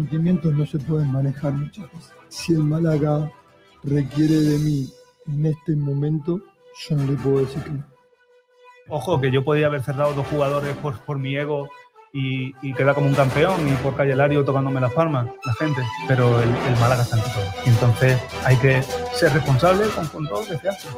sentimientos no se pueden manejar, muchachos. Si el Málaga requiere de mí en este momento, yo no le puedo decir que no. Ojo, que yo podía haber cerrado dos jugadores por, por mi ego y, y quedar como un campeón y por Calle Lario tocándome las palmas, la gente, pero el, el Málaga está ante todo. Entonces hay que ser responsable con, con todo lo que se hace.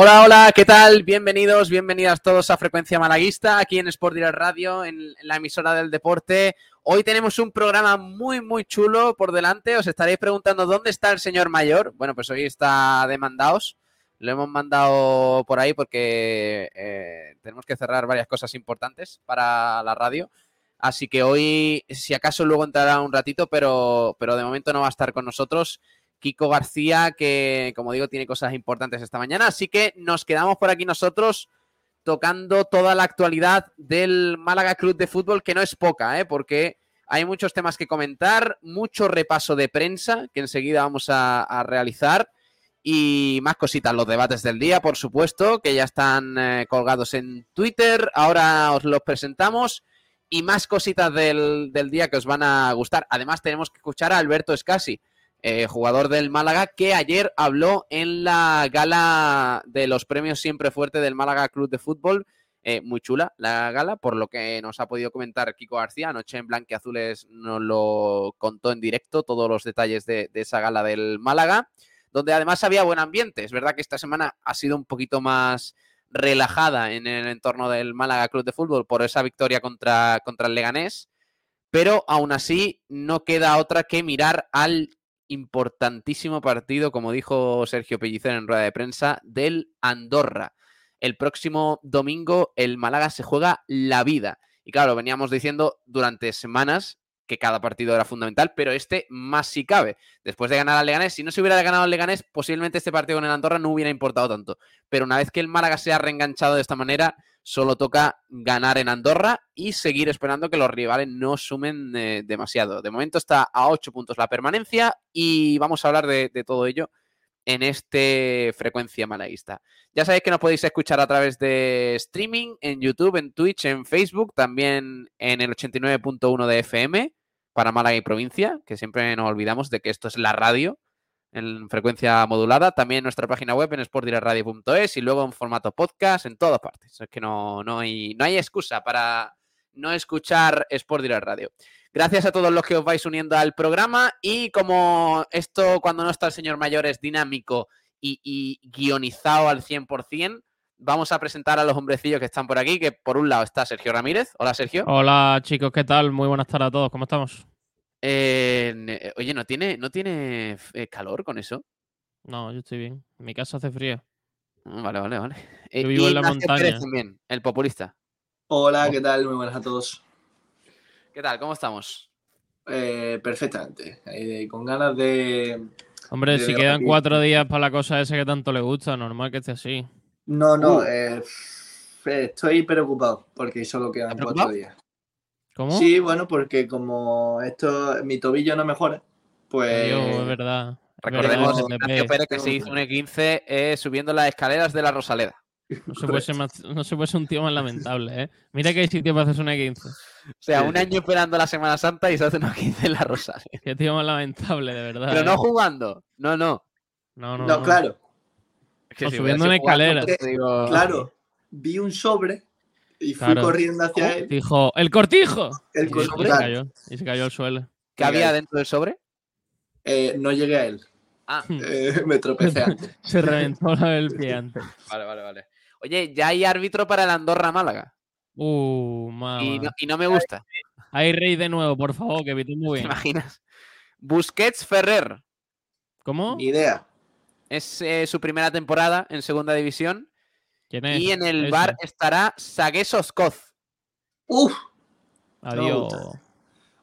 Hola, hola, ¿qué tal? Bienvenidos, bienvenidas todos a Frecuencia Malaguista, aquí en Sport Direct Radio, en la emisora del deporte. Hoy tenemos un programa muy, muy chulo por delante. Os estaréis preguntando dónde está el señor mayor. Bueno, pues hoy está demandados. Lo hemos mandado por ahí porque eh, tenemos que cerrar varias cosas importantes para la radio. Así que hoy, si acaso luego entrará un ratito, pero, pero de momento no va a estar con nosotros. Kiko García, que como digo, tiene cosas importantes esta mañana. Así que nos quedamos por aquí nosotros tocando toda la actualidad del Málaga Club de Fútbol, que no es poca, ¿eh? porque hay muchos temas que comentar, mucho repaso de prensa que enseguida vamos a, a realizar y más cositas, los debates del día, por supuesto, que ya están eh, colgados en Twitter. Ahora os los presentamos y más cositas del, del día que os van a gustar. Además, tenemos que escuchar a Alberto Escasi eh, jugador del Málaga, que ayer habló en la gala de los premios siempre fuerte del Málaga Club de Fútbol. Eh, muy chula la gala, por lo que nos ha podido comentar Kiko García. Anoche en Blanqueazules nos lo contó en directo, todos los detalles de, de esa gala del Málaga, donde además había buen ambiente. Es verdad que esta semana ha sido un poquito más relajada en el entorno del Málaga Club de Fútbol por esa victoria contra, contra el Leganés, pero aún así no queda otra que mirar al importantísimo partido, como dijo Sergio Pellicer en rueda de prensa, del Andorra. El próximo domingo el Málaga se juega la vida. Y claro, veníamos diciendo durante semanas que cada partido era fundamental, pero este más si cabe. Después de ganar al Leganés, si no se hubiera ganado al Leganés, posiblemente este partido con el Andorra no hubiera importado tanto. Pero una vez que el Málaga se ha reenganchado de esta manera, solo toca ganar en Andorra y seguir esperando que los rivales no sumen eh, demasiado. De momento está a 8 puntos la permanencia y vamos a hablar de, todo ello en este frecuencia malaguista. Ya sabéis que nos podéis escuchar a través de streaming en YouTube, en Twitch, en Facebook, también en el 89.1 de FM para Málaga y provincia, que siempre nos olvidamos de que esto es la radio en frecuencia modulada, también en nuestra página web en sportdirectradio.es y luego en formato podcast en todas partes. Es que no, no, hay, no hay excusa para no escuchar Sport Direct Radio. Gracias a todos los que os vais uniendo al programa y como esto cuando no está el señor mayor es dinámico y, guionizado al 100%, vamos a presentar a los hombrecillos que están por aquí, que por un lado está Sergio Ramírez. Hola Sergio. Hola chicos, ¿qué tal? Muy buenas tardes a todos, ¿cómo estamos? Eh, oye, ¿no tiene, ¿no tiene eh, calor con eso? No, yo estoy bien. En mi casa hace frío. Ah, Vale, vale, vale. Yo Eh, vivo y en la Ignacio montaña. Pérez también, el populista. Hola, ¿qué tal? Muy buenas a todos. ¿Qué tal? ¿Cómo estamos? Eh, perfectamente. Eh, con ganas de. Hombre, de si quedan cuatro días para la cosa esa que tanto le gusta, normal que esté así. No, no, Uh. eh, estoy preocupado porque solo quedan ¿Estás cuatro días. ¿Cómo? Sí, bueno, porque como esto, mi tobillo no mejora, pues. Adiós, es verdad. Recordemos. Ignacio Pérez que se hizo un E15 eh, subiendo las escaleras de la Rosaleda. No se, puede ser más- no se puede ser un tío más lamentable, ¿eh? Mira que hay sitio para hacerse una 15. O sea, un año esperando la Semana Santa y se hace una 15 en la Rosaleda. Qué tío más lamentable, de verdad. Pero ¿eh? no jugando. No, no. no, no, No, no. claro, que O si subiendo una escalera. te digo- claro. Vi un sobre y fui Claro. corriendo hacia él. Dijo, ¡el cortijo! El Y, cor- y se cayó. Y se cayó al suelo. ¿Qué había dentro del sobre? eh, no llegué a él. Ah, Eh, me tropecé antes. Se reventó la- el pie antes. vale, vale, vale. Oye, ya hay árbitro para el Andorra Málaga. Uh. Y no, y no me gusta. Ahí rey de nuevo, por favor, que evite muy ¿Te bien. imaginas? Busquets Ferrer. ¿Cómo? Ni idea. Es eh, su primera temporada en segunda división. ¿Quién es? Y en el Ese. bar estará Sagues Oscoz. Uf, Adiós.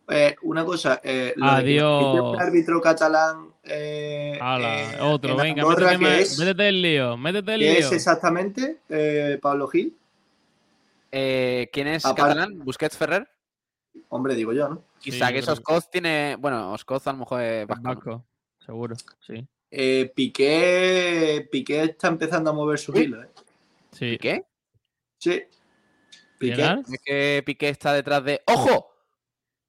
Eh, una cosa, eh, lo Adiós. un árbitro catalán. eh, Hala, eh, otro, en venga, Andorra, métete, es, métete el lío, métete el que lío. es exactamente eh, Pablo Gil. Eh, ¿Quién es Aparte- catalán? ¿Busquets Ferrer? Hombre, digo yo, ¿no? Sí, Quizá yo que creo Oscoz tiene. Bueno, Oscoz a lo mejor es Es vasco. ¿no? vasco, seguro, sí. Eh, Piqué, Piqué está empezando a mover su hilo, ¿eh? Sí. ¿Qué? Sí. Piqué. ¿Llegar? Es que Piqué está detrás de. ¡Ojo!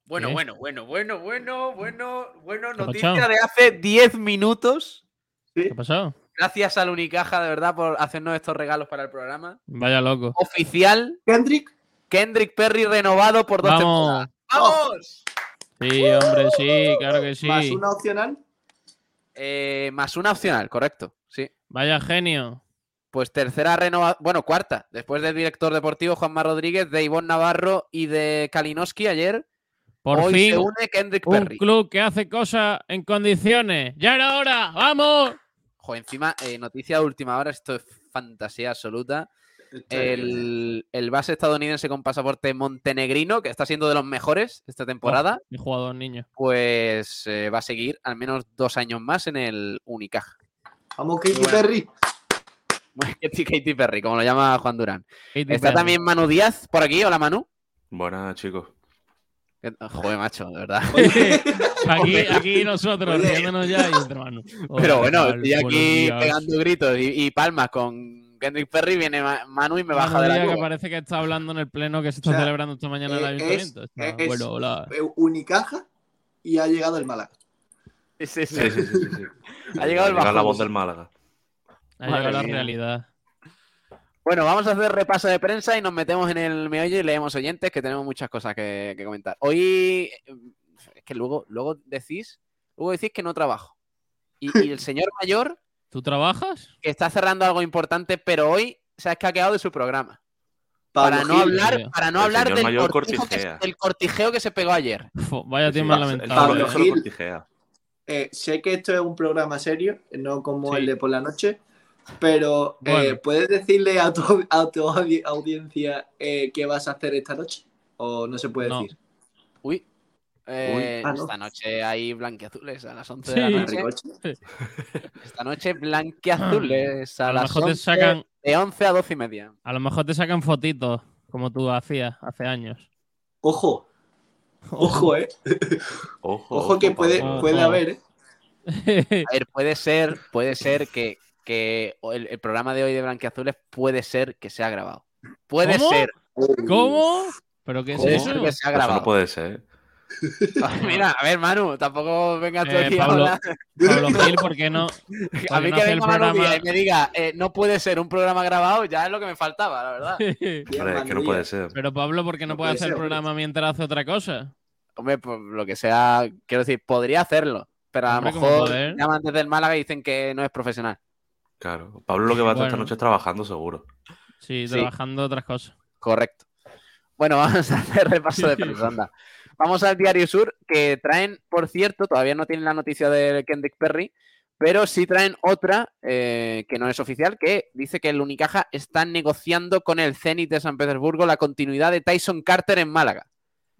Bueno, ¿Qué? bueno, bueno, bueno, bueno, bueno, bueno. ¿Qué ha Noticia pasado? de hace 10 minutos. ¿Qué ha pasado? Gracias al Unicaja, de verdad, por hacernos estos regalos para el programa. Vaya loco. Oficial, Kendrick. Kendrick Perry renovado por dos Vamos. temporadas. ¡Vamos! Sí, hombre, sí, claro que sí. Más una opcional. Eh, más una opcional, correcto. Sí. Vaya genio. Pues tercera renovación, bueno, cuarta, después del director deportivo Juanma Rodríguez, de Ivonne Navarro y de Kalinowski ayer. Por hoy fin, se une Kendrick un Perry. club que hace cosas en condiciones. ¡Ya era hora! ¡Vamos! Ojo, encima, eh, noticia de última hora, esto es fantasía absoluta. El, el base estadounidense con pasaporte montenegrino, que está siendo de los mejores esta temporada, Mi jugador niño. pues eh, va a seguir al menos dos años más en el Unicaja. Vamos, Katy Bueno. Perry. Katy Perry, como lo llama Juan Durán. Katy Está Perry. también Manu Díaz por aquí. Hola, Manu. Buenas, chicos. ¿Qué- Joder, macho, de verdad. aquí, aquí nosotros, riéndonos ya y entre manos. Pero bueno, estoy aquí pegando gritos y, y palmas con Kendrick Perry. Viene Ma- Manu y me baja de la que parece que está hablando en el pleno que se está O sea, celebrando esta mañana en el eh, ayuntamiento. es- Está- es- bueno, hola. Eh, Unicaja y ha llegado el Málaga. Sí, sí, sí. Sí, sí, sí. sí, sí. Ha llegado el la bajón. voz del Málaga. Ha madre llegado la realidad. Bueno, vamos a hacer repaso de prensa y nos metemos en el meollo y leemos oyentes que tenemos muchas cosas que, que comentar. Hoy es que luego, luego decís, luego decís que no trabajo. Y, y el señor mayor ¿Tú trabajas? que está cerrando algo importante, pero hoy se ha escaqueado de su programa. Para no hablar, para no El hablar del mayor cortijo, que, del cortijeo que se pegó ayer. Vaya Sí, tema el lamentable. Cortijea. Eh, sé que esto es un programa serio, no como Sí. el de por la noche, pero eh. ¿puedes decirle a tu, a tu audi- audiencia eh, qué vas a hacer esta noche? ¿O no se puede No. decir? Uy. eh, ah, no. Esta noche hay blanqueazules a las 11 Sí. de la noche. Esta noche blanqueazules a, las mejor te 11, sacan, de 11 a 12 y media. a lo mejor te sacan fotitos, como tú hacías hace años. Ojo, ojo, eh. Ojo, Ojo que puede, puede haber, eh. A ver, puede ser, puede ser que, que el, el programa de hoy de Blanqueazules puede ser que sea grabado. Puede ¿Cómo? ser. ¿Cómo? ¿Pero qué es Puede eso? ser que sea Eso grabado. no puede ser. Mira, a ver, Manu, tampoco vengas tú Eh, aquí a Pablo, hablar. Pablo Gil, ¿por qué no? A mí no que venga Manu programa- y me diga, eh, no puede ser un programa grabado, ya es lo que me faltaba, la verdad. Bien, Hombre, es que no puede ser. Pero Pablo, ¿por qué no, No puede puede hacer el programa mientras hace otra cosa? Hombre, pues lo que sea, quiero decir, podría hacerlo, pero a lo mejor llaman desde el Málaga y dicen que no es profesional. Claro. Pablo lo que va a hacer esta noche es trabajando, seguro. Sí, Sí. trabajando otras cosas. Correcto. Bueno, vamos a hacer repaso de prensa. Vamos al Diario Sur, que traen, por cierto, todavía no tienen la noticia de Kendrick Perry, pero sí traen otra eh, que no es oficial, que dice que el Unicaja está negociando con el Zenit de San Petersburgo la continuidad de Tyson Carter en Málaga.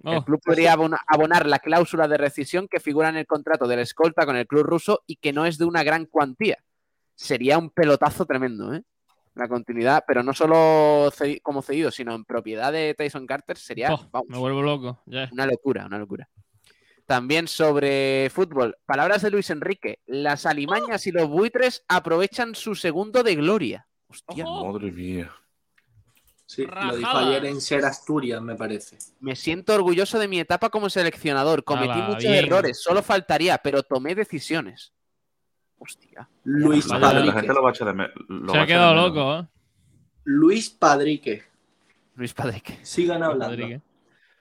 El Oh, club podría abona- abonar la cláusula de rescisión que figura en el contrato del escolta con el club ruso y que no es de una gran cuantía. Sería un pelotazo tremendo, ¿eh? La continuidad, pero no solo cedi- como cedido, sino en propiedad de Tyson Carter sería oh, vamos, me vuelvo loco. Una locura, una locura. También sobre fútbol, palabras de Luis Enrique. Las alimañas y los buitres aprovechan su segundo de gloria. Hostia. Madre mía. Sí, lo dijo ayer en Ser Asturias, me parece. me siento orgulloso de mi etapa como seleccionador. Cometí Ala, muchos bien. errores, solo faltaría, pero tomé decisiones. Hostia. Luis Vaya, La Padrique. gente lo va a echar de me- lo Se a ha quedado loco, ¿eh? Luis Padrique. Luis Padrique. Sigan hablando.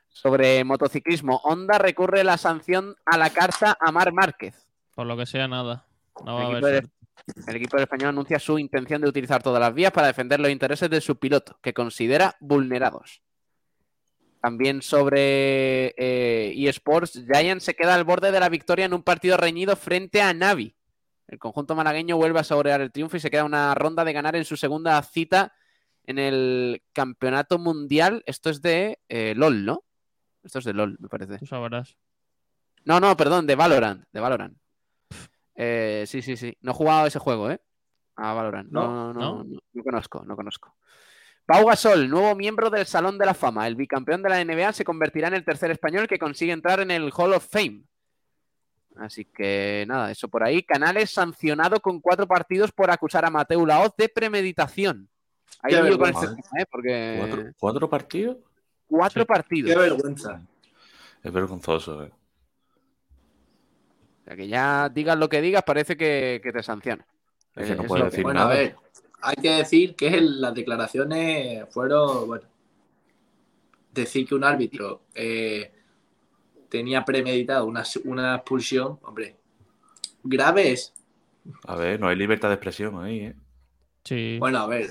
Sobre motociclismo, Honda recurre la sanción a la carta a Mar Márquez. Por lo que sea, nada. No va a El haber equipo, de- suerte. el equipo del español anuncia su intención de utilizar todas las vías para defender los intereses de su piloto, que considera vulnerados. También sobre eh, eSports, Giants se queda al borde de la victoria en un partido reñido frente a Navi. El conjunto malagueño vuelve a saborear el triunfo y se queda una ronda de ganar en su segunda cita en el campeonato mundial. Esto es de eh, LOL, ¿no? Esto es de LOL, me parece. Tú sabrás. No, no, perdón, de Valorant. De Valorant. Eh, sí, sí, sí. No he jugado ese juego, ¿eh? A Valorant. No, no, no, ¿No? no, no conozco, no conozco. Pau Gasol, nuevo miembro del Salón de la Fama. El bicampeón de la NBA se convertirá en el tercer español que consigue entrar en el Hall of Fame. Así que nada, eso por ahí. Canales sancionado con cuatro partidos por acusar a Mateo Laoz de premeditación. Hay Qué lío con este tema, ¿eh? Porque ¿Cuatro, cuatro partidos? cuatro Sí. partidos. Qué vergüenza. Es vergonzoso, eh. O sea, que ya digas lo que digas, parece que, que te sanciona. Es que no es puede lo que- decir Bueno, nada. a ver, hay que decir que las declaraciones fueron, bueno, decir que un árbitro eh, tenía premeditado una, una expulsión, hombre, grave es. A ver, no hay libertad de expresión ahí, ¿eh? Sí. Bueno, a ver,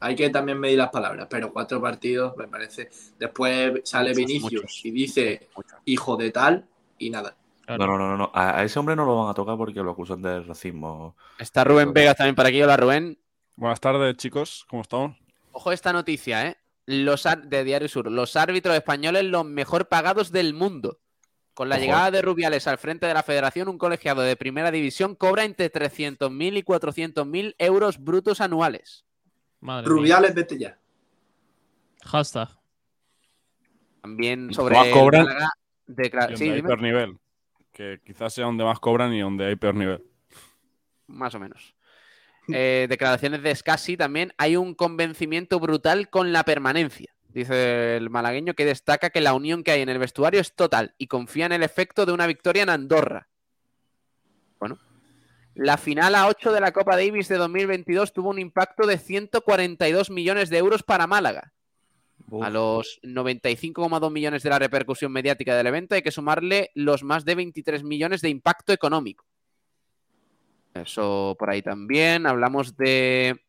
hay que también medir las palabras, pero cuatro partidos me parece. Después sale Muchos, Vinicius muchos. y dice hijo de tal y nada. claro. No, no, no, no. A, ese hombre no lo van a tocar porque lo acusan de racismo. Está Rubén Vegas también por aquí. Hola, Rubén. Buenas tardes, chicos. ¿Cómo estamos? Ojo esta noticia, ¿eh? Los de Diario Sur. Los árbitros españoles los mejor pagados del mundo. Con la Ojo. llegada de Rubiales al frente de la federación, un colegiado de primera división cobra entre 300.000 y 400.000 euros brutos anuales. Madre mía. Rubiales, vete ya. Hashtag. También sobre cobran- donde Sí, hay peor nivel. Que quizás sea donde más cobran y donde hay peor nivel. Más o menos. Eh, declaraciones de Scassi también. Hay un convencimiento brutal con la permanencia. Dice el malagueño que destaca que la unión que hay en el vestuario es total y confía en el efecto de una victoria en Andorra. Bueno. La final a 8 de la Copa Davis de 2022 tuvo un impacto de 142 millones de euros para Málaga. Uf, A los 95,2 millones de la repercusión mediática del evento hay que sumarle los más de 23 millones de impacto económico. Eso por ahí también. Hablamos de,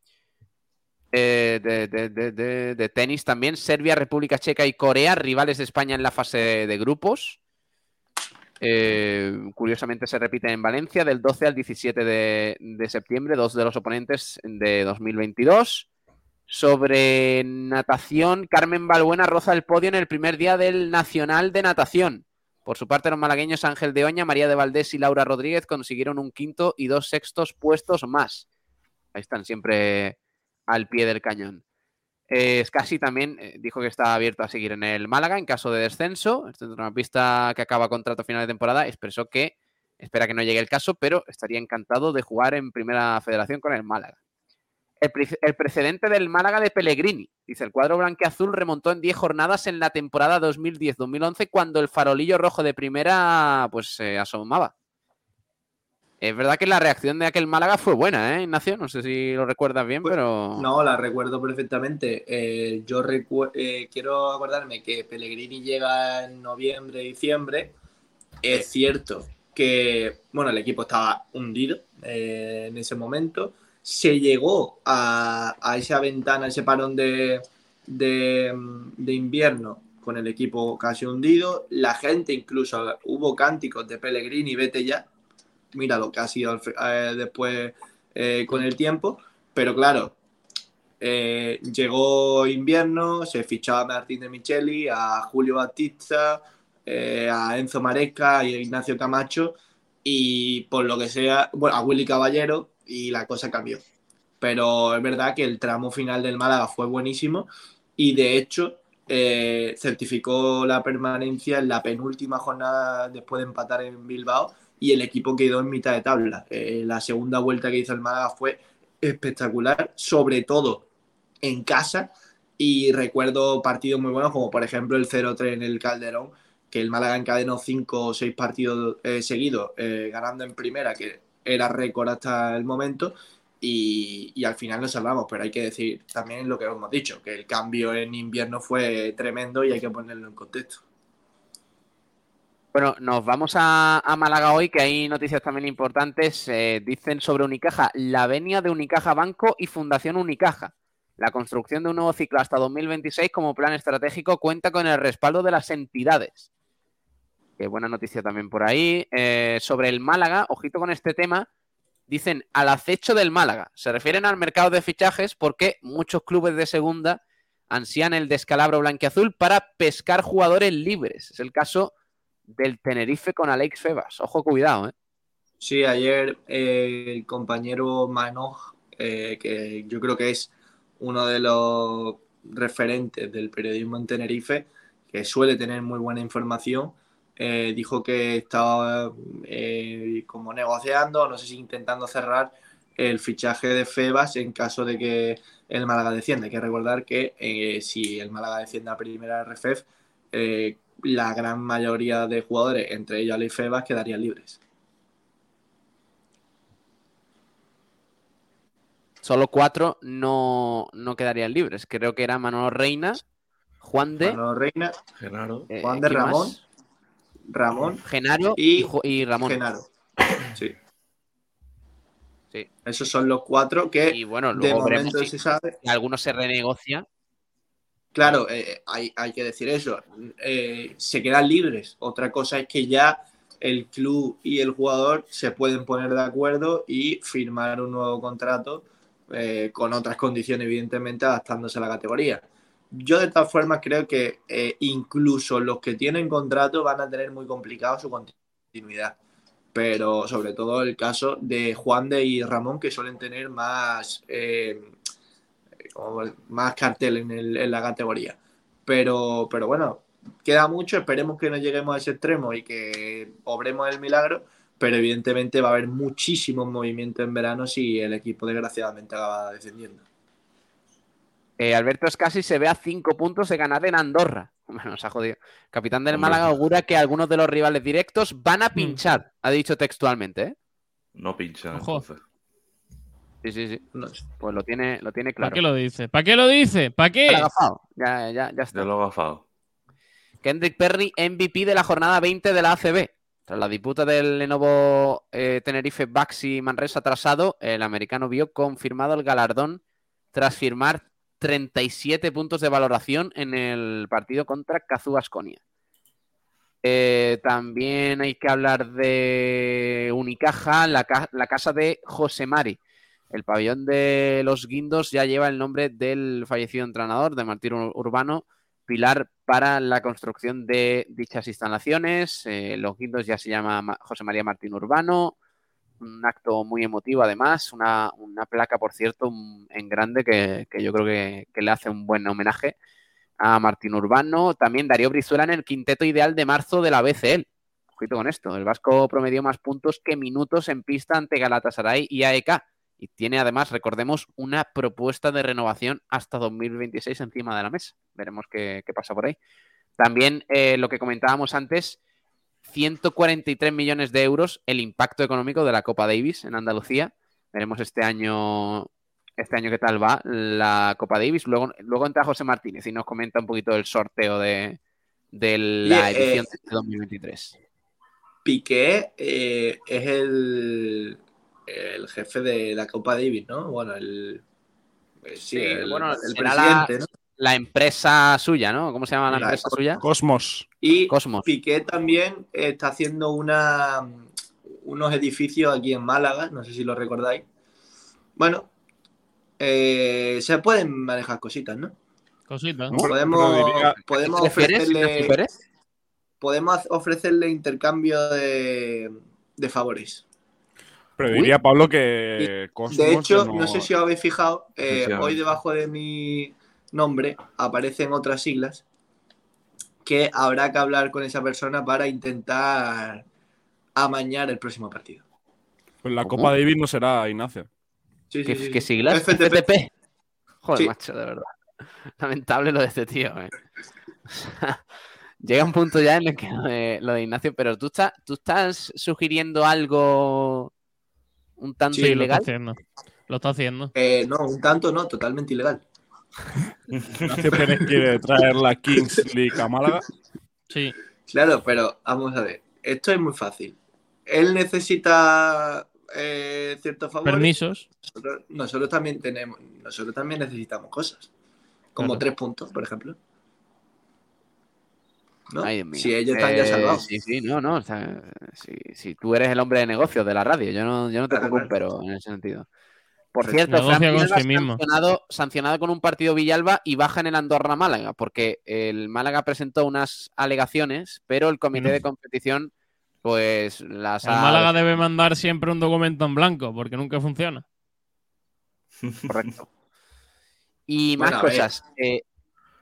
eh, de- de tenis también. Serbia, República Checa y Corea, rivales de España en la fase de grupos. Eh, curiosamente se repite en Valencia del 12 al 17 de, de septiembre, dos de los oponentes de 2022. Sobre natación, Carmen Balbuena roza el podio en el primer día del Nacional de Natación. Por su parte, los malagueños Ángel de Oña, María de Valdés y Laura Rodríguez consiguieron un quinto y dos sextos puestos más. Ahí están siempre al pie del cañón. Eh, Scassi también eh, dijo que está abierto a seguir en el Málaga en caso de descenso. Este es una pista que acaba contrato final de temporada. Expresó que espera que no llegue el caso, pero estaría encantado de jugar en primera federación con el Málaga. El, pre- el precedente del Málaga de Pellegrini. Dice, el cuadro blanqueazul remontó en 10 jornadas en la temporada 2010-2011 cuando el farolillo rojo de primera pues se asomaba. Es verdad que la reacción de aquel Málaga fue buena, ¿eh, Ignacio? No sé si lo recuerdas bien, Pues, pero... No, la recuerdo perfectamente. Eh, yo recu- eh, quiero acordarme que Pellegrini llega en noviembre, diciembre. Es cierto que, bueno, el equipo estaba hundido eh, en ese momento. Se llegó a, a esa ventana, ese parón de, de, invierno con el equipo casi hundido. La gente incluso, hubo cánticos de Pellegrini, vete ya. Mira lo que ha sido eh, después eh, con el tiempo. Pero claro, eh, llegó invierno, se fichó a Martín de Micheli, a Julio Batista, a Enzo Maresca y a Ignacio Camacho, y por lo que sea, bueno, a Willy Caballero, y la cosa cambió. Pero es verdad que el tramo final del Málaga fue buenísimo, y de hecho eh, certificó la permanencia en la penúltima jornada después de empatar en Bilbao, y el equipo quedó en mitad de tabla. Eh, la segunda vuelta que hizo el Málaga fue espectacular, sobre todo en casa. Y recuerdo partidos muy buenos, como por ejemplo el 0-3 en el Calderón, que el Málaga encadenó cinco o seis partidos eh, seguidos ganando en primera, que era récord hasta el momento. Y, y al final nos salvamos, pero hay que decir también lo que hemos dicho, que el cambio en invierno fue tremendo y hay que ponerlo en contexto. Bueno, nos vamos a, a Málaga hoy, que hay noticias también importantes. Eh, dicen sobre Unicaja, la venia de Unicaja Banco y Fundación Unicaja. La construcción de un nuevo ciclo hasta 2026 como plan estratégico cuenta con el respaldo de las entidades. Qué buena noticia también por ahí. Eh, sobre el Málaga, ojito con este tema, dicen al acecho del Málaga. Se refieren al mercado de fichajes porque muchos clubes de segunda ansían el descalabro blanquiazul para pescar jugadores libres. Es el caso del Tenerife con Alex Febas. Ojo, cuidado, ¿eh? Sí, ayer eh, el compañero Manoj, eh, que yo creo que es uno de los referentes del periodismo en Tenerife, que suele tener muy buena información, eh, dijo que estaba eh, como negociando, no sé si intentando cerrar el fichaje de Febas en caso de que el Málaga descienda. Hay que recordar que eh, si el Málaga desciende a primera RFF, eh, la gran mayoría de jugadores, entre ellos Ale y Febas, quedarían libres. Solo cuatro no, no quedarían libres. Creo que era Manolo Reina, Juan de, Manolo Reina, eh, Juan de ¿quién Ramón, más? Ramón Genaro y, Ramón. Genaro. Sí. Sí. Esos son los cuatro que Y bueno, de luego momento si se sabe. alguno se renegocia. Claro, eh, hay, hay que decir eso. Eh, se quedan libres. Otra cosa es que ya el club y el jugador se pueden poner de acuerdo y firmar un nuevo contrato eh, con otras condiciones, evidentemente, adaptándose a la categoría. Yo de todas formas creo que eh, incluso los que tienen contrato van a tener muy complicado su continuidad. Pero sobre todo el caso de Juan de y Ramón, que suelen tener más, eh, más cartel en, el- en la categoría. Pero, pero bueno, queda mucho, esperemos que no lleguemos a ese extremo y que obremos el milagro, pero evidentemente va a haber muchísimos movimientos en verano si el equipo desgraciadamente acaba descendiendo. Eh, Alberto Escasi se ve a cinco puntos de ganar en Andorra. Bueno, se ha jodido. Capitán del Hombre. Málaga augura que algunos de los rivales directos van a pinchar, ha dicho textualmente. ¿eh? No pincha, Ojo. entonces. Sí, sí, sí. Pues lo tiene, lo tiene ¿Para claro. qué lo dice? ¿Para qué lo dice? ¿Para qué? Ya lo ha agafado. Ya, ya, ya está. Ya lo ha agafado. Kendrick Perry, MVP de la jornada 20 de la ACB. Tras la disputa del Lenovo eh, Tenerife Baxi Manresa atrasado, el americano vio confirmado el galardón tras firmar 37 puntos de valoración en el partido contra Kazu Asconia. también hay que hablar de Unicaja, la, la casa de José Mari. El pabellón de los Guindos ya lleva el nombre del fallecido entrenador, de Martín Ur- Urbano, pilar para la construcción de dichas instalaciones. Eh, los Guindos ya se llama Ma- José María Martín Urbano. Un acto muy emotivo, además. Una, una placa, por cierto, en grande que, que yo creo que, que le hace un buen homenaje a Martín Urbano. También Darío Brizuela en el quinteto ideal de marzo de la BCL. Ojito con esto. El Vasco promedió más puntos que minutos en pista ante Galatasaray y AEK. Y tiene además, recordemos, una propuesta de renovación hasta 2026 encima de la mesa. Veremos qué, qué pasa por ahí. También eh, lo que comentábamos antes, 143 millones de euros el impacto económico de la Copa Davis en Andalucía. Veremos este año, este año qué tal va la Copa Davis. Luego, luego entra José Martínez y nos comenta un poquito el sorteo de, de la Y, eh, edición de 2023. Piqué eh, es el, el jefe de la Copa Davis, ¿no? Bueno, el, eh, sí, Sí, el, bueno, el será la- presidente, ¿no? La empresa suya, ¿no? ¿Cómo se llama la La- empresa suya? Cosmos. Y Cosmos. Piqué también está haciendo una, unos edificios aquí en Málaga, no sé si lo recordáis. Bueno, eh, se pueden manejar cositas, ¿no? Cosita. Bueno, Podemos, diría- podemos, ¿Te refieres, Ignacio ofrecerle, podemos ofrecerle intercambio de, de favores. Pero diría Pablo que Cosmos. De hecho, no... sé si os habéis fijado, eh, hoy debajo de mi nombre aparecen otras siglas que habrá que hablar con esa persona para intentar amañar el próximo partido. Pues la. Copa Davis no será Ignacio. Sí, ¿Qué, sí, sí. qué siglas? FTP. FTP. Joder, Sí. macho, de verdad. Lamentable lo de este tío. eh. Llega un punto ya en el que lo de, lo de Ignacio, pero tú estás, tú estás sugiriendo algo un tanto Sí, Sí, lo está ilegal. haciendo. Lo está haciendo. Eh, no, un tanto no, totalmente ilegal. Pérez quiere traer la Kings League a Málaga. Sí. Claro, pero vamos a ver, esto es muy fácil. Él necesita eh, ciertos favores. Permisos. Nosotros, nosotros también tenemos, nosotros también necesitamos cosas. Como Claro. tres puntos, por ejemplo. ¿No? Ay, Dios mío. Si ellos están ya Eh, salvados. Sí, sí, no, no. o sea, si, si tú eres el hombre de negocios de la radio, yo no, yo no te Claro, un claro. pero en ese sentido. Por cierto, Negocia Fran con Villalba sí mismo. sancionado, sancionado con un partido Villalba y baja en el Andorra Málaga, porque el Málaga presentó unas alegaciones, pero el comité de competición, pues las El ha- Málaga debe mandar siempre un documento en blanco porque nunca funciona. Correcto. Y más Bueno, cosas. Eh,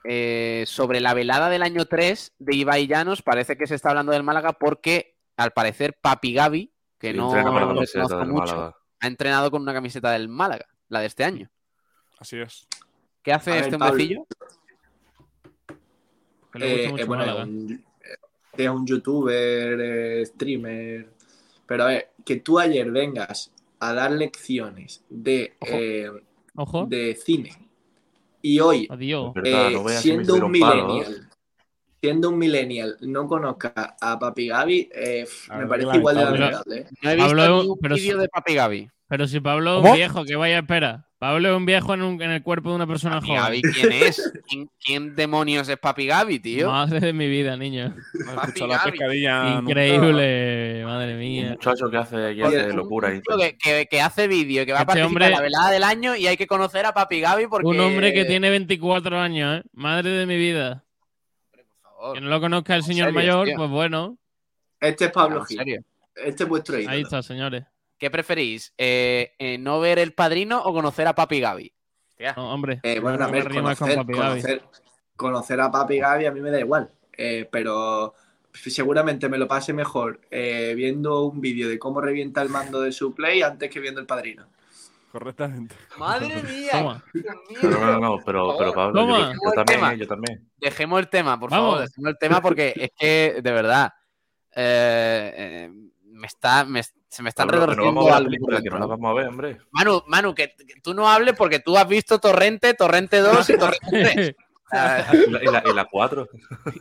eh, sobre la velada del año 3 de Ibai Llanos, parece que se está hablando del Málaga porque, al parecer, Papi Gavi, que Sí, no le camiseta conozco mucho, Málaga. Ha entrenado con una camiseta del Málaga, la de este año. Así es. ¿Qué hace A este hombrecillo? Eh, eh, bueno, es Málaga. un, es un youtuber, eh, streamer. Pero a ver, que tú ayer vengas a dar lecciones de, Ojo. eh, Ojo. de cine y hoy. Verdad, no siendo un palo, millennial, siendo un millennial, no conozca a Papi Gaby, eh, A me ver, parece igual de lamentable. ¿eh? No he visto Pablo, ni un pero vídeo si- de Papi Gavi. Pero si Pablo es un viejo, que vaya, espera. Pablo es un viejo en, un- en el cuerpo de una persona Papi joven. Gavi, ¿quién es? ¿Quién, quién demonios es Papi Gavi, tío? Madre de mi vida, niño. Papi la Gaby. nunca. Increíble, madre Un mía. muchacho que hace, que Oye, hace locura ahí. Tío, que, que- que hace vídeo que va a Este participar hombre- en la velada del año y hay que conocer a Papi Gavi porque... Un hombre que tiene 24 años, ¿eh? Madre de mi vida. Favor. Que no lo conozca el señor serio, mayor, tío. pues bueno. Este es Pablo Gil. serio. Este es vuestro ídolo. Ahí está, señores. ¿Qué preferís? Eh, eh, ¿No ver el padrino o conocer a Papi Gavi? Hostia. No, hombre. Eh, bueno, a ver, me rimas con conocer, conocer, conocer a Papi Gaby a mí me da igual, eh, pero seguramente me lo pase mejor eh, viendo un vídeo de cómo revienta el mando de su play antes que viendo el padrino. Correctamente. ¡Madre mía! Toma. Pero no, no, no, pero, pero Pablo, yo, Toma. yo también, Tema. eh, yo también. Dejemos el tema, por Vamos. favor. Dejemos el tema porque es que, de verdad, eh, eh, me está, me- se me están retorciendo algo que no la vamos a ver, hombre. Manu, Manu, que, que tú no hables porque tú has visto Torrente, Torrente 2 y Torrente 3. Ah, Y la, y la, y la cuatro.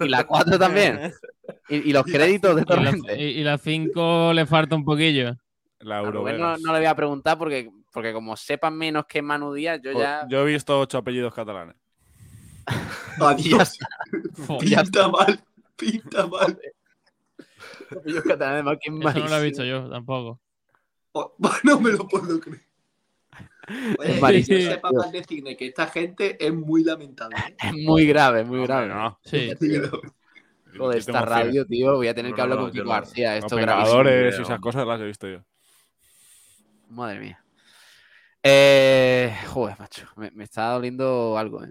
y la 4 también. Y, y los créditos de Y la- Torrente. y, la 5 le falta un poquillo. La A Rubén no, no le voy a preguntar porque, porque como sepan menos que Manu Díaz, yo ya... Yo he visto ocho apellidos catalanes. Adiós. Fo, Ya Pinta mal, pinta mal. Yo catalán, además, que es Eso no lo he visto yo tampoco. Oh, no me lo puedo creer. Oye, Es que sepa más de cine que esta gente es muy lamentable. ¿eh? Es muy grave, muy Hombre, grave. no. Sí. Joder, esta radio, tío, voy a tener No, que hablar no, con Kiko no. García. Los Esto. Vengadores y esas cosas las he visto yo. Madre mía. Eh, joder, macho, me, me está doliendo algo. eh.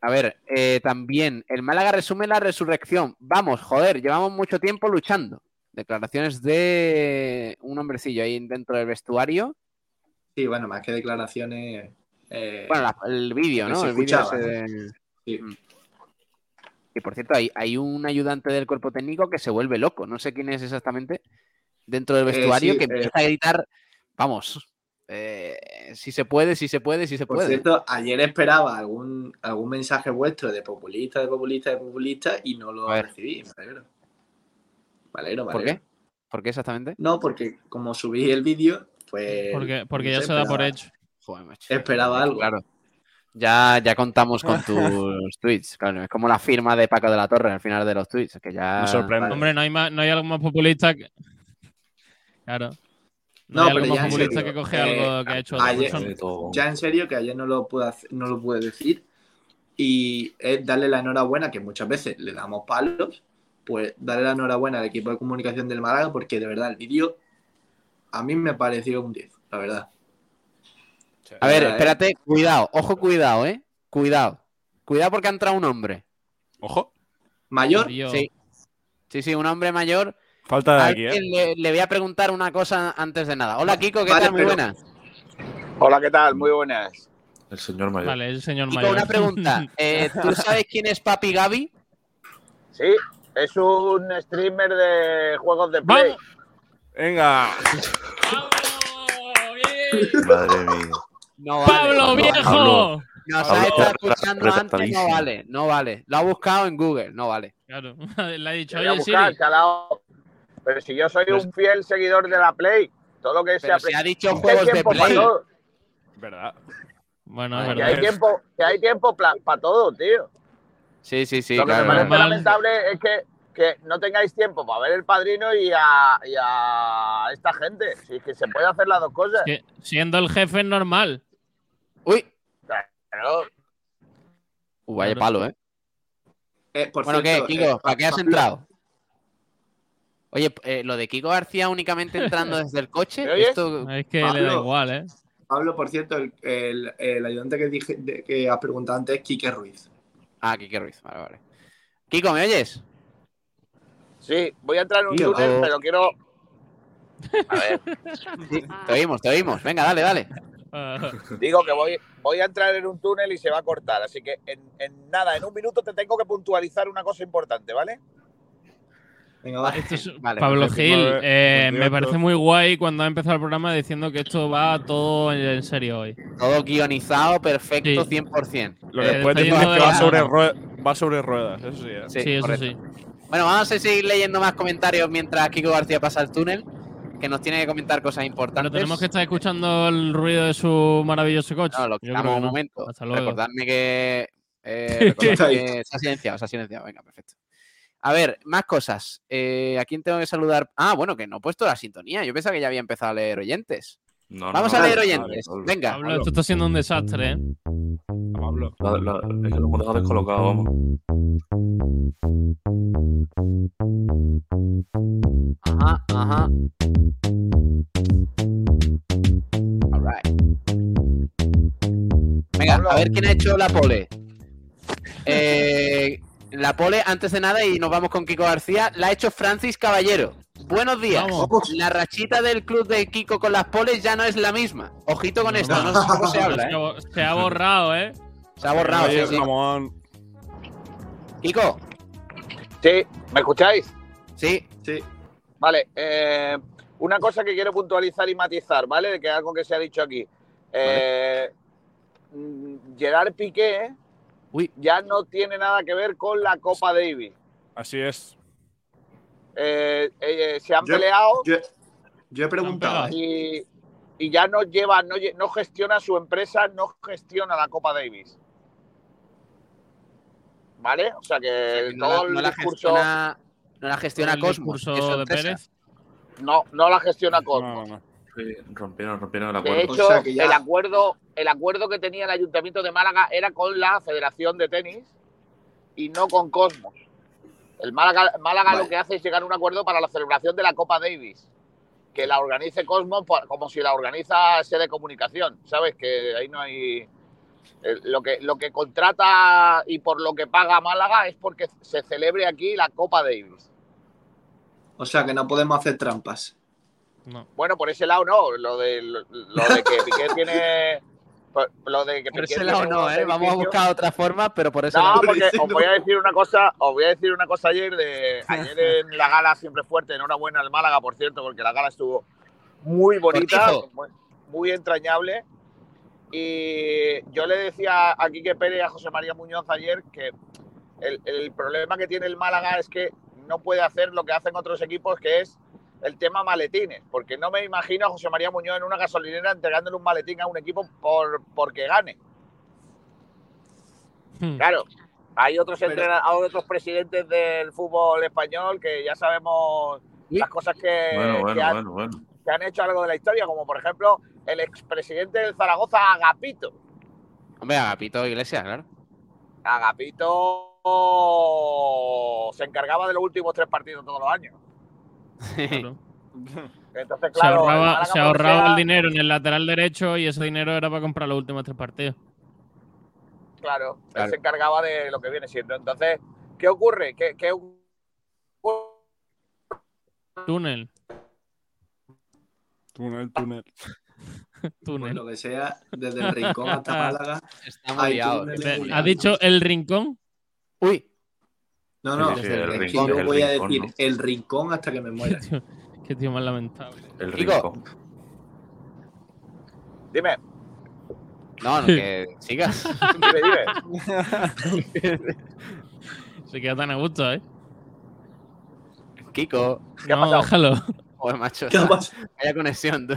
A ver, eh, también, el Málaga resume la resurrección. Vamos, joder, llevamos mucho tiempo luchando. Declaraciones de un hombrecillo ahí dentro del vestuario. Sí, bueno, más que declaraciones. eh, Bueno, la- el vídeo, ¿no? se El vídeo de- Sí. Mm. Y por cierto, hay, hay un ayudante del cuerpo técnico que se vuelve loco. No sé quién es exactamente. Dentro del Eh, vestuario sí, que empieza a gritar. Vamos. Eh, si se puede, si se puede, si se Por puede. cierto, ayer esperaba algún, algún mensaje vuestro de populista, de populista, de populista y no lo recibí. Me alegro. Me alegro, me ¿Por qué? ¿Por qué exactamente? No, porque como subí el vídeo, pues. Porque, porque no ya se da por hecho. Joder, macho. Esperaba algo. Claro. Ya, ya contamos con tus tweets. Claro, es como la firma de Paco de la Torre al final de los tweets. Que ya. Me sorprende. Hombre, no hay, más, no hay algo más populista que. Claro. No, pero ya en serio, que coge eh, algo que ha hecho ayer- todo. Ya en serio, que ayer no lo pude hacer- no lo pude decir. Y es darle la enhorabuena, que muchas veces le damos palos, pues darle la enhorabuena al equipo de comunicación del Málaga, porque de verdad el vídeo a mí me pareció un 10, la verdad. A ver, ¿eh? espérate, cuidado, ojo, cuidado, eh. Cuidado. Cuidado porque ha entrado un hombre. Ojo. Mayor. Sí. Sí, sí, un hombre mayor. Falta de aquí, ¿eh? le, le voy a preguntar una cosa antes de nada. Hola, Kiko, ¿qué Vale, tal? Muy pero- buena. Hola, ¿qué tal? Muy buenas. El señor mayor. Vale, el señor Kiko, mayor. una pregunta. Eh, ¿Tú sabes quién es Papi Gaby? Sí, es un streamer de juegos de Play. ¡Vamos! Venga. ¡Vamos! Madre mía. No vale. ¡Pablo, viejo! Pablo. Nos ha estado escuchando antes, no vale, no vale. Lo ha buscado en Google, no vale. Claro, le ha dicho, oye, buscar, Siri. calao. Pero si yo soy Pues- un fiel seguidor de la Play, todo lo que Pero sea si ha dicho juegos de Play. ¿Verdad? Bueno, es Vale, Que verdad. hay tiempo, que hay tiempo para todo, tío. Sí, sí, sí, lo que claro. me parece normal. lamentable es que que no tengáis tiempo para ver el padrino y a, y a esta gente. Si es que se puede hacer las dos cosas. Si- siendo el jefe es normal. Uy, Claro. uh, vaya palo, ¿eh? Eh, por Bueno, cierto, ¿qué, Kiko? eh, ¿Para qué has entrado? Oye, eh, lo de Kiko García únicamente entrando desde el coche, esto... Es que le da igual, ¿eh? Pablo, por cierto, el, el- el ayudante que dije de- que has preguntado antes es Quique Ruiz. Ah, Kike Ruiz, vale, vale. Kiko, ¿me oyes? Sí, voy a entrar en un túnel, o- pero quiero. A ver, Sí, te oímos, te oímos. Venga, dale, dale. Ah, digo que voy, voy a entrar en un túnel y se va a cortar. Así que en, en nada, en un minuto te tengo que puntualizar una cosa importante, ¿vale? Venga, va. esto es- Vale, Pablo perfecto. Gil, eh, me parece muy guay cuando ha empezado el programa diciendo que esto va todo en serio hoy. Todo guionizado, perfecto, Sí. 100%. Lo Eh, que está decir es que de va sobre, rue- va sobre ruedas, eso sí. ¿eh? Sí, Sí, eso sí. Bueno, vamos a seguir leyendo más comentarios mientras Kiko García pasa el túnel, que nos tiene que comentar cosas Pero importantes. tenemos que estar escuchando el ruido de su maravilloso coche. No, lo quitamos un no. momento. Hasta luego. Recordadme que. eh, recordad que se ha silenciado, se ha silenciado. Venga, perfecto. A ver, más cosas. Eh, ¿A quién tengo que saludar? Ah, bueno, que no he puesto la sintonía. Yo pensaba que ya había empezado a leer oyentes. No, Vamos no, a leer vale, oyentes. Venga. Pablo, esto está siendo un desastre, ¿eh? Pablo. La- la- es que lo hemos dejado descolocado, vamos. Ajá, ajá. Alright. Venga, Pablo. a ver quién ha hecho la pole. Eh, la pole, antes de nada, y nos vamos con Kiko García, la ha hecho Francis Caballero. Buenos días. Vamos. La rachita del club de Kiko con las poles ya no es la misma. Ojito con esto, no sé cómo se habla, Se ¿eh? ha Se ha borrado, ¿eh? Se ha borrado, sí, sí. Kiko, Sí, ¿me escucháis? sí. Sí. Vale, eh, una cosa que quiero puntualizar y matizar, ¿vale? De que algo que se ha dicho aquí. Eh, mm, Gerard Piqué Uy. ya no tiene nada que ver con la Copa Davis. así es. Eh, eh, se han Yo- peleado Yo, yo he preguntado. ¿eh? y, y ya no lleva, no, no gestiona su empresa, no gestiona la Copa Davis. ¿Vale? O sea que No la, todo no el la discurso gestiona, no la gestiona Cosmos. de empresa. Pérez. no, no la gestiona No, Cosmos. Sí, rompieron, rompieron el De acuerdo. hecho, O sea que ya- el, acuerdo, el acuerdo que tenía el Ayuntamiento de Málaga era con la Federación de Tenis y no con Cosmos. El Málaga, Málaga Vale. lo que hace es llegar a un acuerdo para la celebración de la Copa Davis, que la organice Cosmos como si la organiza Sede Comunicación. ¿Sabes? Que ahí no hay. eh, Lo que, lo que contrata y por lo que paga Málaga es porque se celebre aquí la Copa Davis. O sea que no podemos hacer trampas. No. Bueno, por ese lado no. Lo de, lo, lo de que Piqué tiene. Lo de que Por Piqué ese lado tiene no, ¿eh? Vamos a buscar otra forma, pero por ese No, lado. porque os voy a decir una cosa, os voy a decir una cosa ayer de ayer en la gala siempre fuerte, enhorabuena al Málaga, por cierto, porque la gala estuvo muy bonita, muy entrañable. Y yo le decía a Quique Pérez y a José María Muñoz ayer que el, el problema que tiene el Málaga es que no puede hacer lo que hacen otros equipos, que es el tema maletines, porque no me imagino a José María Muñoz en una gasolinera entregándole un maletín a un equipo por porque gane. Hmm. Claro, hay otros, Pero- hay otros presidentes del fútbol español que ya sabemos Sí. las cosas que, Bueno, que han, bueno, bueno. que han hecho algo de la historia, como por ejemplo el expresidente del Zaragoza, Agapito. Hombre, Agapito Iglesias, claro. Agapito se encargaba de los últimos tres partidos todos los años. Claro. Entonces, Se claro, ahorraba, se ahorraba sea- el dinero en el lateral derecho y ese dinero era para comprar los últimos tres partidos. Claro, él se encargaba de lo que viene siendo. Entonces, ¿qué ocurre? ¿Qué, qué ocurre? Túnel. Túnel, túnel. Túnel. lo que sea, desde el rincón hasta Málaga. Está muy ¿Ha dicho el rincón? Uy, No, no, Sí, sí, es el rincón, yo el voy a rincón, decir ¿no? el rincón hasta que me muera. Tío, Qué tío más lamentable. El Kiko. rincón. Dime, no, no, que sigas. dime, dime. Se queda tan a gusto, ¿eh? Kiko. ¿Qué ha no, pasado? déjalo. Joder, macho. ¿Qué ha? Vaya conexión. tú.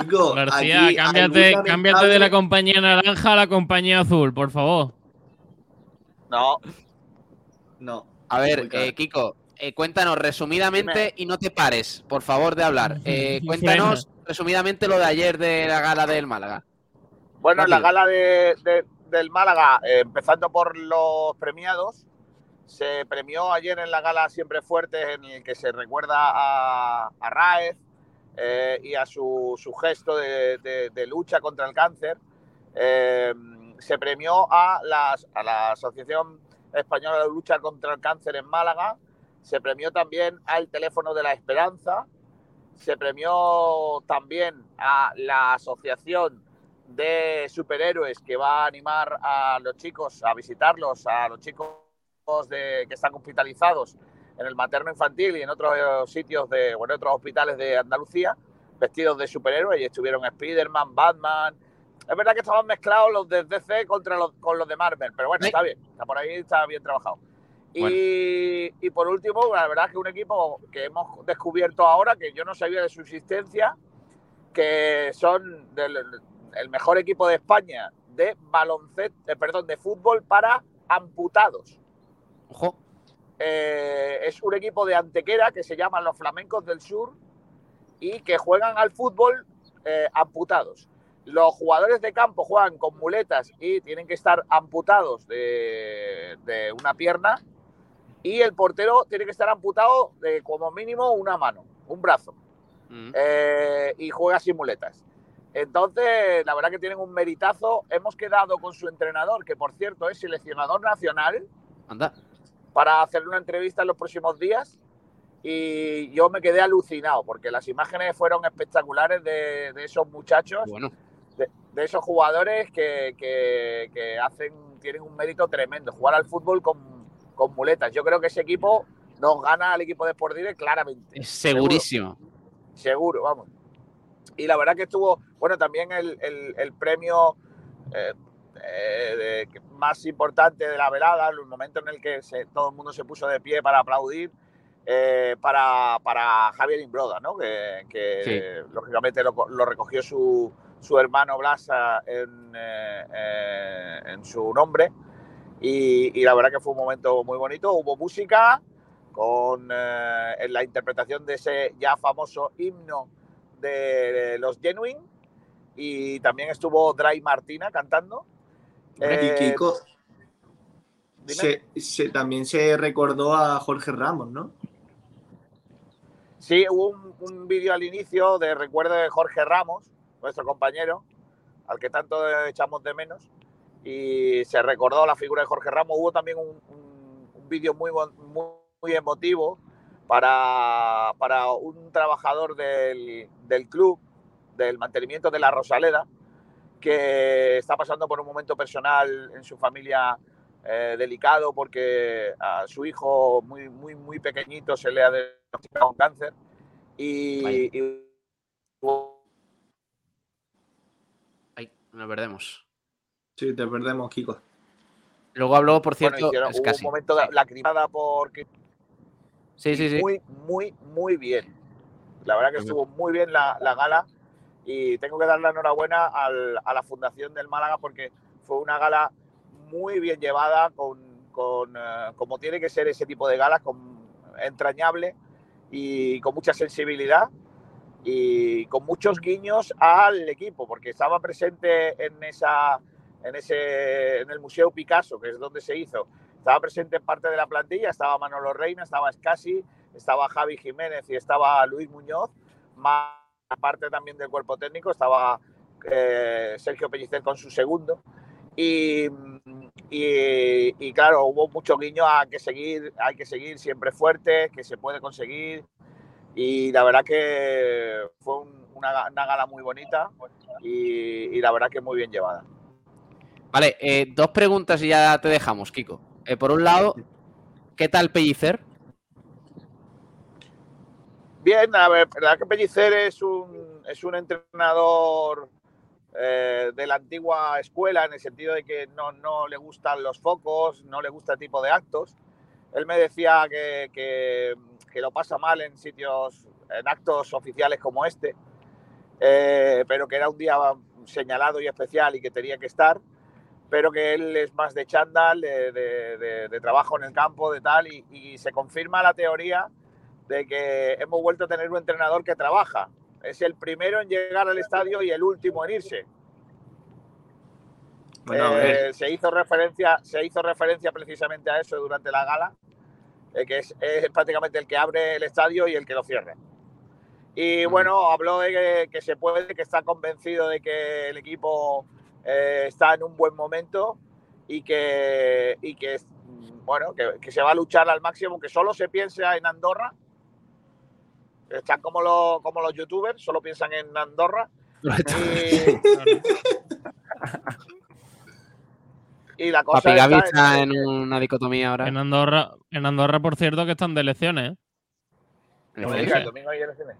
Chico, García, aquí cámbiate, cámbiate de la compañía naranja a la compañía azul, por favor. No, No. A ver, eh, Kiko, eh, cuéntanos resumidamente y no te pares, por favor, de hablar. Eh, cuéntanos resumidamente lo de ayer de la gala del Málaga. Bueno, en la gala de- de- del Málaga, eh, empezando por los premiados, se premió ayer en la gala Siempre Fuertes, en el que se recuerda a, a Raez eh, y a su, su gesto de, de- de lucha contra el cáncer. Eh, se premió a, las- a la Asociación Española de Lucha contra el Cáncer en Málaga. Se premió también al Teléfono de la Esperanza. Se premió también a la Asociación de Superhéroes que va a animar a los chicos a visitarlos, a los chicos de, que están hospitalizados en el materno infantil y en otros eh, sitios de, o en otros hospitales de Andalucía, vestidos de superhéroes y estuvieron Spider-Man, Batman. Es verdad que estaban mezclados los de DC contra los, con los de Marvel, pero bueno, está bien, está por ahí, está bien trabajado. Y, y por último, la verdad es que un equipo que hemos descubierto ahora, que yo no sabía de su existencia, que son del, el mejor equipo de España de baloncesto, eh, perdón, de fútbol para amputados. Ojo. Eh, es un equipo de Antequera que se llaman los Flamencos del Sur y que juegan al fútbol eh, amputados. Los jugadores de campo juegan con muletas y tienen que estar amputados de, de una pierna y el portero tiene que estar amputado de como mínimo una mano, un brazo Mm. eh, y juega sin muletas. Entonces, la verdad que tienen un meritazo. Hemos quedado con su entrenador, que por cierto es seleccionador nacional, Anda. para hacer una entrevista en los próximos días. Y yo me quedé alucinado, porque las imágenes fueron espectaculares de, de esos muchachos, Bueno, de, de esos jugadores que, que- que hacen, tienen un mérito tremendo. Jugar al fútbol con, con muletas. Yo creo que ese equipo nos gana al equipo de Sport Direct claramente. segurísimo. Seguro, vamos. Y la verdad que estuvo, bueno, también el, el- el premio eh, eh, de- más importante de la velada, el momento en el que se- todo el mundo se puso de pie para aplaudir, eh, para, para Javier Imbroda, ¿no? Que, que, lógicamente lo recogió su, su hermano Blasa en, eh, eh, en su nombre. Y, y la verdad que fue un momento muy bonito. Hubo música con eh, en la interpretación de ese ya famoso himno de los Genuine. Y también estuvo Dry Martina cantando. Y Kiko, se- también se recordó a Jorge Ramos, ¿no? Sí, hubo un, un vídeo al inicio de recuerdo de Jorge Ramos, nuestro compañero, al que tanto echamos de menos, y se recordó la figura de Jorge Ramos. Hubo también un, un- un vídeo muy, muy, muy emotivo para, para un trabajador del, del club, del mantenimiento de la Rosaleda, que está pasando por un momento personal en su familia eh, delicado porque a su hijo muy, muy, muy pequeñito se le ha diagnosticado un cáncer y, y- nos perdemos. Sí, te perdemos, Kiko. Luego habló, por bueno, cierto, hicieron- es hubo casi. un momento de lacrimada porque Sí, sí, sí. muy, muy, muy bien. La verdad que estuvo muy bien la, la gala y tengo que dar la enhorabuena al- a la Fundación del Málaga porque fue una gala muy bien llevada, con, con, eh, como tiene que ser ese tipo de galas, con, entrañable y con mucha sensibilidad y con muchos guiños al equipo, porque estaba presente en esa en ese en el Museo Picasso, que es donde se hizo. Estaba presente en parte de la plantilla, estaba Manolo Reina, estaba Scassi, estaba Javi Jiménez y estaba Luis Muñoz, más parte también del cuerpo técnico, estaba eh, Sergio Pellicer con su segundo. Y, y- y claro, hubo mucho guiño a que seguir, hay que seguir siempre fuerte, que se puede conseguir. Y la verdad que fue un- una, ga- una gala muy bonita y, y la verdad que muy bien llevada. Vale, eh, dos preguntas y ya te dejamos, Kiko. Eh, por un lado, ¿qué tal Pellicer? Bien, la ver- verdad que Pellicer es un, es un entrenador eh, de la antigua escuela en el sentido de que no, no le gustan los focos, no le gusta el tipo de actos. Él me decía que, que- lo pasa mal en sitios, en actos oficiales como este, eh, pero que era un día señalado y especial y que tenía que estar. pero que él es más de chándal, de, trabajo en el campo, de tal, y se confirma la teoría de que hemos vuelto a tener un entrenador que trabaja. Es el primero en llegar al estadio y el último en irse. Bueno. Eh, se hizo referencia, se hizo referencia precisamente a eso durante la gala, eh, que es, es prácticamente el que abre el estadio y el que lo cierra. Y bueno, habló de que, que se puede, que está convencido de que el equipo eh, está en un buen momento y que, y que bueno, que, que se va a luchar al máximo, que solo se piensa en Andorra. Están como los, como los youtubers, solo piensan en Andorra. Y, y la cosa Papi Gaby está está en- en una dicotomía ahora. En Andorra, en Andorra, por cierto, que están de elecciones. ¿eh? No me el domingo hay elecciones.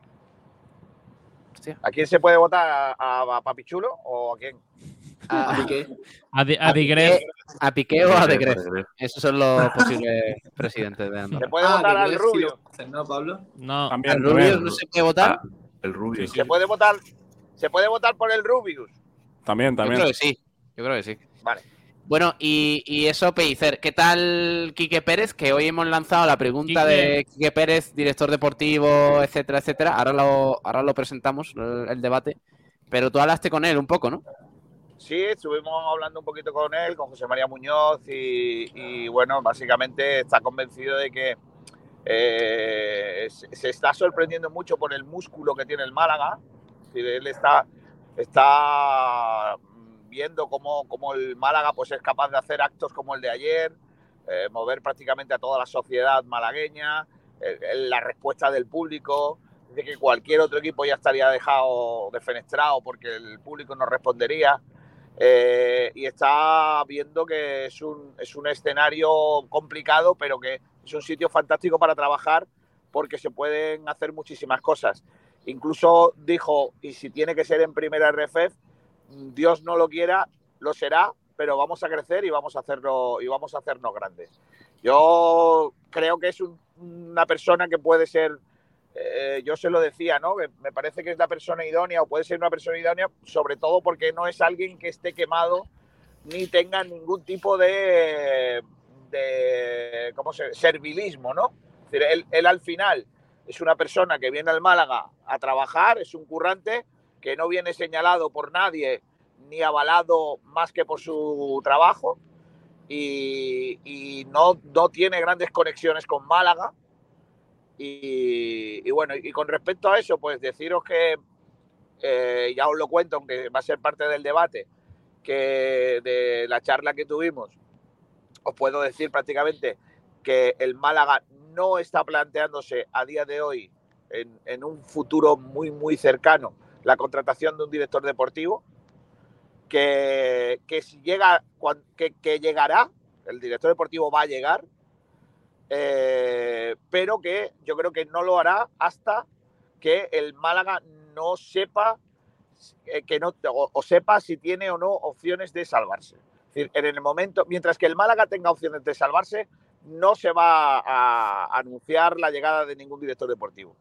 ¿A quién se puede votar? ¿A, a Papi Chulo o a quién? A, A, Di- a Digrés. a Piqué o a. Digrés. Esos son los posibles presidentes de ¿Se Andorra. puede Ah, votar al Rubio? ¿no, Pablo? No, ¿Al. Rubius no se puede votar? Ah, el Rubio. Se puede votar, se puede votar por el Rubius. También, Yo también. creo que sí. Yo creo que sí. Vale. Bueno, y, y eso, Pellicer, ¿qué tal Quique Pérez? Que hoy hemos lanzado la pregunta Quique. de Quique Pérez, director deportivo, etcétera, etcétera. Ahora lo, ahora lo presentamos, el, el debate. Pero tú hablaste con él un poco, ¿no? Sí, estuvimos hablando un poquito con él, con José María Muñoz y, y, bueno, básicamente está convencido de que eh, se está sorprendiendo mucho por el músculo que tiene el Málaga. Decir, él está, está viendo cómo, cómo el Málaga pues, es capaz de hacer actos como el de ayer, eh, mover prácticamente a toda la sociedad malagueña, la respuesta del público, de que cualquier otro equipo ya estaría dejado defenestrado porque el público no respondería. Eh, y está viendo que es un, es un escenario complicado, pero que es un sitio fantástico para trabajar porque se pueden hacer muchísimas cosas. Incluso dijo, y si tiene que ser en primera RFF, Dios no lo quiera, lo será, pero vamos a crecer y vamos a hacerlo y vamos a hacernos grandes. Yo creo que es un- una persona que puede ser, eh, yo se lo decía, ¿no? Me parece que es la persona idónea o puede ser una persona idónea, sobre todo porque no es alguien que esté quemado ni tenga ningún tipo de, de ¿cómo se servilismo, ¿no? Él, él al final es una persona que viene al Málaga a trabajar, es un currante que no viene señalado por nadie ni avalado más que por su trabajo y, no, no tiene grandes conexiones con Málaga. Y, bueno, y con respecto a eso, pues deciros que, eh, ya os lo cuento, aunque va a ser parte del debate, que de la charla que tuvimos, os puedo decir prácticamente que el Málaga no está planteándose a día de hoy, en un futuro muy, muy cercano, la contratación de un director deportivo, que, que si llega, que, llegará, el director deportivo va a llegar, eh, pero que yo creo que no lo hará hasta que el Málaga no sepa eh, que no o, sepa si tiene o no opciones de salvarse. En el momento, mientras que el Málaga tenga opciones de salvarse, no se va a anunciar la llegada de ningún director deportivo.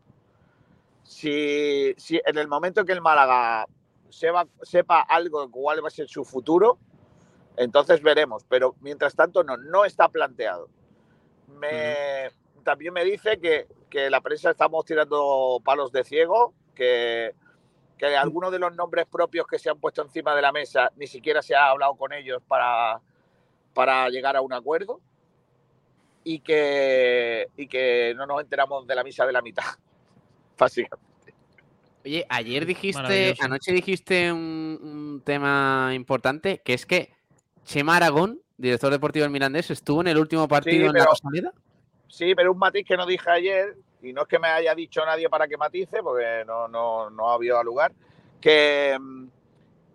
Si, si en el momento que el Málaga sepa, sepa algo de cuál va a ser su futuro, entonces veremos. Pero mientras tanto, no, no está planteado. Me, También me dice que, que la prensa estamos tirando palos de ciego, que, que algunos de los nombres propios que se han puesto encima de la mesa ni siquiera se ha hablado con ellos para, para llegar a un acuerdo y que, y que no nos enteramos de la misa de la mitad, básicamente. Oye, ayer dijiste, anoche dijiste un, un tema importante, que es que Chema Aragón, director deportivo del Mirandés, estuvo en el último partido en la Rosaleda. Sí, pero un matiz que no dije ayer, y no es que me haya dicho nadie para que matice, porque no, no, no había lugar, que, mm,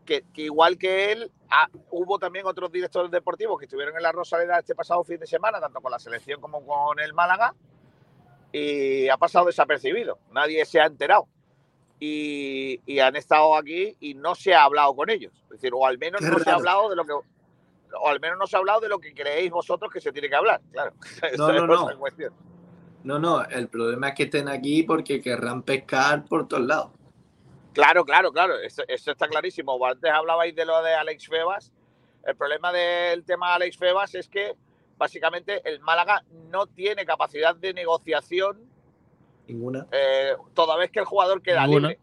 que, que igual que él, ah, hubo también otros directores deportivos que estuvieron en la Rosaleda este pasado fin de semana, tanto con la selección como con el Málaga, y ha pasado desapercibido. Nadie se ha enterado. Y, y han estado aquí y no se ha hablado con ellos. Es decir, o al menos Qué no se ha hablado de lo que. O al menos no se ha hablado de lo que creéis vosotros que se tiene que hablar, claro. No, no, no. No, no, el problema es que estén aquí porque querrán pescar por todos lados. Claro, claro, claro, eso, eso está clarísimo. Antes hablabais de lo de Alex Febas, el problema del tema Alex Febas es que básicamente el Málaga no tiene capacidad de negociación Ninguna. eh, toda vez que el jugador queda Ninguna. libre.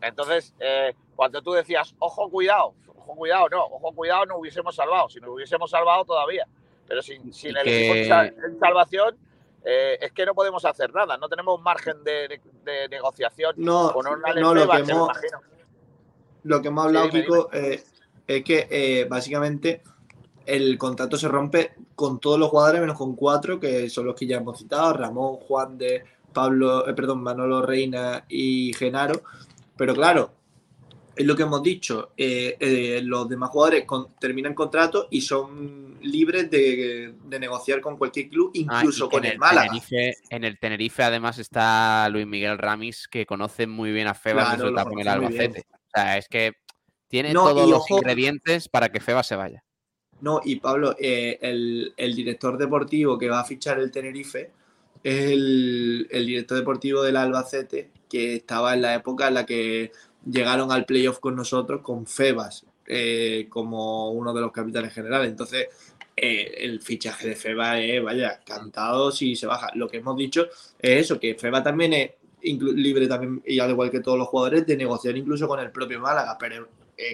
Entonces, eh, cuando tú decías, ojo, cuidado, ojo, cuidado, no, ojo, cuidado, no hubiésemos salvado. Si nos hubiésemos salvado todavía. Pero sin, sin el que- equipo en sal- en salvación, eh, es que no podemos hacer nada. No tenemos margen de, de- de negociación No, con un Alex no, lo que hemos- imagino. Lo que hemos hablado, dime, Kiko, eh, es que eh, básicamente el contrato se rompe con todos los jugadores menos con cuatro, que son los que ya hemos citado, Ramón, Juan de Pablo, eh, perdón, Manolo Reina y Genaro. Pero claro, es lo que hemos dicho, eh, eh, los demás jugadores con- terminan contrato y son libres de, de negociar con cualquier club, Ah, incluso con el Málaga. Tenerife, en el Tenerife, además, está Luis Miguel Ramis, que conoce muy bien a Febas Claro, desde su etapa en el. Albacete. O sea, es que tiene No, todos los ojo- ingredientes para que Febas se vaya. No, y Pablo, eh, el, director deportivo que va a fichar el Tenerife es el, director deportivo del Albacete, que estaba en la época en la que llegaron al playoff con nosotros, con Febas, eh, como uno de los capitanes generales. Entonces, eh, el fichaje de Febas es, vaya, cantado si se baja. Lo que hemos dicho es eso, que Febas también es libre también, y al igual que todos los jugadores, de negociar incluso con el propio Málaga, pero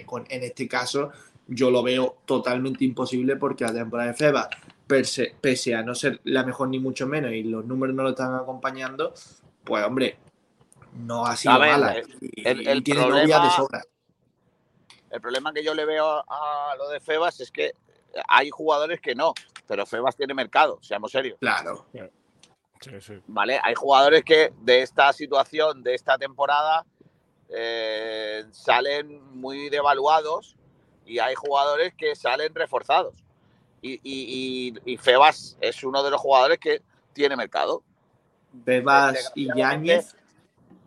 con, en este caso yo lo veo totalmente imposible porque la temporada de Feba, pese, pese a no ser la mejor ni mucho menos y los números no lo están acompañando, pues hombre, no ha sido ver, mala. el- Y, el- el y tiene problema- novia de sobra. El problema que yo le veo a lo de Febas es que hay jugadores que no, pero Febas tiene mercado, seamos serios. Claro. Sí, sí. ¿Vale? Hay jugadores que de esta situación, de esta temporada, eh, salen muy devaluados y hay jugadores que salen reforzados. Y, y- y- y Febas es uno de los jugadores que tiene mercado. Febas y Yáñez,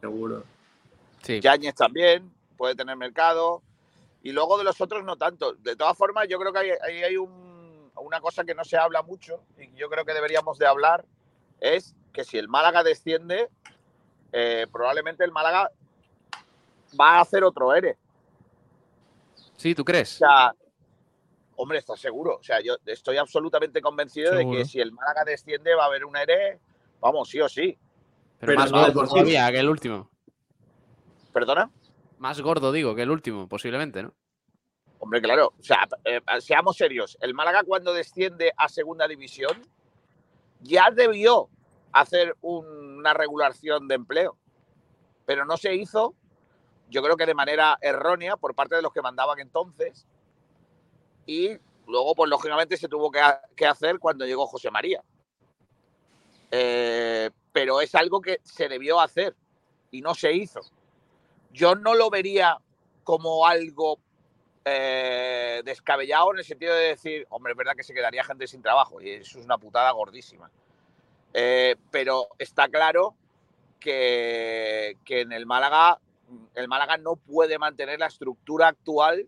seguro. Sí. Yáñez también puede tener mercado. Y luego de los otros no tanto. De todas formas, yo creo que ahí hay, hay un- una cosa que no se habla mucho y yo creo que deberíamos de hablar, es que si el Málaga desciende, eh, probablemente el Málaga va a hacer otro ERE. Sí, ¿tú crees? O sea, hombre, ¿estás seguro? O sea, yo estoy absolutamente convencido de que si el Málaga desciende va a haber un ERE, vamos, sí o sí. Pero, Pero más no, gordo por todavía que el último. ¿Perdona? Más gordo, digo, que el último, posiblemente, ¿no? Hombre, claro. O sea, eh, seamos serios. El Málaga cuando desciende a segunda división ya debió hacer un- una regulación de empleo, pero no se hizo. Yo creo que de manera errónea por parte de los que mandaban entonces. Y luego, pues lógicamente, se tuvo que, ha- que hacer cuando llegó José María. Eh, pero es algo que se debió hacer y no se hizo. Yo no lo vería como algo eh, descabellado en el sentido de decir, hombre, es verdad que se quedaría gente sin trabajo y eso es una putada gordísima. Eh, pero está claro que, que en el Málaga, el Málaga no puede mantener la estructura actual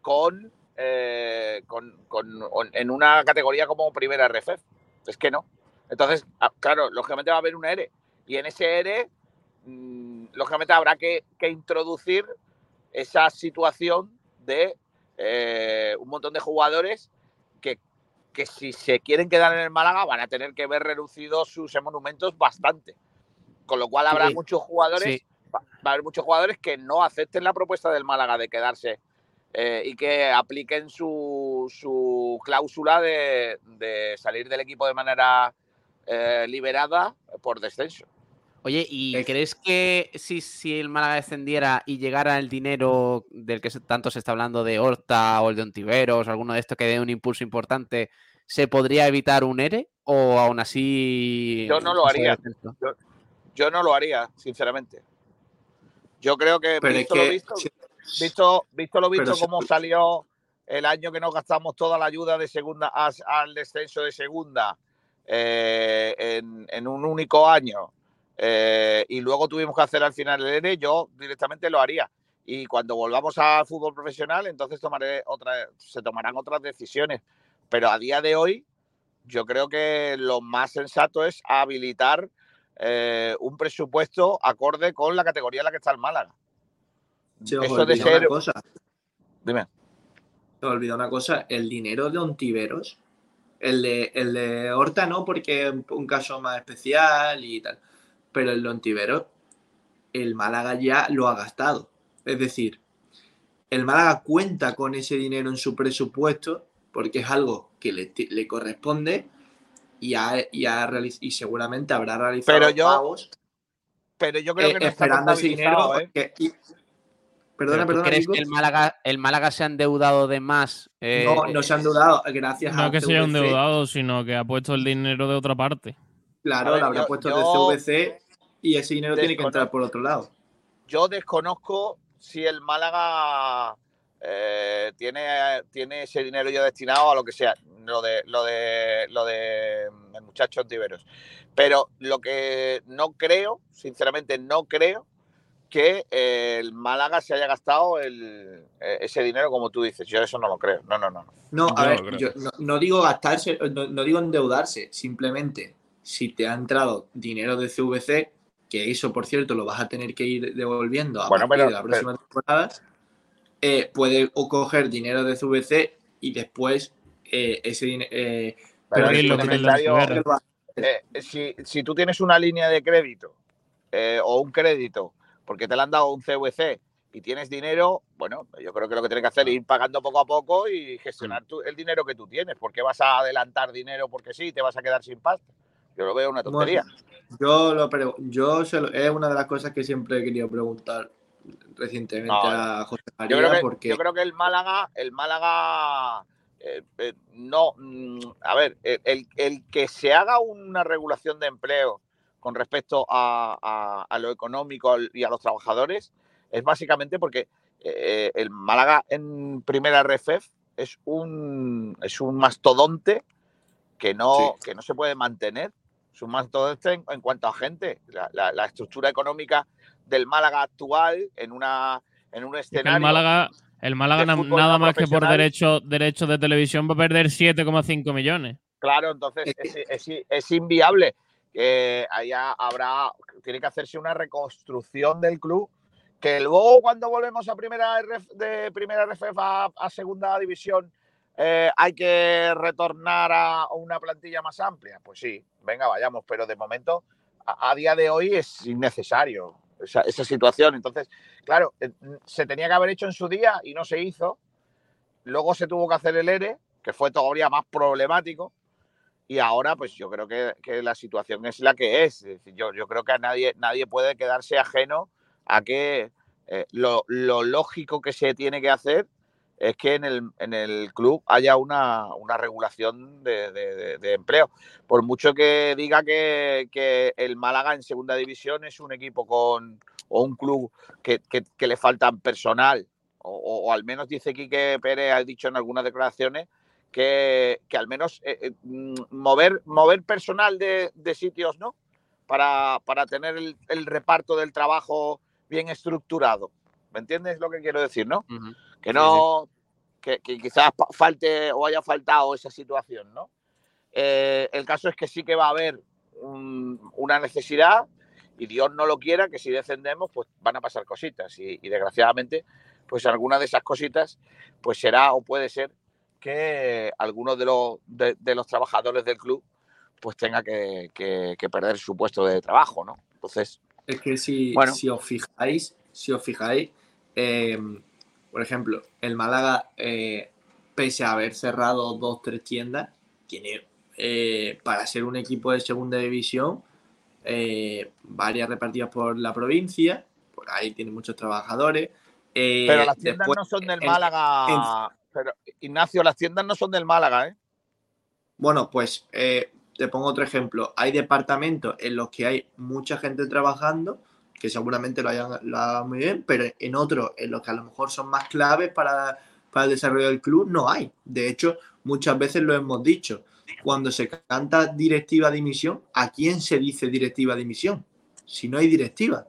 con, eh, con- con- en una categoría como primera RFF. Es que no. Entonces, ah, claro, lógicamente va a haber un ERE. Y en ese ERE, mm, lógicamente habrá que, que introducir esa situación de eh, un montón de jugadores que, que si se quieren quedar en el Málaga van a tener que ver reducidos sus monumentos bastante. Con lo cual habrá Sí, muchos jugadores, sí. Va a haber muchos jugadores que no acepten la propuesta del Málaga de quedarse eh, y que apliquen su, su cláusula de, de salir del equipo de manera eh, liberada por descenso. Oye, ¿y Es- crees que si, si el Málaga descendiera y llegara el dinero del que tanto se está hablando de Horta o el de Ontiveros, alguno de estos que dé un impulso importante, ¿se podría evitar un ERE? ¿O aún así.? Yo no lo haría. Yo no lo haría, sinceramente. Yo creo que, Pero es visto lo visto, visto, visto lo visto si- cómo salió el año que nos gastamos toda la ayuda de segunda a- al descenso de segunda eh, en, en un único año eh, y luego tuvimos que hacer al final el ERE, yo directamente lo haría. Y cuando volvamos al fútbol profesional, entonces tomaré otra, se tomarán otras decisiones. Pero a día de hoy, yo creo que lo más sensato es habilitar eh, un presupuesto acorde con la categoría en la que está el Málaga. Eso de digo una ser. cosa. Dime. me he olvidado una cosa, el dinero de Ontiveros, el de, el de Horta no, porque es un caso más especial y tal, pero el de Ontiveros, el Málaga ya lo ha gastado. Es decir, el Málaga cuenta con ese dinero en su presupuesto porque es algo que le, le corresponde y, ha, y, ha realiz- y seguramente habrá realizado Pero yo- pagos Pero yo creo eh, que no esperando ese dinero. ¿eh? porque- y- Perdona, ¿Pero tú perdona, crees que el Málaga, el Málaga se ha endeudado de más? eh, No, no se han dudado, gracias No a que se haya endeudado, sino que ha puesto el dinero de otra parte. Claro, ver, lo habrá yo- puesto yo de CVC y ese dinero tiene que entrar por otro lado. Yo desconozco si el Málaga eh, tiene, tiene ese dinero ya destinado a lo que sea, lo de lo de lo de mm, el muchacho Antiveros. Pero lo que no creo, sinceramente no creo que eh, el Málaga se haya gastado el- eh, ese dinero como tú dices. Yo eso no lo creo. No, no, no. no. No, a Yo ver, yo no, no digo gastarse, no, no digo endeudarse, simplemente si te ha entrado dinero de CVC, que eso por cierto lo vas a tener que ir devolviendo a Bueno, partir pero- de la próxima temporada, eh, puede o coger dinero de CVC y después eh, ese dinero... Eh, Pero Pero lo que lo eh, si, si tú tienes una línea de crédito o un crédito porque te la han dado un CVC y tienes dinero, bueno, yo creo que lo que tienes que hacer es ir pagando poco a poco y gestionar tu- el dinero que tú tienes. porque vas a adelantar dinero porque sí te vas a quedar sin pasta? Yo lo veo una tontería. Yo lo pre- yo se lo- es una de las cosas que siempre he querido preguntar recientemente No, a José Yo María creo, que, porque yo creo que el Málaga, el Málaga, eh, eh, no, mm, a ver, el, el- que se haga una regulación de empleo con respecto a, a- a lo económico y a los trabajadores es básicamente porque eh, el Málaga en primera RFF es un, es un mastodonte que no, que no se puede mantener. Es un mastodonte en, en cuanto a gente. La, la- la estructura económica del Málaga actual en una en un escenario el Málaga, el Málaga nada más que por profesional. derecho, derechos de televisión va a perder 7,5 millones. Claro, entonces es, es- es inviable. que allá habrá, tiene que hacerse una reconstrucción del club. Que luego, cuando volvemos a primera RF de primera RFF a, a segunda división, eh, hay que retornar a una plantilla más amplia. Pues sí, venga, vayamos. Pero de momento, a, a día de hoy es innecesario esa, situación. Entonces, claro, eh, se tenía que haber hecho en su día y no se hizo. Luego se tuvo que hacer el ERE, que fue todavía más problemático. Y ahora, pues yo creo que, que la situación es la que es. Yo, yo creo que a nadie, nadie puede quedarse ajeno a que eh, lo, lo lógico que se tiene que hacer es que en el, en el club haya una, una regulación de, de- empleo. Por mucho que diga que, que el Málaga en segunda división es un equipo con o un club que, que- le faltan personal, o, o- al menos dice Quique Pérez, ha dicho en algunas declaraciones, que, al menos eh, eh, mm, mover, mover personal de, de sitios, ¿no? Para, para tener el, el reparto del trabajo bien estructurado. ¿Me entiendes lo que quiero decir, no? Ujú. Que no, que, que quizás falte o haya faltado esa situación, ¿no? Eh, el caso es que sí que va a haber un- una necesidad y Dios no lo quiera que si descendemos pues van a pasar cositas y, y desgraciadamente pues alguna de esas cositas pues será o puede ser que algunos de los, de, de los trabajadores del club pues tenga que, que- que perder su puesto de trabajo, ¿no? Entonces, Es que si, Bueno. si os fijáis, si os fijáis, eh, por ejemplo, el Málaga, eh, pese a haber cerrado dos, tres tiendas, tiene eh, para ser un equipo de segunda división eh, varias repartidas por la provincia, por ahí tiene muchos trabajadores. eh, pero las tiendas después, no son del en- Málaga. Pero, Ignacio, las tiendas no son del Málaga, ¿eh? Bueno, pues eh, te pongo otro ejemplo. Hay departamentos en los que hay mucha gente trabajando, que seguramente lo hayan, lo hagan muy bien, pero en otros en los que a lo mejor son más claves para, para el desarrollo del club, no hay. De hecho, muchas veces lo hemos dicho. Cuando se canta directiva de dimisión, ¿a quién se dice directiva de dimisión? Si no hay directiva.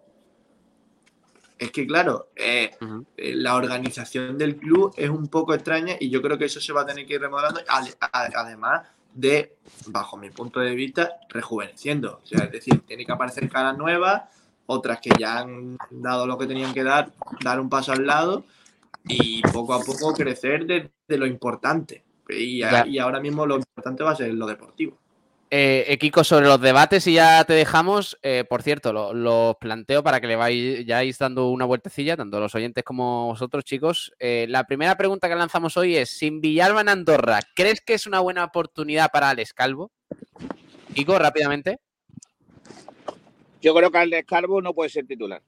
Es que, claro, eh, eh, la organización del club es un poco extraña y yo creo que eso se va a tener que ir remodelando, además de, bajo mi punto de vista, rejuveneciendo. O sea, es decir, tiene que aparecer caras nuevas, otras que ya han dado lo que tenían que dar, dar un paso al lado y poco a poco crecer desde lo importante. Y, a- Ya. y ahora mismo lo importante va a ser lo deportivo. Eh, eh, Kiko, sobre los debates y ya te dejamos, eh, por cierto, lo- los planteo para que le vais, ya vais dando una vueltecilla, tanto los oyentes como vosotros, chicos. Eh, la primera pregunta que lanzamos hoy es, sin Villalba en Andorra, ¿crees que es una buena oportunidad para Alex Calvo? Kiko, rápidamente. Yo creo que Alex Calvo no puede ser titular.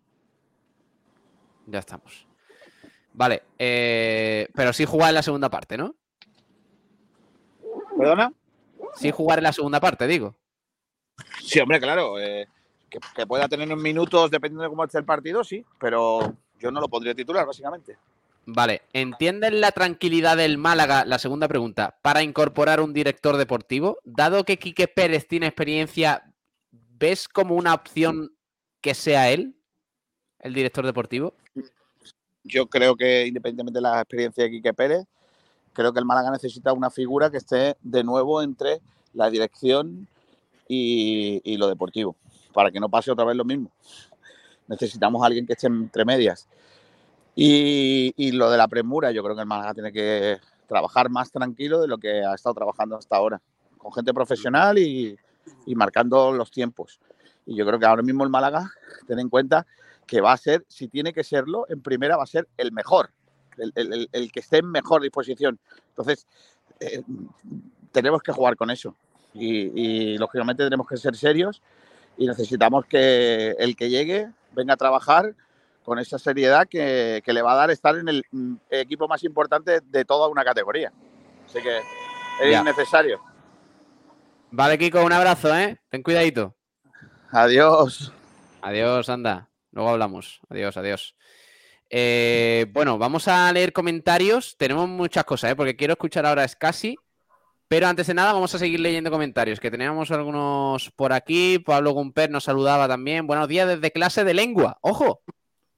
Ya estamos. Vale, eh, pero sí jugar en la segunda parte, ¿no? ¿Perdona? Sí jugar en la segunda parte, digo. Sí, hombre, claro. eh, que, que pueda tener unos minutos dependiendo de cómo esté el partido, sí, pero yo no lo pondría titular, básicamente. Vale, ¿entienden la tranquilidad del Málaga? La segunda pregunta, para incorporar un director deportivo, dado que Quique Pérez tiene experiencia, ¿ves como una opción que sea él, el director deportivo? Yo creo que, independientemente de la experiencia de Quique Pérez, creo que el Málaga necesita una figura que esté de nuevo entre la dirección y, y lo deportivo, para que no pase otra vez lo mismo. Necesitamos alguien que esté entre medias. Y, y lo de la premura, yo creo que el Málaga tiene que trabajar más tranquilo de lo que ha estado trabajando hasta ahora, con gente profesional y, y marcando los tiempos. Y yo creo que ahora mismo el Málaga, ten en cuenta que va a ser, si tiene que serlo, en primera va a ser el mejor, el, el- que esté en mejor disposición. Entonces, eh, tenemos que jugar con eso. Y, y, lógicamente tenemos que ser serios y necesitamos que el que llegue venga a trabajar con esa seriedad que, que le va a dar estar en el mm, equipo más importante de toda una categoría. Así que es Ya. necesario. Vale, Kiko, un abrazo, ¿eh? Ten cuidadito. Adiós. Adiós, anda. Luego hablamos. Adiós, adiós. Eh, bueno, vamos a leer comentarios. Tenemos muchas cosas, ¿eh? Porque quiero escuchar ahora a Scassi. Pero antes de nada, vamos a seguir leyendo comentarios, que teníamos algunos por aquí. Pablo Gumper nos saludaba también. Buenos días desde clase de lengua. ¡Ojo!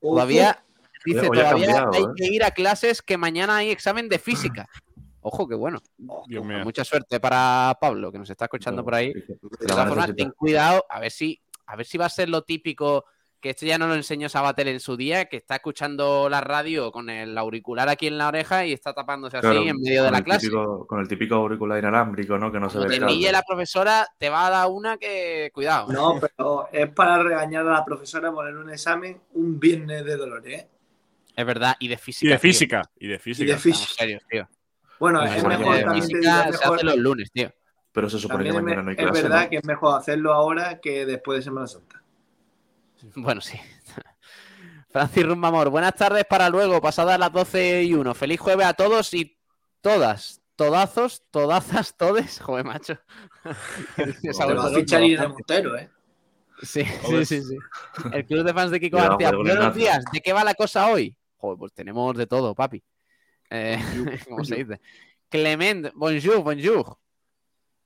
Todavía, dice, todavía cambiado, hay ¿eh? que ir a clases que mañana hay examen de física. Ojo, qué bueno. Dios mío. Mucha suerte para Pablo, que nos está escuchando por ahí. De todas formas, ten cuidado, a ver si, a ver si va a ser lo típico que esto ya no lo enseñó Sabatel en su día, que está escuchando la radio con el auricular aquí en la oreja y está tapándose así Claro, en medio de la clase. típico- con el típico auricular inalámbrico, ¿no? Que no se ve te pille la profesora, te va a dar una que. Cuidado. No, pero es para regañar a la profesora poner un examen un viernes de dolores, ¿eh? Es verdad, y de Y física. de tío. física. Y de Y física. de Estamos física. serios, tío. Bueno, Pues es mejor también te digo, física es se mejor- hace los lunes, tío. Pero se supone que también mañana no hay es clase, verdad ¿no? que es mejor hacerlo ahora que después de Semana Santa. Bueno, sí. Francis Rumbamor, buenas tardes para luego, pasadas las 12 y 1. Feliz jueves a todos y todas. Todazos, todazas, todes. Joder, macho. Te va a fichar Irene Montero, ¿eh? Sí, sí, sí, sí. El club de fans de Kiko García. Buenos días. ¿De qué va la cosa hoy? Joder, pues tenemos de todo, papi. Eh, ¿Cómo se dice? Clement, bonjour, bonjour.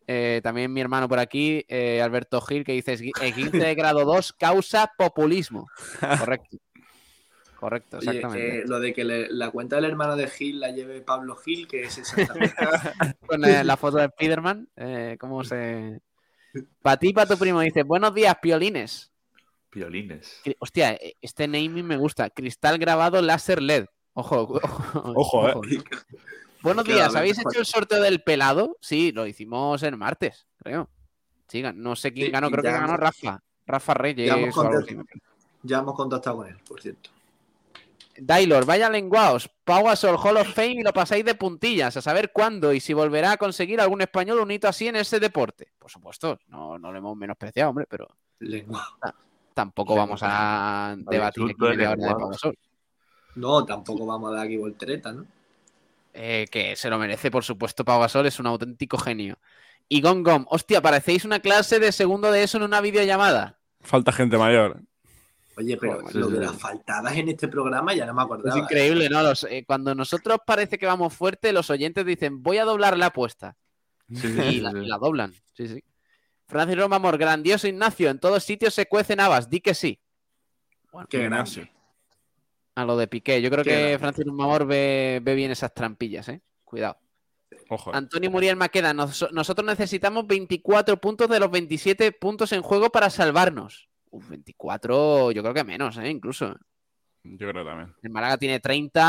Eh, también mi hermano por aquí, eh, Alberto Gil, que dice esguince de grado 2 causa populismo. Correcto. Correcto, Oye, exactamente. eh, lo de que le- la cuenta del hermano de Gil la lleve Pablo Gil, que es exactamente. Con eh, la foto de Spiderman, eh, ¿cómo se...? Para ti, para tu primo, dice, buenos días, piolines. Violines. Cri- Hostia, eh, este naming me gusta. Cristal grabado láser LED. Ojo, ojo. Ojo, eh. Buenos días, ¿habéis hecho el sorteo del pelado? Sí, lo hicimos el martes, creo. Sí, no sé quién Sí, ganó, creo que ganó Rafa. Rafa Reyes ya hemos o algo así. contestado. ya hemos contactado con él, por cierto. Dailor, vaya lenguaos. Pau Gasol Hall of Fame y lo pasáis de puntillas. A saber cuándo y si volverá a conseguir algún español un hito así en ese deporte. Por supuesto, no, no lo hemos menospreciado, hombre, pero Lengua. tampoco vamos a debatir aquí de media hora de lenguados. Pau Gasol. No, tampoco vamos a dar aquí voltereta, ¿no? Eh, que se lo merece, por supuesto, Pau Gasol es un auténtico genio. Y Gong Gong, hostia, parecéis una clase de segundo de eso en una videollamada. Falta gente mayor. Oye, pero Joder, lo sí, de sí. las faltadas en este programa ya no me acordaba. Es increíble, ¿no? Los, eh, cuando nosotros parece que vamos fuerte, los oyentes dicen, voy a doblar la apuesta. Sí, sí, Y sí, la, sí. la doblan. Sí, sí. Francis Roma Amor, grandioso Ignacio, en todos sitios se cuecen habas, di que sí. Qué Ignacio. A lo de Piqué. Yo creo que grande. Francis Roma Amor ve, ve bien esas trampillas, ¿eh? Cuidado. Ojo. Antonio Muriel Maqueda, nos- nosotros necesitamos 24 puntos de los 27 puntos en juego para salvarnos. Uf, 24, yo creo que menos, ¿eh? Incluso. Yo creo también. El Málaga tiene 30.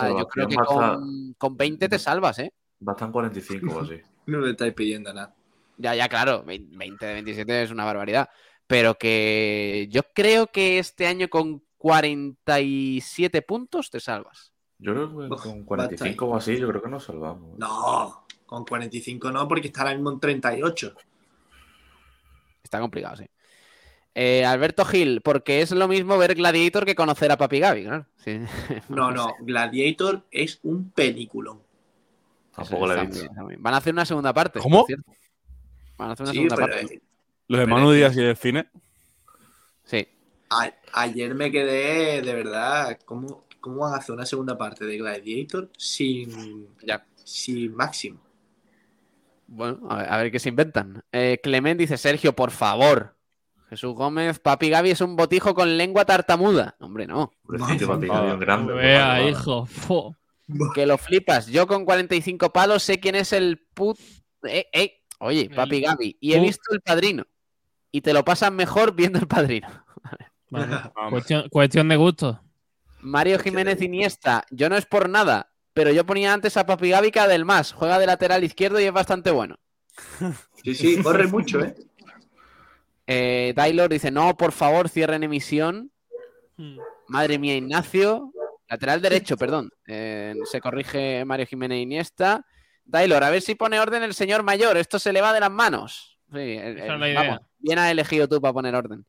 Salvación Yo creo que con, con 20 te salvas, ¿eh? Bastan 45 o así. No le estáis pidiendo nada. Ya, ya, claro. 20 de 27 es una barbaridad. Pero que yo creo que este año con 47 puntos te salvas. Yo creo que con 45 o así, yo creo que nos salvamos. No, con 45 no, porque está ahora mismo en 38. Está complicado, sí. Eh, Alberto Gil, porque es lo mismo ver Gladiator que conocer a Papi Gaby, claro. Sí. No, no, Gladiator es un peliculón. Tampoco la he visto. Van a hacer una segunda parte. ¿Cómo? Van a hacer una Sí, segunda parte. eh, Los que- Díaz y el cine. A- ayer me quedé de verdad. ¿cómo, ¿Cómo van a hacer una segunda parte de Gladiator sin, Ya. sin Máximo? Bueno, a ver, a ver qué se inventan. Eh, Clement dice, Sergio, por favor. Jesús Gómez, Papi Gaby es un botijo con lengua tartamuda. Hombre, no. Pobrecito, papi, bien grande. Vea, hijo. Fo. Que lo flipas. Yo con 45 palos sé quién es el put... Eh, eh. Oye, El Papi Gaby. Y he visto el padrino. Y te lo pasas mejor viendo el padrino. Vale. Cuestión, cuestión de gusto. Mario Jiménez Iniesta. Yo no es por nada, pero yo ponía antes a Papi Gaby que a Del Mas. Juega de lateral izquierdo y es bastante bueno. Sí, sí, corre mucho, ¿eh? Eh, Taylor dice, no, por favor, cierren emisión. Hmm. Madre mía, Ignacio. Lateral derecho, perdón. Eh, se corrige Mario Jiménez Iniesta. Taylor, a ver si pone orden el señor mayor. Esto se le va de las manos. Sí, el- Esa el- es la idea. vamos, bien has elegido tú para poner orden.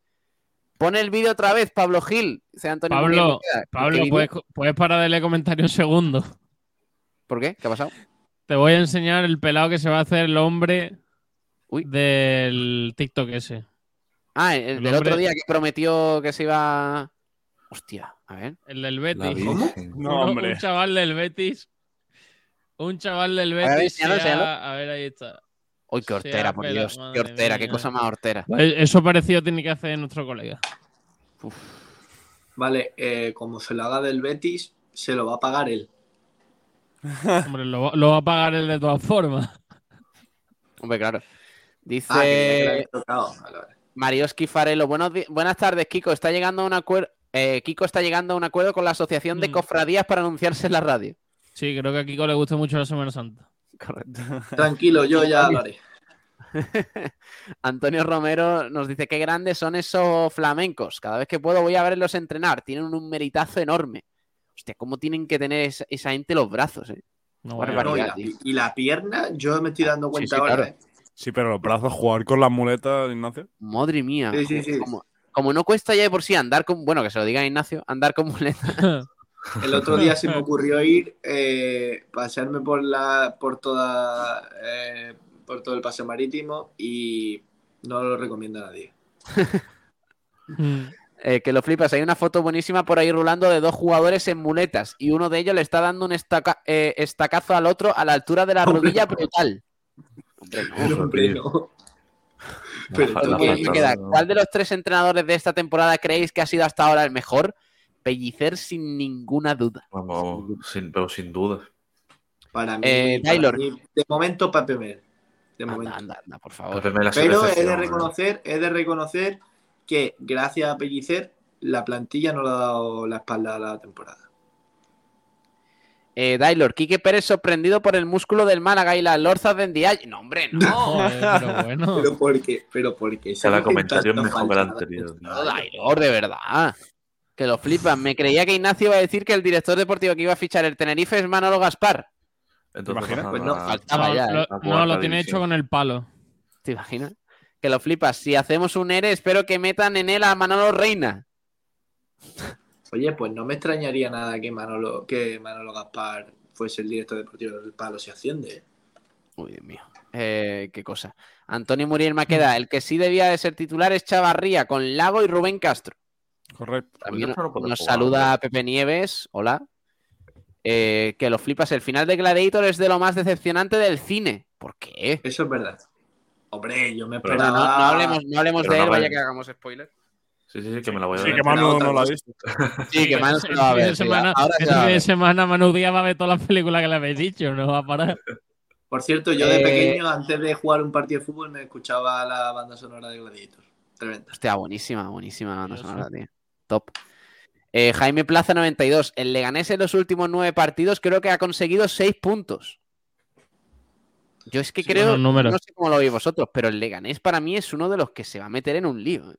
Pone el vídeo otra vez, Pablo Gil. Dice Antonio Pablo, Muñoz. Pablo. ¿puedes, puedes parar de leer comentarios un segundo. ¿Por qué? ¿Qué ha pasado? Te voy a enseñar el pelado que se va a hacer el hombre Uy. del TikTok ese. Ah, el, El del hombre- otro día que prometió que se iba. Hostia, a ver. El del Betis. Virgen. No, hombre. Un chaval del Betis. Un chaval del ver, Betis. enséñalo, se ha- enséñalo. A ver, ahí está. Uy, qué hortera, por Dios. Qué hortera, qué cosa más hortera. Pues Eso parecido tiene que hacer nuestro colega. Vale, eh, como se lo haga del Betis, se lo va a pagar él. Hombre, lo, lo va a pagar él de todas formas. Hombre, claro. Dice. Ah, que ya que le habéis tocado. Vale, vale. Marioski Farelo, buenos di- buenas tardes, Kiko. Está llegando a un acuerdo. Kiko está llegando a un acuerdo con la Asociación de Mm. Cofradías para anunciarse en la radio. Sí, creo que a Kiko le gusta mucho la Semana Santa. Correcto. Tranquilo, yo ya hablaré. Antonio Romero nos dice qué grandes son esos flamencos. Cada vez que puedo voy a verlos entrenar. Tienen un meritazo enorme. Hostia, cómo tienen que tener esa, esa gente los brazos, eh. No, Barbaridad. No, y, la, y la pierna, yo me estoy dando cuenta sí, ahora. claro. ¿eh? Sí, pero los brazos, jugar con las muletas, Ignacio. Madre mía. Sí, sí, sí. Como, como no cuesta ya de por sí andar con. Bueno, que se lo diga Ignacio, andar con muleta. El otro día se me ocurrió ir, eh, pasearme por la, por toda, eh, por todo el paseo marítimo y no lo recomiendo a nadie. Eh, que lo flipas. Hay una foto buenísima por ahí rulando de dos jugadores en muletas y uno de ellos le está dando un estaca- eh, estacazo al otro a la altura de la rodilla brutal. Hombre, no. Pero queda, ¿Cuál de los tres entrenadores de esta temporada creéis que ha sido hasta ahora el mejor? Pellicer sin ninguna duda. Vamos, sin, pero sin duda. Para mí, Eh, para Taylor. mí, de momento, Pape Mer. De Anda, momento. anda, anda, por favor. Mel Pero he de reconocer, he de reconocer que gracias a Pellicer la plantilla no le ha dado la espalda a la temporada. Eh, Dailor, Quique Pérez sorprendido por el músculo del Málaga y las lorzas de Ndiaye. No, hombre, no. Joder, pero bueno. Pero porque, pero porque comentario es tanta mejor que falta. anterior. No, Dailor, de verdad. Que lo flipan. Me creía que Ignacio iba a decir que el director deportivo que iba a fichar el Tenerife es Manolo Gaspar. Entonces, imaginas? bajan Pues no, faltaba No, ya, ¿eh? lo, a no, lo tiene división. hecho con el palo. ¿Te imaginas? Que lo flipas. Si hacemos un ERE, espero que metan en él a Manolo Reina. Oye, pues no me extrañaría nada que Manolo, que Manolo Gaspar fuese el director deportivo del Palo si asciende. Uy, Dios mío. Eh, qué cosa. Antonio Muriel Maqueda, el que sí debía de ser titular es Chavarría, con Lago y Rubén Castro. Correcto. También no nos jugar, saluda. Pepe Nieves. Hola. Eh, que lo flipas. El final de Gladiator es de lo más decepcionante del cine. ¿Por qué? Eso es verdad. Hombre, yo me esperaba. no, no hablemos, no hablemos de no él, vaya vale. que hagamos spoiler. Sí, sí, sí, que me la voy a Sí, ver. que Espera, Manu no la ha visto. Sí, que Manu se lo va a El fin de ver. sí, semana, ahora se el lo va a fin de ver. semana Manu Díaz va a ver todas las películas que le habéis dicho, no va a parar. Por cierto, yo de Eh, pequeño, antes de jugar un partido de fútbol, me escuchaba la banda sonora de Gladiator. Tremenda. Hostia, buenísima, buenísima banda Yo sonora, tío. Top. Eh, Jaime Plaza 92. El Leganés en los últimos nueve partidos creo que ha conseguido seis puntos. Yo es que Sí, creo, no sé cómo lo veis vosotros, pero el Leganés para mí es uno de los que se va a meter en un lío. ¿eh?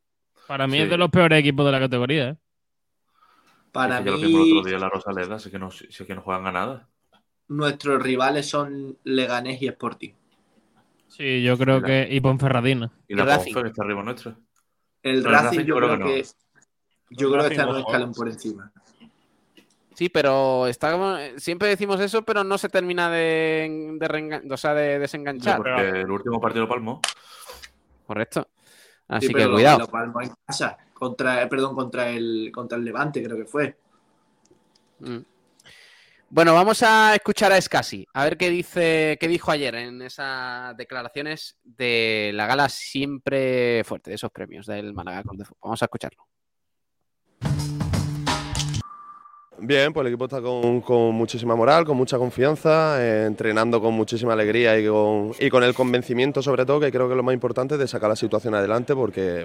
Para mí Sí. es de los peores equipos de la categoría. ¿eh? Para Es que ya lo mí, vimos el otro día la Rosaleda, así que no, sí que no juegan a nada. nuestros rivales son Leganés y Sporting. Sí, yo creo que. Y Ponferradina. Y la Racing. Que está arriba nuestra. El Racing, Racing yo creo que, yo creo que está en un escalón por encima. Sí, pero está como- siempre decimos eso, pero no se termina de, de, reengan- o sea, de Sí, desenganchar. porque el último partido palmo. Correcto. Así Sí, que pero lo- cuidado. lo palmó en casa. Contra, eh, perdón, contra el, contra el Levante, creo que fue. Mm. Bueno, vamos a escuchar a Scassi, a ver qué dice, qué dijo ayer en esas declaraciones de la gala siempre fuerte de esos premios del Málaga Club de Fútbol. Vamos a escucharlo. Bien, pues el equipo está con, con muchísima moral, con mucha confianza, eh, entrenando con muchísima alegría y con, y con el convencimiento sobre todo, que creo que es lo más importante de sacar la situación adelante porque,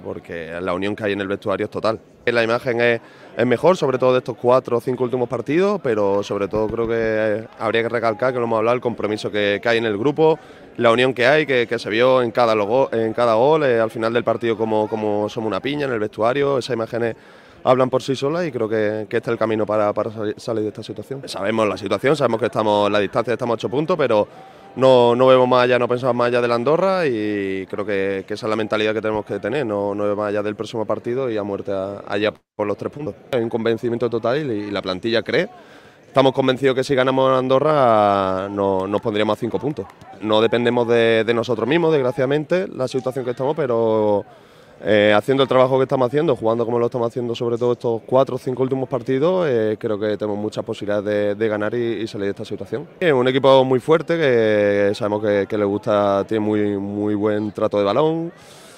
la unión que hay en el vestuario es total. La imagen es, es mejor, sobre todo de estos cuatro o cinco últimos partidos, pero sobre todo creo que eh, habría que recalcar, que lo hemos hablado, el compromiso que, hay en el grupo, la unión que hay, que, que se vio en cada, logo- en cada gol, eh, al final del partido como, como somos una piña en el vestuario, esas imágenes hablan por sí solas y creo que, este es el camino para, para sali- salir de esta situación. Sabemos la situación, sabemos que estamos la distancia estamos a 8 puntos, pero no, no vemos más allá, no pensamos más allá de la Andorra y creo que, esa es la mentalidad que tenemos que tener, no, no vemos más allá del próximo partido y a muerte allá por los tres puntos. Hay un convencimiento total y, la plantilla cree. Estamos convencidos que si ganamos Andorra no- nos pondríamos a cinco puntos. No dependemos de, de nosotros mismos, desgraciadamente, la situación que estamos, pero eh, haciendo el trabajo que estamos haciendo, jugando como lo estamos haciendo, sobre todo estos cuatro o cinco últimos partidos, eh, creo que tenemos muchas posibilidades de, ganar y, salir de esta situación. Es un equipo muy fuerte que sabemos que, que le gusta, tiene muy, muy buen trato de balón.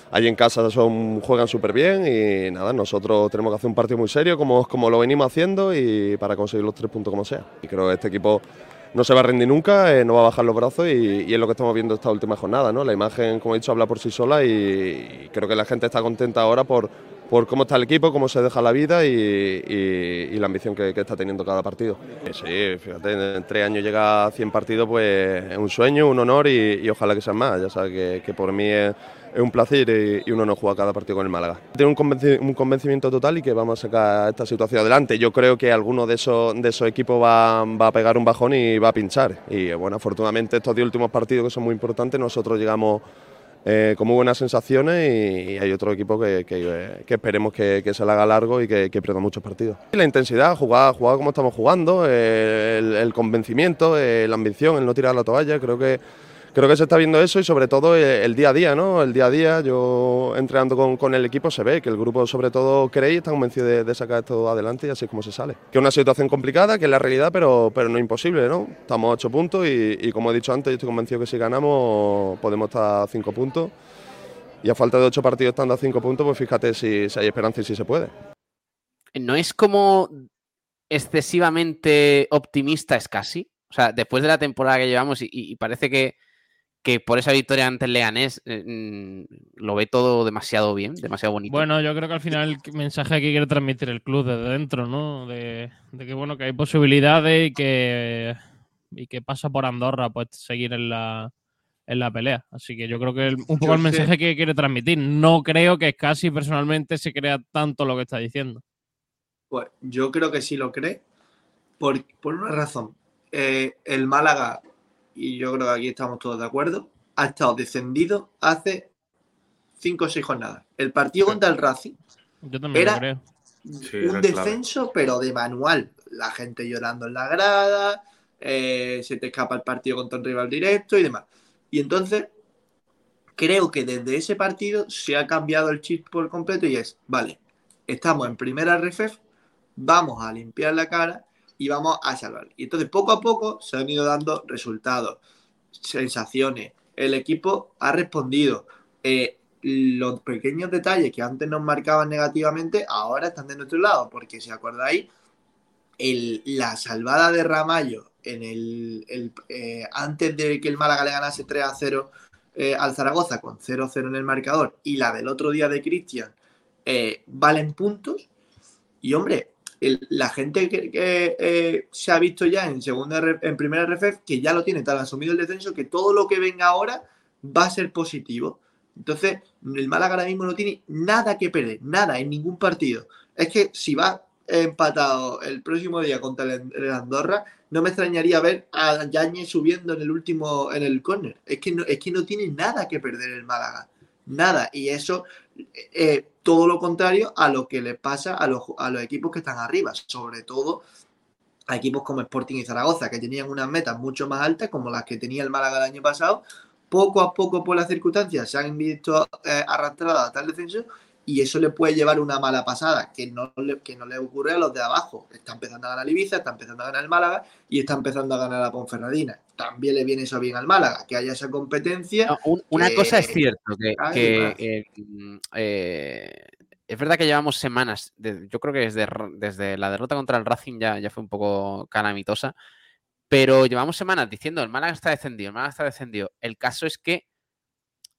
Allí en casa son, juegan súper bien y nada, nosotros tenemos que hacer un partido muy serio como, como lo venimos haciendo y para conseguir los tres puntos como sea. Y creo que este equipo no se va a rendir nunca, eh, no va a bajar los brazos y, es lo que estamos viendo esta última jornada. ¿no? La imagen, como he dicho, habla por sí sola y, creo que la gente está contenta ahora por, por cómo está el equipo, cómo se deja la vida y, la ambición que, está teniendo cada partido. Sí, fíjate, en tres años llega a 100 partidos, pues es un sueño, un honor y, y ojalá que sean más. Ya sabes que, que por mí es, es un placer y, y un honor jugar cada partido con el Málaga. Tengo un, convenci- un convencimiento total y que vamos a sacar esta situación adelante. Yo creo que alguno de esos, de esos equipos va, va a pegar un bajón y va a pinchar. Y bueno, afortunadamente estos 10 últimos partidos que son muy importantes, nosotros llegamos eh, con muy buenas sensaciones y, hay otro equipo que, esperemos que, se le haga largo y que, pierda muchos partidos. La intensidad, jugar, jugar como estamos jugando, eh, el, convencimiento, eh, la ambición, el no tirar la toalla, creo que creo que se está viendo eso y sobre todo eh, el día a día, ¿no? El día a día, yo entrenando con, el equipo se ve que el grupo sobre todo cree y está convencido de, sacar esto adelante y así es como se sale. Que es una situación complicada, que es la realidad, pero, pero no imposible, ¿no? Estamos a ocho puntos y, como he dicho antes, yo estoy convencido que si ganamos podemos estar a cinco puntos y a falta de ocho partidos estando a cinco puntos, pues fíjate si, hay esperanza y si se puede. ¿No es como excesivamente optimista es casi? O sea, después de la temporada que llevamos y parece que, que por esa victoria ante el Leganés eh, mm, lo ve todo demasiado bien, demasiado bonito. Bueno, yo creo que al final el mensaje que quiere transmitir el club desde dentro, ¿no? De, de que bueno, que hay posibilidades y que y que pasa por Andorra pues seguir en la en la pelea. Así que yo creo que el- un poco Yo el sé- mensaje que quiere transmitir. No creo que casi personalmente se crea tanto lo que está diciendo. Pues yo creo que sí lo cree, por, por una razón. Eh, el Málaga, y yo creo que aquí estamos todos de acuerdo, ha estado descendido hace cinco o seis jornadas. El partido contra el Racing Yo también Era- lo creo. Sí, un descenso, pero de manual. La gente llorando en la grada, eh, se te escapa el partido contra un rival directo y demás. Y entonces, creo que desde ese partido se ha cambiado el chip por completo y es, vale, estamos en primera RFF, vamos a limpiar la cara y vamos a salvar. Y entonces, poco a poco, se han ido dando resultados, sensaciones. El equipo ha respondido. Eh, los pequeños detalles que antes nos marcaban negativamente, ahora están de nuestro lado, porque si acordáis, la salvada de Ramallo en el, eh, antes de que el Málaga le ganase 3 a 0 eh, al Zaragoza con 0-0 en el marcador y la del otro día de Cristian valen puntos. Y hombre, la gente que, eh, se ha visto ya en segunda en primera RFF que ya lo tiene tan asumido el descenso que todo lo que venga ahora va a ser positivo. Entonces, el Málaga ahora mismo no tiene nada que perder, nada, en ningún partido. Es que si va empatado el próximo día contra el, el Andorra, no me extrañaría ver a Yañez subiendo en el último, en el córner. Es que no, es que no tiene nada que perder el Málaga. Nada. Y eso, eh, todo lo contrario a lo que le pasa a los, a los equipos que están arriba. Sobre todo a equipos como Sporting y Zaragoza, que tenían unas metas mucho más altas, como las que tenía el Málaga el año pasado. Poco a poco, por las circunstancias, se han visto eh, arrastradas a tal descenso y eso le puede llevar una mala pasada, que no, le, que no le ocurre a los de abajo. Está empezando a ganar Ibiza, está empezando a ganar el Málaga y está empezando a ganar la Ponferradina. También le viene eso bien al Málaga, que haya esa competencia. No, un- una que- cosa es cierto, que, eh, mm, eh, es verdad que llevamos semanas, de- yo creo que desde, desde la derrota contra el Racing ya, ya fue un poco calamitosa, pero llevamos semanas diciendo el Málaga está descendido, el Málaga está descendido. El caso es que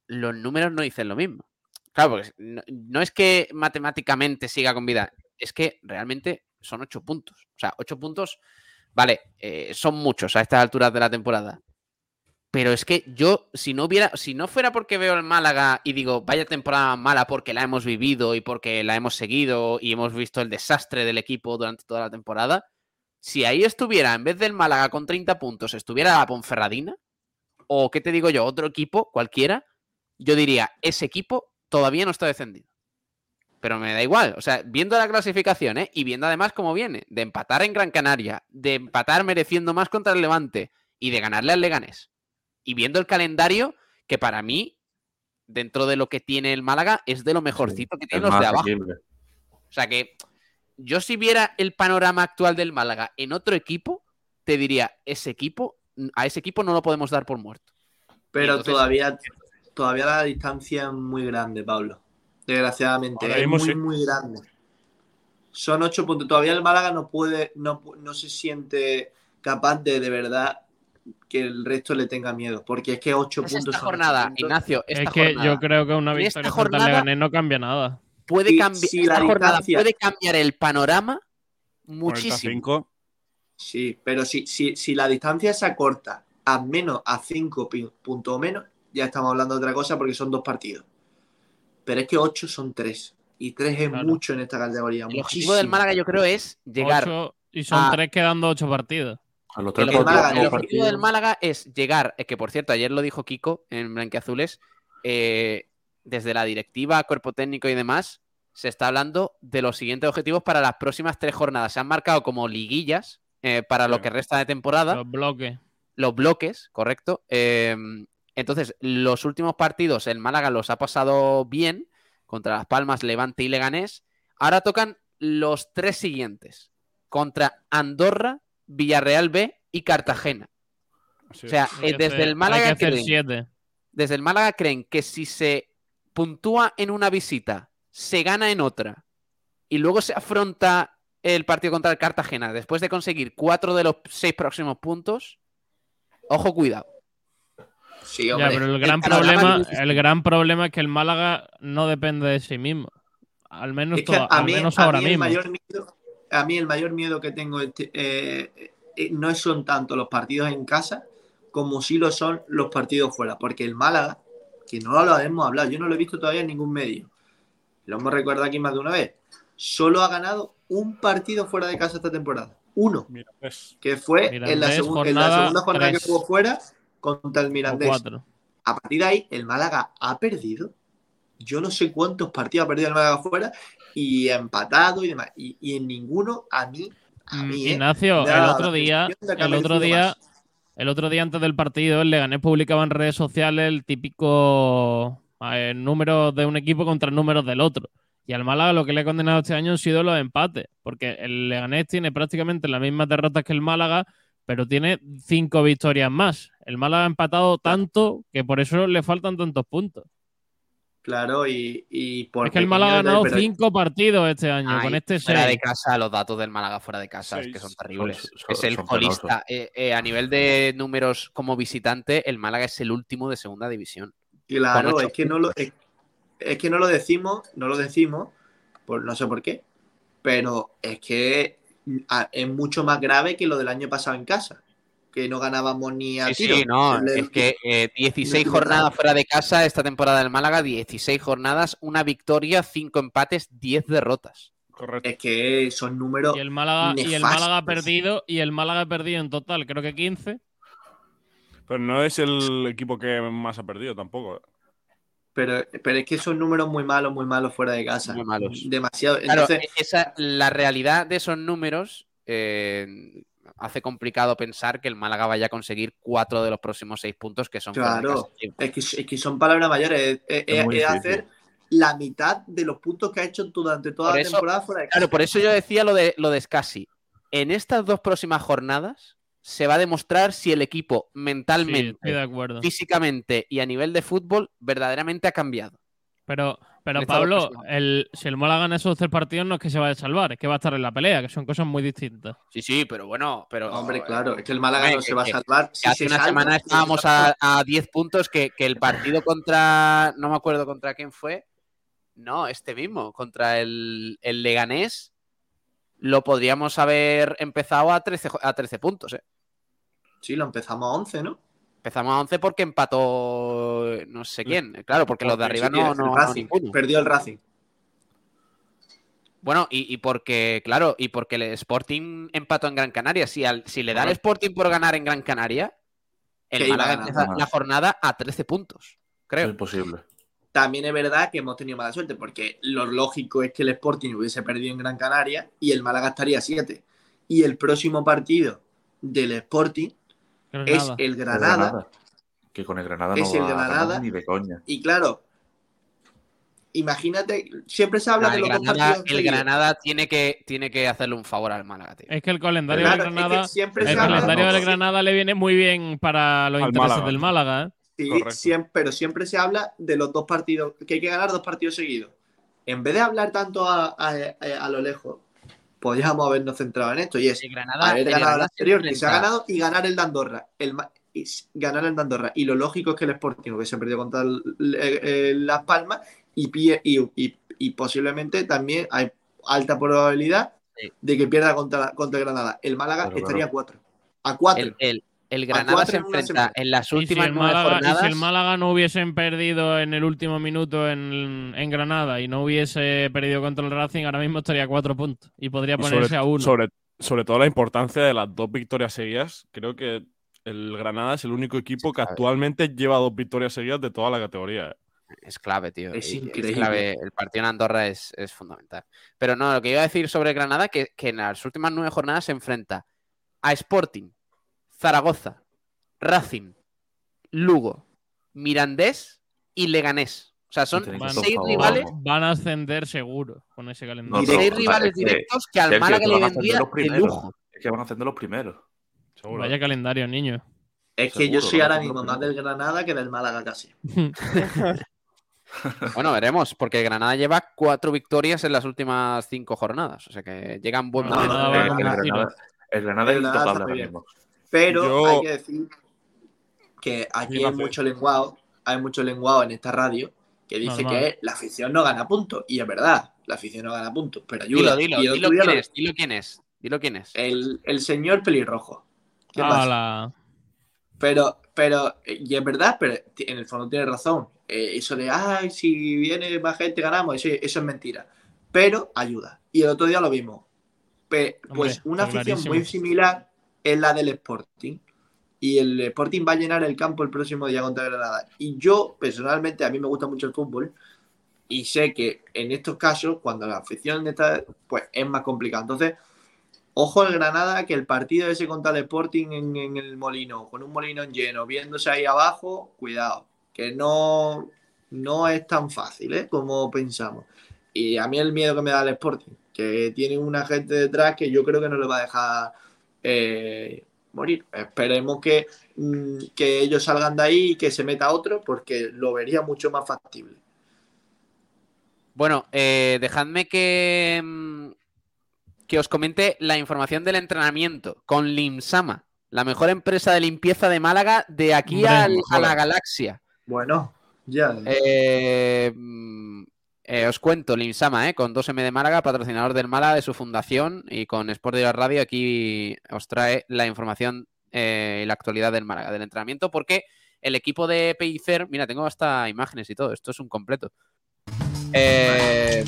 los números no dicen lo mismo. Claro, porque no, es que matemáticamente siga con vida, es que realmente son ocho puntos. O sea, ocho puntos, vale, eh, son muchos a estas alturas de la temporada. Pero es que yo, si no hubiera, si no fuera porque veo el Málaga y digo, vaya temporada mala porque la hemos vivido y porque la hemos seguido y hemos visto el desastre del equipo durante toda la temporada, si ahí estuviera, en vez del Málaga con 30 puntos, estuviera la Ponferradina, o qué te digo yo, otro equipo, cualquiera, yo diría, ese equipo todavía no está descendido. Pero me da igual, o sea, viendo la clasificación, ¿eh? Y viendo además cómo viene, de empatar en Gran Canaria, de empatar mereciendo más contra el Levante y de ganarle al Leganés. Y viendo el calendario, que para mí, dentro de lo que tiene el Málaga, es de lo mejorcito que tienen los de abajo. O sea que yo si viera el panorama actual del Málaga en otro equipo, te diría, ese equipo, a ese equipo no lo podemos dar por muerto. Pero entonces- todavía, todavía la distancia es muy grande, Pablo. Desgraciadamente, Ahora es mismo muy, sí. muy grande. Son ocho puntos. Todavía el Málaga no puede, no, no se siente capaz de de verdad que el resto le tenga miedo. Porque es que ocho Es puntos esta jornada, puntos. Ignacio, esta Es que jornada yo creo que una En esta victoria jornada- Leganés no cambia nada. puede si- cambiar, si esta la jornada puede cambiar el panorama muchísimo. 45. Sí, pero si, si, si la distancia se acorta a menos a 5 puntos o menos, ya estamos hablando de otra cosa porque son dos partidos. Pero es que 8 son 3. Y 3 es Claro. mucho en esta categoría. El objetivo del Málaga yo creo es llegar Ocho- y son a- tres quedando ocho partidos. A los El, tres Málaga, objetivo del Málaga es llegar, eh, que por cierto, ayer lo dijo Kiko en Blanquiazules, eh, desde la directiva, cuerpo técnico y demás, se está hablando de los siguientes objetivos para las próximas tres jornadas. Se han marcado como liguillas eh, para lo que resta de temporada, Los bloques. los bloques, correcto. Eh, entonces, los últimos partidos, el Málaga los ha pasado bien contra Las Palmas, Levante y Leganés. Ahora tocan los tres siguientes, contra Andorra, Villarreal B y Cartagena. O sea, eh, desde hacer- el Málaga creen- siete. desde el Málaga creen que si se puntúa en una visita, se gana en otra y luego se afronta el partido contra el Cartagena después de conseguir cuatro de los seis próximos puntos, ojo, cuidado. Sí, Ya, hombre. pero el gran problema, el gran problema es que el Málaga no depende de sí mismo. Al menos, Es que to- a al menos a ahora mí el mismo. mayor miedo, a mí el mayor miedo que tengo este, eh, no son tanto los partidos en casa como sí lo son los partidos fuera. Porque el Málaga, que no lo hemos hablado, yo no lo he visto todavía en ningún medio, lo hemos recordado aquí más de una vez, solo ha ganado un partido fuera de casa esta temporada. Uno, Mira, que fue en la, en segunda jornada que jugó fuera contra el Mirandés. A partir de ahí, el Málaga ha perdido. Yo no sé cuántos partidos ha perdido el Málaga fuera y ha empatado y demás. Y, y en ninguno, a mí, a Mm, mí, ¿eh? Ignacio, el otro día, el otro día, más. el otro día antes del partido, el Leganés publicaba en redes sociales el típico eh, número de un equipo contra números del otro. Y al Málaga lo que le ha condenado este año han sido los empates, porque el Leganés tiene prácticamente las mismas derrotas que el Málaga, pero tiene cinco victorias más. El Málaga ha empatado tanto que por eso le faltan tantos puntos. Claro, y, y por es que el Málaga ha ganado pero- cinco partidos este año, Ay, con este fuera de casa, los datos del Málaga fuera de casa es que son terribles. Son- son- es el colista. Eh, eh, a nivel de números como visitante, el Málaga es el último de segunda división. Claro, es que no lo es, es que no lo decimos, no lo decimos, por no sé por qué, pero es que a- es mucho más grave que lo del año pasado en casa, que no ganábamos ni a Sí, tiro. sí, no, es que eh, 16 el- jornadas fuera de casa esta temporada del Málaga, 16 jornadas, una victoria, 5 empates, 10 derrotas. Correcto. Es que son números Y el Málaga, y el nefastos. Málaga ha perdido, y el Málaga ha perdido en total, creo que 15. Pero no es el equipo que más ha perdido tampoco. Pero, pero es que son números muy malos, muy malos fuera de casa. Muy malos. Demasiado. Claro, Entonces, esa, la realidad de esos números eh, hace complicado pensar que el Málaga vaya a conseguir cuatro de los próximos seis puntos que son Claro. es que, es que son palabras mayores. Es, es- hacer la mitad de los puntos que ha hecho durante toda Por la eso- temporada fuera de casa. Claro, por eso yo decía lo de, lo de Scassi. En estas dos próximas jornadas se va a demostrar si el equipo mentalmente, de físicamente y a nivel de fútbol verdaderamente ha cambiado. Pero, pero Pablo, el, si el Málaga gana esos tres partidos no es que se vaya a salvar, es que va a estar en la pelea, que son cosas muy distintas. Sí, sí, pero bueno, pero Hombre, claro, es que el Málaga no se va a salvar. Si hace se una salva, semana se estábamos a, a 10 puntos que, que el partido contra, no me acuerdo contra quién fue, no, este mismo, contra el, el Leganés, lo podríamos haber empezado a 13, jo- a 13 puntos. ¿eh? Sí, lo empezamos a 11, ¿no? Empezamos a 11 porque empató no sé quién, claro, porque los de arriba no, el no, no Racing. Perdió el Racing. Bueno, y, y porque, claro, y porque el Sporting empató en Gran Canaria. Si, al- si le da el Sporting por ganar en Gran Canaria, el Málaga empieza la jornada a 13 puntos, creo. Es imposible. También es verdad que hemos tenido mala suerte, porque lo lógico es que el Sporting hubiese perdido en Gran Canaria y el Málaga estaría 7. Y el próximo partido del Sporting Granada. el El Granada. Que con el Granada Es no el va a ganar Granada. ni de coña. Y claro, imagínate, siempre se habla Ah, de el, los dos Granada, partidos el. Granada tiene que, tiene que hacerle un favor al Málaga, tío. Es que el calendario Claro, del es que Granada, siempre el calendario no, del. Granada le viene muy bien para los Al intereses Málaga. del Málaga, ¿eh? Sí, siempre, pero siempre se habla de los dos partidos, que hay que ganar dos partidos seguidos. En vez de hablar tanto a, a- a lo lejos, podríamos habernos centrado en esto y es Granada, haber ganado el anterior, que se ha ganado, y ganar el de Andorra. El, y ganar el de Andorra. Y lo lógico es que el Sporting, que se perdió contra el- el- el Las Palmas, y, pie- y, y- y posiblemente también hay alta probabilidad Sí. de que pierda contra, contra el Granada. El Málaga Claro, estaría claro. a cuatro. A cuatro. El, el- Granada se enfrenta en las si, últimas nueve Málaga, y jornadas. si el Málaga no hubiesen perdido en el último minuto en, en Granada y no hubiese perdido contra el Racing, ahora mismo estaría a cuatro puntos y podría Y ponerse sobre, a uno. sobre, sobre todo la importancia de las dos victorias seguidas. Creo que el Granada es el único equipo que actualmente lleva dos victorias seguidas de toda la categoría. Es clave, tío. Es increíble. clave. El partido en Andorra es, es fundamental. Pero no, lo que iba a decir sobre Granada, que, que en las últimas nueve jornadas se enfrenta a Sporting, Zaragoza, Racing, Lugo, Mirandés y Leganés. O sea, son seis favor. rivales, Van a ascender seguro con ese calendario. No, seis no, rivales que- directos que al Málaga le vendría de lujo. Es que van a hacer de los primeros. Seguro. Vaya calendario, niño. Es que yo soy ahora mismo más del Granada que del Málaga casi. Bueno, veremos, porque Granada lleva cuatro victorias en las últimas cinco jornadas. O sea que llegan buen momento. Eh, el. Granada, es El intocable ahora mismo. Pero Yo- hay que decir que aquí hay mucho lenguado, hay mucho lenguado en esta radio que dice Normal. que la afición no gana puntos. Y es verdad, la afición no gana puntos, pero ayuda. Dilo, dilo, quién lo- es, dilo quién es. Dilo quién es. El, el señor pelirrojo. ¿Qué pasa? Pero, pero, y es verdad, pero en el fondo tiene razón. Eh, eso de, ay, si viene más gente ganamos, eso, eso es mentira. Pero ayuda. Y el otro día lo vimos. Pe- pues Hombre, una afición clarísimo. muy similar es la del Sporting. Y el Sporting va a llenar el campo el próximo día contra Granada. Y yo, personalmente, a mí me gusta mucho el fútbol. Y sé que en estos casos, cuando la afición está, pues es más complicado. Entonces, Ojo el Granada, que el partido ese contra el Sporting en, en el Molino, con un Molino lleno, viéndose ahí abajo, cuidado, que no, no es tan fácil ¿eh? como pensamos. Y a mí el miedo que me da el Sporting, que tiene una gente detrás que yo creo que no le va a dejar eh, morir. Esperemos que, mm, que ellos salgan de ahí y que se meta otro, porque lo vería mucho más factible. Bueno, eh, dejadme que, mm, que os comente la información del entrenamiento con Limsama, la mejor empresa de limpieza de Málaga de aquí al- a la galaxia. Bueno, ya. Eh, mm, Eh, os cuento, Linsama, ¿eh? con 2M de Málaga, patrocinador del Málaga, de su fundación, y con Sport de la Radio aquí os trae la información eh, y la actualidad del Málaga, del entrenamiento, porque el equipo de Pellicer, mira, tengo hasta imágenes y todo, esto es un completo. El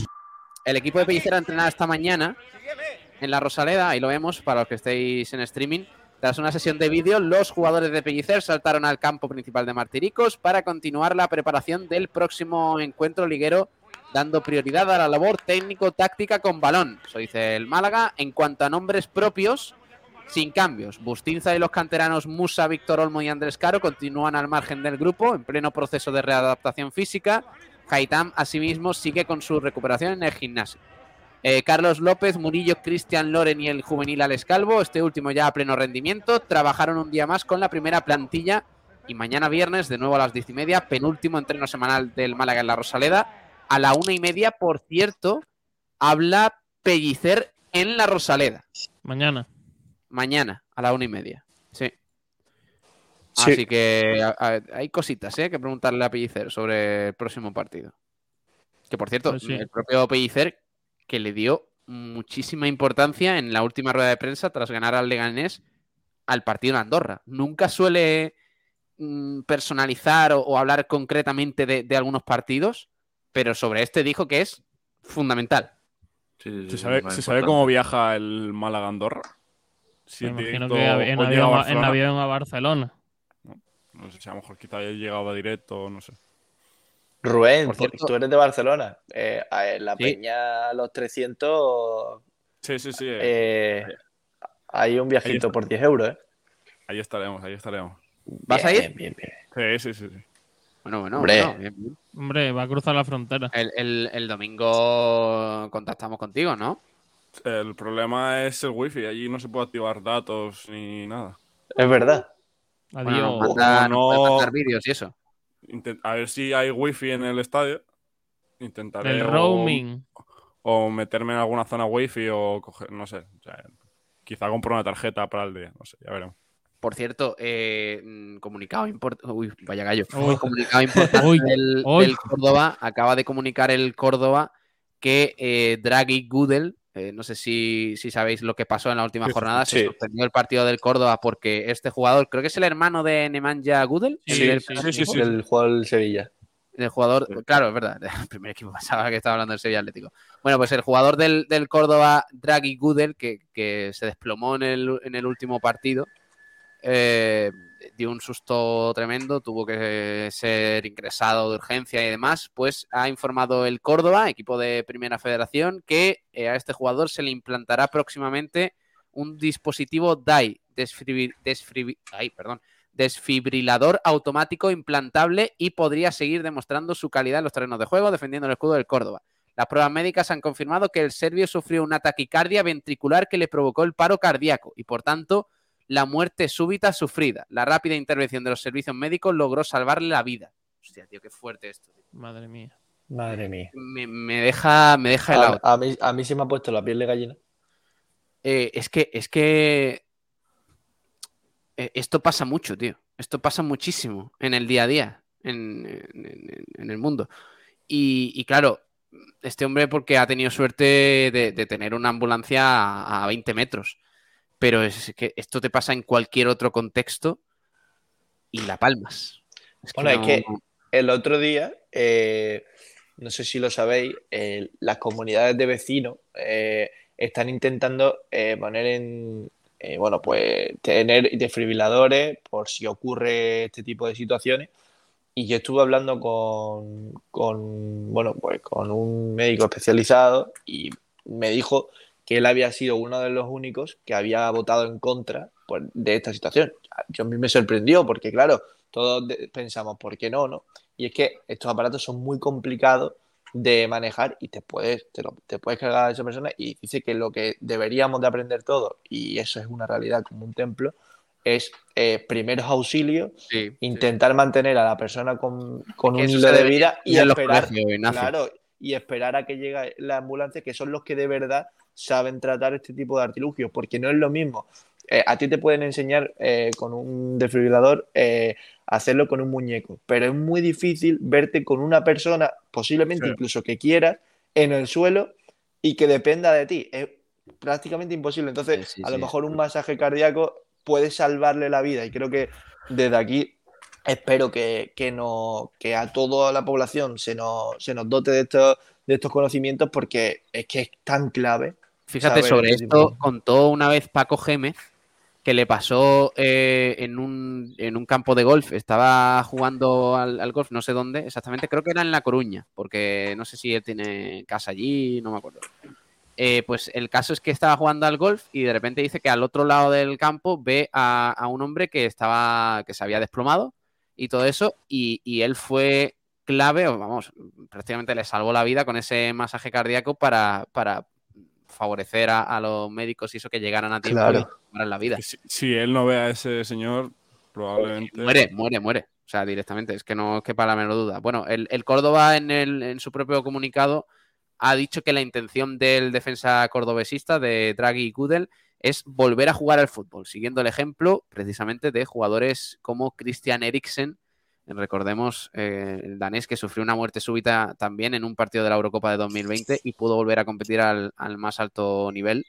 equipo de Pellicer ha entrenado esta mañana en la Rosaleda, ahí lo vemos para los que estéis en streaming. Tras una sesión de vídeo, los jugadores de Pellicer saltaron al campo principal de Martiricos para continuar la preparación del próximo encuentro liguero, dando prioridad a la labor técnico-táctica con balón. Eso dice el Málaga. En cuanto a nombres propios, sin cambios. Bustinza y los canteranos Musa, Víctor Olmo y Andrés Caro continúan al margen del grupo, en pleno proceso de readaptación física. Haitam, asimismo, sigue con su recuperación en el gimnasio. Eh, Carlos López, Murillo, Cristian Loren y el juvenil Alex Calvo, este último ya a pleno rendimiento, trabajaron un día más con la primera plantilla y mañana viernes, de nuevo a las diez y media, penúltimo entreno semanal del Málaga en la Rosaleda. A la una y media, por cierto, habla Pellicer en la Rosaleda. Mañana. Mañana, a la una y media. Sí. Sí. Así que a- a- hay cositas ¿eh? que preguntarle a Pellicer sobre el próximo partido. Que por cierto, Pues sí. el propio Pellicer que le dio muchísima importancia en la última rueda de prensa tras ganar al Leganés al partido en Andorra. Nunca suele mm, personalizar o, o hablar concretamente de, de algunos partidos, pero sobre este dijo que es fundamental. ¿Se sabe, se sabe cómo viaja el Málaga a Andorra? Si Me imagino directo que en a avión, en Barcelona. avión a Barcelona. No sé si a lo mejor quizá haya llegado directo, no sé. Rubén, Por cierto- tú eres de Barcelona. Eh, a- en la Sí. Peña Los 300 Sí, sí, sí. eh, hay un viajito por 10 euros, ¿eh? Ahí estaremos, ahí estaremos. ¿Vas a Bien, ir? bien, bien. Sí, sí, sí. sí. Bueno, bueno, Hombre. bueno, bien, bien. Hombre, va a cruzar la frontera. El, el- el domingo contactamos contigo, ¿no? El problema es el wifi. Allí no se puede activar datos ni nada. Es verdad. Bueno, Adiós. nos manda- no- mandar vídeos y eso. Intent- a ver si hay wifi en el estadio. Intentaré El o- roaming. O, meterme en alguna zona wifi o coger, no sé. o sea, quizá compro una tarjeta para el día. No sé, ya veremos. Por cierto, eh, mm, comunicado importante. Uy, vaya gallo. Uy. Comunicado importante Uy, del, uy. del Córdoba. Acaba de comunicar el Córdoba que eh, Draghi Gudel, eh, no sé si, si sabéis lo que pasó en la última Sí, sí, jornada, se suspendió el partido del Córdoba porque este jugador, creo que es el hermano de Nemanja Gudel, el Sí, del sí, primer sí, equipo. sí. Del Sevilla. El jugador, claro, es verdad, el primer equipo pasaba que estaba hablando del Sevilla Atlético. Bueno, pues el jugador del, del Córdoba, Draghi Gudel, que, que se desplomó en el, en el último partido, eh, dio un susto tremendo, tuvo que ser ingresado de urgencia y demás, pues ha informado el Córdoba, equipo de Primera Federación, que eh, a este jugador se le implantará próximamente un dispositivo DAI, ay, perdón, desfibrilador automático implantable y podría seguir demostrando su calidad en los terrenos de juego, defendiendo el escudo del Córdoba. Las pruebas médicas han confirmado que el serbio sufrió una taquicardia ventricular que le provocó el paro cardíaco y, por tanto, la muerte súbita sufrida. La rápida intervención de los servicios médicos logró salvarle la vida. Hostia, tío, qué fuerte esto. tío. Madre mía. Madre mía. Me, me deja, me deja helado. A, a mí, a mí sí me ha puesto la piel de gallina. Eh, es que, es que eh, esto pasa mucho, tío. Esto pasa muchísimo en el día a día, en, en- en- en el mundo. Y, y claro, este hombre porque ha tenido suerte de, de tener una ambulancia a, a 20 metros. Pero es que esto te pasa en cualquier otro contexto y la palmas. Es Bueno, es no- que el otro día, eh, no sé si lo sabéis, eh, las comunidades de vecinos eh, están intentando poner en, bueno, pues tener desfibriladores por si ocurre este tipo de situaciones. Y yo estuve hablando con, con, bueno, pues con un médico especializado y me dijo que él había sido uno de los únicos que había votado en contra pues, de esta situación. Yo a mí me sorprendió porque, claro, todos pensamos, ¿por qué no, no? Y es que estos aparatos son muy complicados de manejar y te puedes, te, lo- te puedes cargar a esa persona y dice que lo que deberíamos de aprender todos, y eso es una realidad como un templo, es eh, primeros auxilios, Sí, sí. intentar mantener a la persona con, con un hilo de vida y esperar, colegios, claro, y esperar a que llegue la ambulancia, que son los que de verdad saben tratar este tipo de artilugios, porque no es lo mismo eh, a ti te pueden enseñar eh, con un desfibrilador eh, hacerlo con un muñeco, pero es muy difícil verte con una persona, posiblemente Sí. incluso que quieras, en el suelo y que dependa de ti. Es prácticamente imposible. Entonces, Sí, sí, a lo mejor un masaje cardíaco puede salvarle la vida y creo que desde aquí espero que, que, no, que a toda la población se nos, se nos dote de estos, de estos conocimientos porque es que es tan clave. Fíjate, saber sobre esto contó una vez Paco Gémez que le pasó eh, en, un, en un campo de golf. Estaba jugando al, al golf, no sé dónde exactamente, creo que era en La Coruña, porque no sé si él tiene casa allí, no me acuerdo. Eh, pues el caso es que estaba jugando al golf y de repente dice que al otro lado del campo ve a, a un hombre que estaba que se había desplomado y todo eso y, y él fue clave, o vamos, prácticamente le salvó la vida con ese masaje cardíaco para, para favorecer a, a los médicos y eso que llegaran a tiempo Claro. y la vida. Si, si él no ve a ese señor, probablemente. Muere, muere, muere. O sea, directamente, es que no es que para la menor duda. Bueno, el, el Córdoba en, el, en su propio comunicado ha dicho que la intención del defensa cordobesista de Draghi y Kudel es volver a jugar al fútbol, siguiendo el ejemplo precisamente de jugadores como Christian Eriksen, recordemos eh, el danés que sufrió una muerte súbita también en un partido de la Eurocopa de 2020 y pudo volver a competir al, al más alto nivel,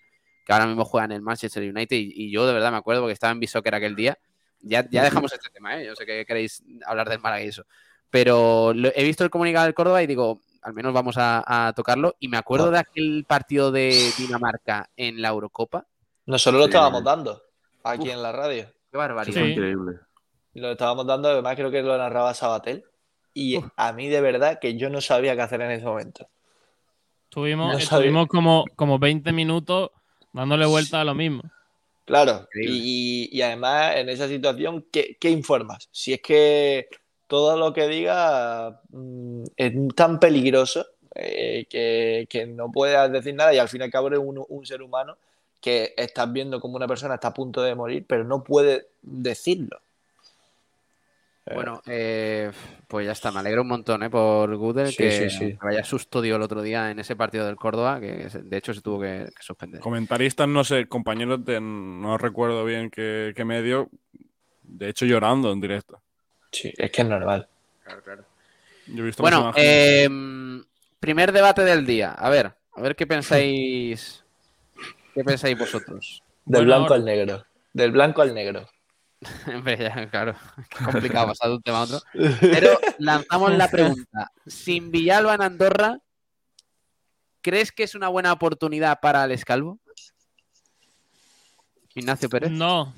que ahora mismo juega en el Manchester United y, y yo de verdad me acuerdo porque estaba en Bishoker aquel día. Ya, ya dejamos este tema, ¿eh? yo sé que queréis hablar del Málaga y eso, pero lo- he visto el comunicado del Córdoba y digo, al menos vamos a, a tocarlo y me acuerdo de aquel partido de Dinamarca en la Eurocopa. Nosotros lo estábamos dando aquí Uf. en la radio. Qué barbaridad. Sí. increíble. Lo estábamos dando, además creo que lo narraba Sabatel. Y a mí de verdad que yo no sabía qué hacer en ese momento. Estuvimos, No estuvimos como, como 20 minutos dándole vuelta a lo mismo. Claro, y, y además en esa situación, ¿qué, qué informas? Si es que todo lo que diga mm, es tan peligroso eh, que, que no puedes decir nada y al fin y al cabo eres un, un ser humano que estás viendo como una persona está a punto de morir, pero no puede decirlo. Bueno, eh, pues ya está, me alegro un montón ¿eh? por Gudel, Sí, que, sí, sí. que vaya susto dio el otro día en ese partido del Córdoba, que de hecho se tuvo que, que suspender. Comentaristas, no sé, compañeros de. No recuerdo bien qué, qué medio. De hecho, llorando en directo. Sí, es que es normal. Yo he visto Bueno, eh, primer debate del día. A ver, a ver qué pensáis. ¿Qué pensáis vosotros? Del blanco al negro. Del blanco al negro. Hombre, ya, claro, qué complicado pasar de un tema a otro. Pero lanzamos la pregunta. Sin Villalba en Andorra, ¿crees que es una buena oportunidad para Alex Calvo? Ignacio Pérez. No,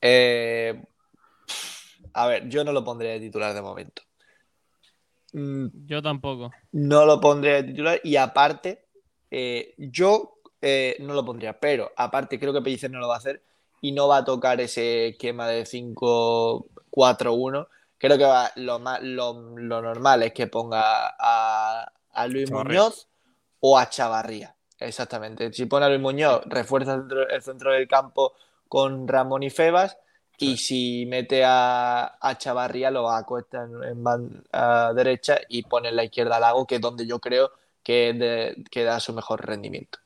Eh, a ver, yo no lo pondré de titular de momento. Mm, yo tampoco. No lo pondré de titular y aparte, eh, yo eh, no lo pondría, pero aparte creo que Pellicer no lo va a hacer y no va a tocar ese esquema de 5-4-1. Creo que va- lo, más, lo, lo normal es que ponga a, a Luis Chavarría. Muñoz o a Chavarría. Exactamente. Si pone a Luis Muñoz, refuerza el centro, el centro del campo con Ramón y Febas. Y si mete a, a Chavarría, lo acuesta en, en banda derecha y pone en la izquierda a Lago, que es donde yo creo que, es de- que da su mejor rendimiento.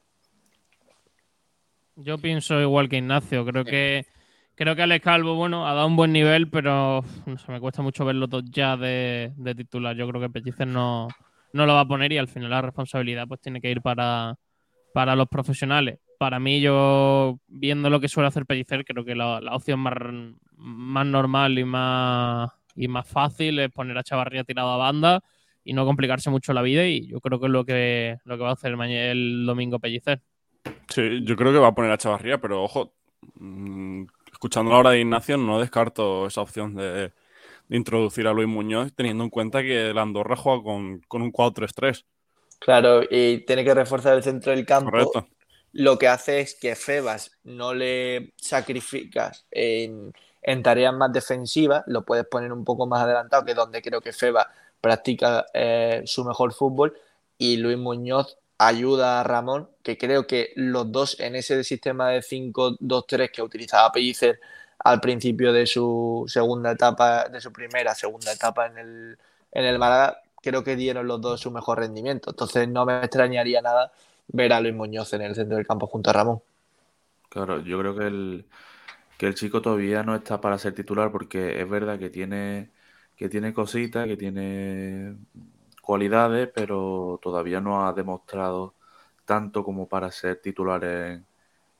Yo pienso igual que Ignacio. Creo que creo que Alex Calvo, bueno, ha dado un buen nivel, pero no sé, me cuesta mucho verlo todo ya de, de titular. Yo creo que Pellicer no, no lo va a poner y al final la responsabilidad pues tiene que ir para, para los profesionales. Para mí, yo viendo lo que suele hacer Pellicer, creo que la, la opción más, más normal y más, y más fácil es poner a Chavarría tirado a banda y no complicarse mucho la vida y yo creo que es lo que, lo que va a hacer mañana el domingo Pellicer. Sí, yo creo que va a poner a Chavarría, pero ojo, mm, escuchando la hora de Ignacio, no descarto esa opción de, de introducir a Luis Muñoz, teniendo en cuenta que el Andorra juega con, con un 4-3-3. Claro, y tiene que reforzar el centro del campo. Correcto. Lo que hace es que Febas no le sacrificas en, en tareas más defensivas, lo puedes poner un poco más adelantado, que es donde creo que Febas practica eh, su mejor fútbol, y Luis Muñoz ayuda a Ramón, que creo que los dos en ese sistema de 5-2-3 que utilizaba Pellicer al principio de su segunda etapa, de su primera, segunda etapa en el, en el Málaga, creo que dieron los dos su mejor rendimiento. Entonces no me extrañaría nada ver a Luis Muñoz en el centro del campo junto a Ramón. Claro, yo creo que el, que el chico todavía no está para ser titular porque es verdad que tiene, que tiene cositas, que tiene cualidades, pero todavía no ha demostrado tanto como para ser titular en,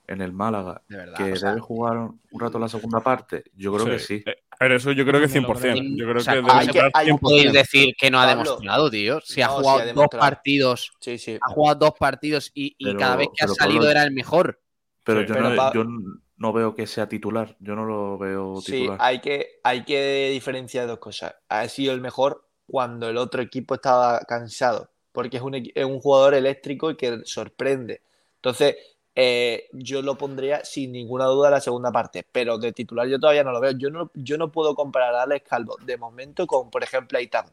en el Málaga. De verdad, que o sea, debe jugar un rato la segunda parte, yo creo que sí. Eh, Pero eso yo creo que Me lo 100%. creo. Yo creo O sea, que debe hay que- estar hay- 100%. podéis decir que no ha demostrado, tío. Si ha No, sí jugado ha dos partidos, Sí, sí. ha jugado dos partidos y, y Pero- cada vez que ha salido Pablo- era el mejor. Pero, Sí. yo, Pero no, pa- yo no veo que sea titular, yo no lo veo Sí, titular. hay que, hay que diferenciar dos cosas. Ha sido el mejor cuando el otro equipo estaba cansado, porque es un, es un jugador eléctrico y que sorprende. Entonces, eh, yo lo pondría sin ninguna duda la segunda parte, pero de titular yo todavía no lo veo. Yo no, yo no puedo comparar a Alex Calvo de momento con, por ejemplo, Aitam.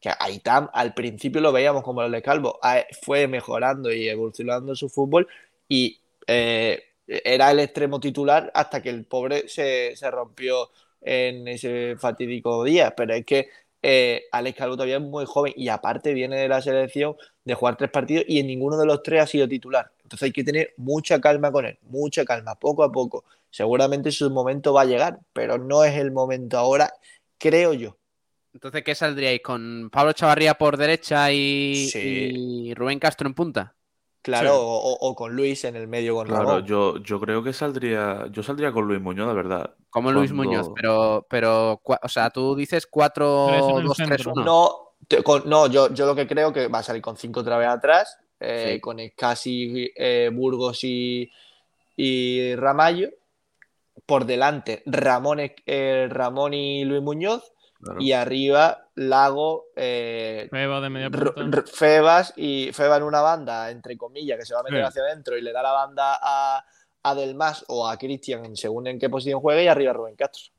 Que Aitam al principio lo veíamos como Alex Calvo, fue mejorando y evolucionando su fútbol y eh, era el extremo titular hasta que el pobre se, se rompió en ese fatídico día. Pero es que eh, Alex Calvo todavía es muy joven y aparte viene de la selección de jugar tres partidos y en ninguno de los tres ha sido titular. Entonces hay que tener mucha calma con él, mucha calma, poco a poco. Seguramente su momento va a llegar, pero no es el momento ahora, creo yo. Entonces, ¿qué saldríais? ¿Con Pablo Chavarría por derecha y, Sí. y Rubén Castro en punta? Claro, Sí. o, con Luis en el medio con Claro, Ramón. yo, yo creo que saldría, yo saldría con Luis Muñoz, de verdad. Como Luis Muñoz, pero, pero, o sea, tú dices 4, Tres en el 2, 3, centro. 1. No, te- con- no yo, yo lo que creo que va a salir con cinco otra vez atrás, eh, Sí. con Escasi, eh, Burgos y, y Ramallo. Por delante, Ramón, eh, Ramón y Luis Muñoz. Claro. Y arriba, Lago, eh, Feba de media punta. Febas y Feba en una banda, entre comillas, que se va a meter Sí. hacia adentro y le da la banda a, a Delmas o a Cristian, según en qué posición juegue, y arriba Rubén Castro.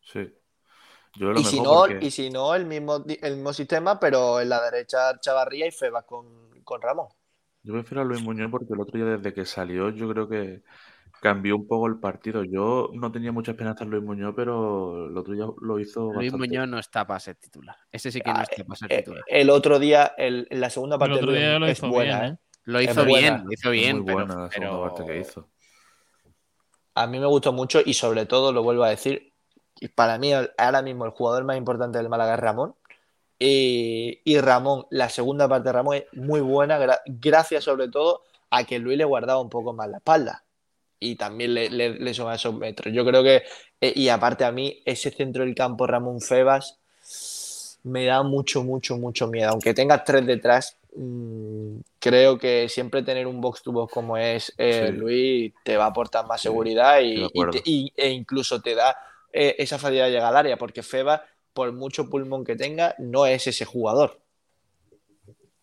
Sí. Yo lo Y si, no, porque- y si no, el mismo, el mismo sistema, pero en la derecha Chavarría y Febas con, con Ramón. Yo prefiero a Luis Muñoz porque el otro día desde que salió yo creo que cambió un poco el partido. Yo no tenía mucha esperanza en Luis Muñoz, pero el otro día lo hizo Luis bastante. Muñoz no está para ser titular. Ese sí que no Ah, está para ser Eh, titular. el otro día, el, en la segunda El parte otro Luis día lo es hizo buena, bien, ¿eh? ¿eh? Lo hizo buena. bien, lo hizo bien, muy pero, buena la segunda pero- parte que hizo. A mí me gustó mucho y sobre todo, lo vuelvo a decir, y para mí el- ahora mismo el jugador más importante del Málaga es Ramón. Y, y Ramón, la segunda parte de Ramón es muy buena, gra- gracias sobre todo a que Luis le guardaba un poco más la espalda. Y también le, le, le suma esos metros. Yo creo que, eh, y aparte a mí, ese centro del campo Ramón Febas me da mucho, mucho, mucho miedo. Aunque tengas tres detrás, mm, creo que siempre tener un box to box como es eh, Sí. Luis te va a aportar más Sí, seguridad te- y- e incluso te da eh, esa facilidad de llegar al área, porque Febas, por mucho pulmón que tenga, no es ese jugador.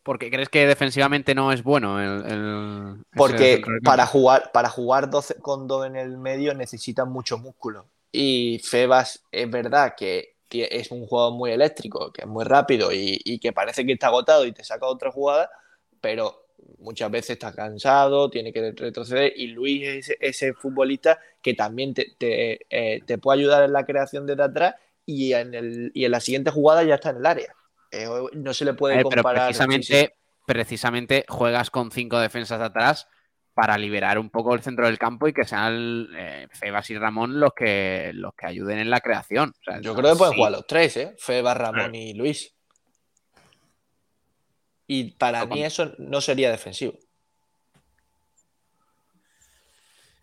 Porque crees que defensivamente no es bueno el, Porque para jugar, para jugar 12 con dos en el medio necesitan mucho músculo. Y Febas es verdad que es un jugador muy eléctrico, que es muy rápido y, y que parece que está agotado y te saca otra jugada, pero muchas veces está cansado, tiene que retroceder. Y Luis es ese, ese futbolista que también te, te, eh, te puede ayudar en la creación desde atrás y en, el, y en la siguiente jugada ya está en el área. Eh, no se le puede pero comparar. precisamente, sí, sí. precisamente juegas con cinco defensas de atrás para liberar un poco el centro del campo y que sean eh, Febas y Ramón los que, los que ayuden en la creación. O sea, Yo creo que pueden sí. jugar los tres, ¿eh? Feba, Ramón y Luis. Y para mí eso no sería defensivo.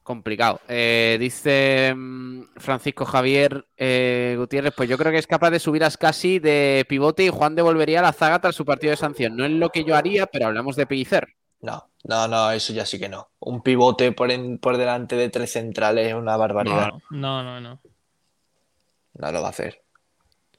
Complicado. Eh, dice mm, Francisco Javier eh, Gutiérrez, pues yo creo que es capaz de subir a Scassi de pivote y Juan devolvería a la zaga tras su partido de sanción. No es lo que yo haría, pero hablamos de Pellicer. No, no, no, eso ya sí que no. Un pivote por, en- por delante de tres centrales es una barbaridad. No, no, no. No lo va a hacer.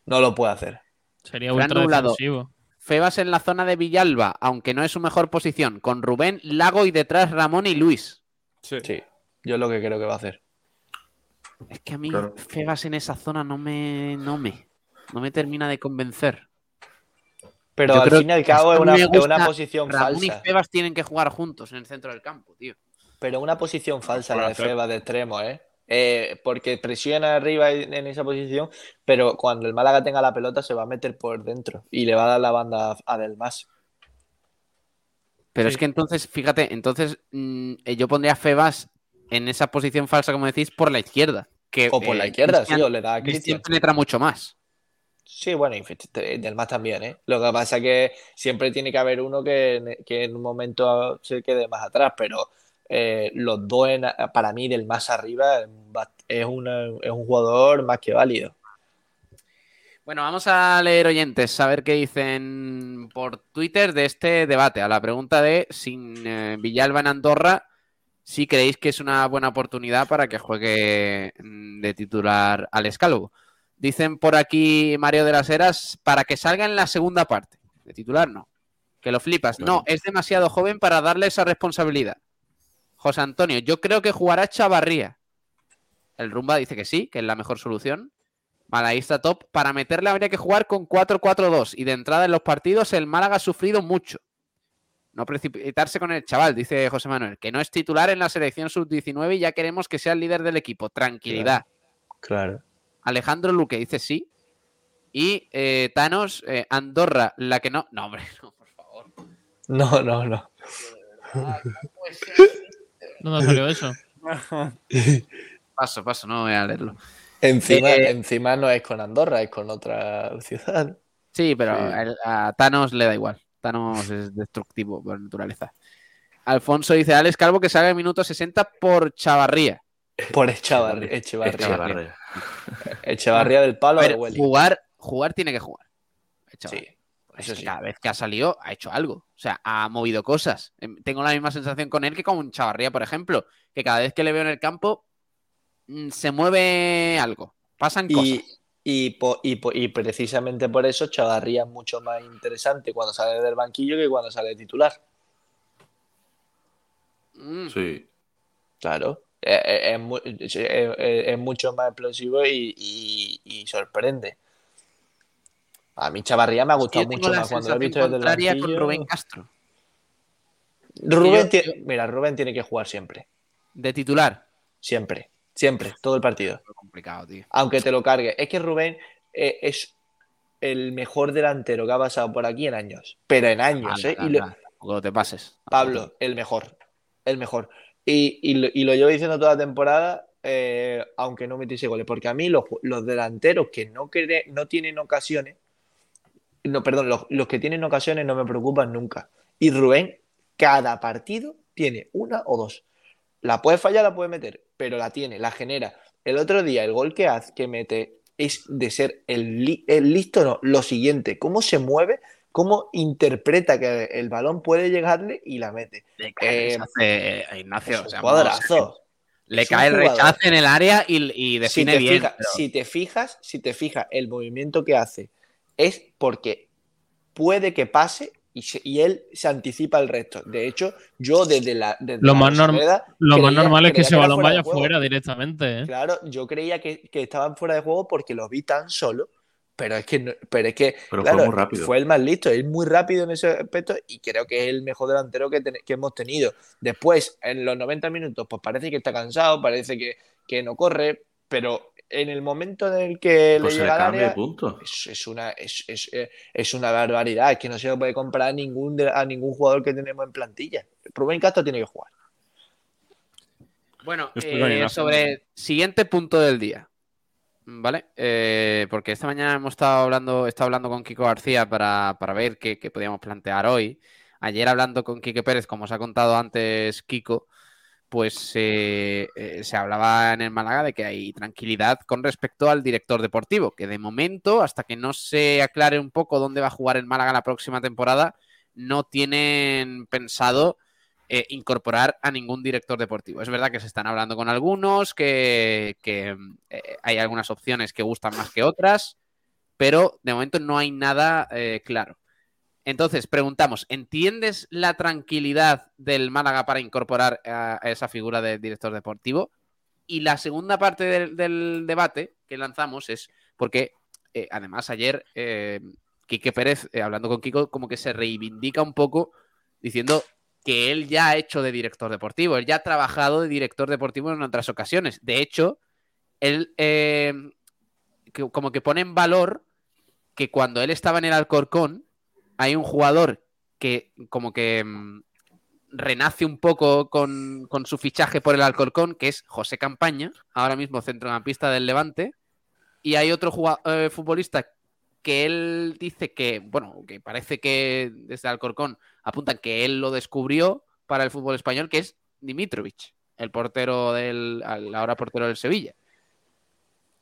No lo puede hacer. Sería Nublado. defensivo. Febas en la zona de Villalba, aunque no es su mejor posición, con Rubén, Lago y detrás Ramón y Luis. Sí. Sí, yo es lo que creo que va a hacer. Es que a mí Claro. Febas en esa zona no me, no me, no me termina de convencer. Pero Yo al creo fin y al cabo es una, una posición Ramón falsa. y Febas tienen que jugar juntos en el centro del campo, tío. Pero una posición falsa la de hacer. Feba de extremo, ¿eh? Eh, porque presiona arriba en esa posición, pero cuando el Málaga tenga la pelota se va a meter por dentro y le va a dar la banda a Delmas. Pero Sí. es que entonces, fíjate, entonces mm, eh, yo pondría a Febas en esa posición falsa, como decís, por la izquierda. Que, O por la eh, izquierda, sí, o le da a Cristian penetra mucho más. Sí, bueno, y Fit- del más también, ¿eh? Lo que pasa es que siempre tiene que haber uno que, que en un momento se quede más atrás, pero eh, los dos, en- para mí, del más arriba, es, una- es un jugador más que válido. Bueno, vamos a leer oyentes, a ver qué dicen por Twitter de este debate. A la pregunta de sin eh, Villalba en Andorra, si creéis que es una buena oportunidad para que juegue mm, de titular al Escalvo. Dicen por aquí Mario de las Heras, para que salga en la segunda parte. De titular no. Que lo flipas. No, es demasiado joven para darle esa responsabilidad. José Antonio, yo creo que jugará Chavarría. El Rumba dice que sí, que es la mejor solución. Malaguista top. Para meterle habría que jugar con 4-4-2. Y de entrada en los partidos el Málaga ha sufrido mucho. No precipitarse con el chaval, dice José Manuel, que no es titular en la selección sub-19 y ya queremos que sea el líder del equipo. Tranquilidad. Claro. Alejandro Luque dice sí. Y eh, Thanos, eh, Andorra, la que no. No, hombre, no, por favor. No, no, no. ¿Dónde salió eso? Paso, paso, no voy a leerlo. Encima, Eh, encima no es con Andorra, es con otra ciudad. Sí, pero Sí. a Thanos le da igual. Thanos es destructivo por naturaleza. Alfonso dice Alex Calvo que salga en minuto 60 por Chavarría. Por Echavarría. Echevarría. Echevarría. Echevarría del palo A de ver, Welly. jugar, jugar tiene que jugar. Sí, eso sí. Cada vez que ha salido ha hecho algo. O sea, ha movido cosas. Em, Tengo la misma sensación con él que con Chavarría, por ejemplo. Que cada vez que le veo en el campo mm, se mueve algo. Pasan cosas. Y, y, po- y po- y precisamente por eso Chavarría es mucho más interesante cuando sale del banquillo que cuando sale de titular. Mm. Sí. Claro. Eh, Es, mu- es- es- es mucho más explosivo y, y- y sorprende. A mí Chavarría me ha gustado mucho más cuando lo he visto desde el contraria con banquillo. Rubén Castro. Rubén yo- Mira, Rubén tiene que jugar siempre. De titular. Siempre. Siempre. Todo el partido. Complicado, tío. Aunque te lo cargue. Es que Rubén eh, es el mejor delantero que ha pasado por aquí en años. Pero en años, Anda, ¿eh? Y lo- te pases. Pablo, el mejor. El mejor. Y, y lo, y lo llevo diciendo toda la temporada, eh, aunque no metiese goles. Porque a mí los, los delanteros que no, no tienen ocasiones, no, perdón, los, los que tienen ocasiones no me preocupan nunca. Y Rubén, cada partido tiene una o dos. La puede fallar, la puede meter, pero la tiene, la genera. El otro día, el gol que hace, que mete, es de ser el, li- el listo, no, lo siguiente, cómo se mueve, cómo interpreta que el balón puede llegarle y la mete. Le cae Eh, rechace, eh, Ignacio. O sea, cuadrazo. Le Es cae el rechace en el área y, y define bien. pero- si te fijas, si te fijas, el movimiento que hace es porque puede que pase y, se- y él se anticipa el resto. De hecho, yo desde la. Desde Lo la más, norm- lo más normal es que ese balón fuera vaya fuera directamente. ¿eh? Claro, yo creía que, que estaban fuera de juego porque los vi tan solo. Pero es que, no- pero es que Pero fue muy rápido. fue el más listo, es muy rápido en ese aspecto y creo que es el mejor delantero que, que hemos tenido. Después, en los 90 minutos, pues parece que está cansado, parece que, que no corre, pero en el momento en el que Pues le se llega al cambia área, de punto. es, es una, es, es- eh, es una barbaridad. Es que no se puede comprar a ningún, de- a ningún jugador que tenemos en plantilla. Rubén Castro tiene que jugar. Bueno, eh, sobre siguiente punto del día. ¿Vale? Eh, porque esta mañana hemos estado hablando, he estado hablando con Kiko García para, para ver qué, qué podíamos plantear hoy. Ayer hablando con Quique Pérez, como os ha contado antes Kiko, pues eh, eh, se hablaba en el Málaga de que hay tranquilidad con respecto al director deportivo, que de momento, hasta que no se aclare un poco dónde va a jugar el Málaga la próxima temporada, no tienen pensado eh, incorporar a ningún director deportivo. Es verdad que se están hablando con algunos, que, que, eh, hay algunas opciones que gustan más que otras, pero de momento no hay nada claro. Entonces, preguntamos, ¿entiendes la tranquilidad del Málaga para incorporar a, esa figura de director deportivo? Y la segunda parte del, debate que lanzamos es porque, eh, además, ayer eh, Quique Pérez, eh, hablando con Kiko, como que se reivindica un poco diciendo que él ya ha hecho de director deportivo, él ya ha trabajado de director deportivo en otras ocasiones. De hecho, él eh, como que pone en valor que cuando él estaba en el Alcorcón, hay un jugador que como que mm, renace un poco con, con su fichaje por el Alcorcón, que es José Campaña, ahora mismo centrocampista del Levante. Y hay otro eh, futbolista que él dice que, bueno, que parece que desde Alcorcón apuntan que él lo descubrió para el fútbol español, que es Dimitrovic, el portero del, ahora portero del Sevilla.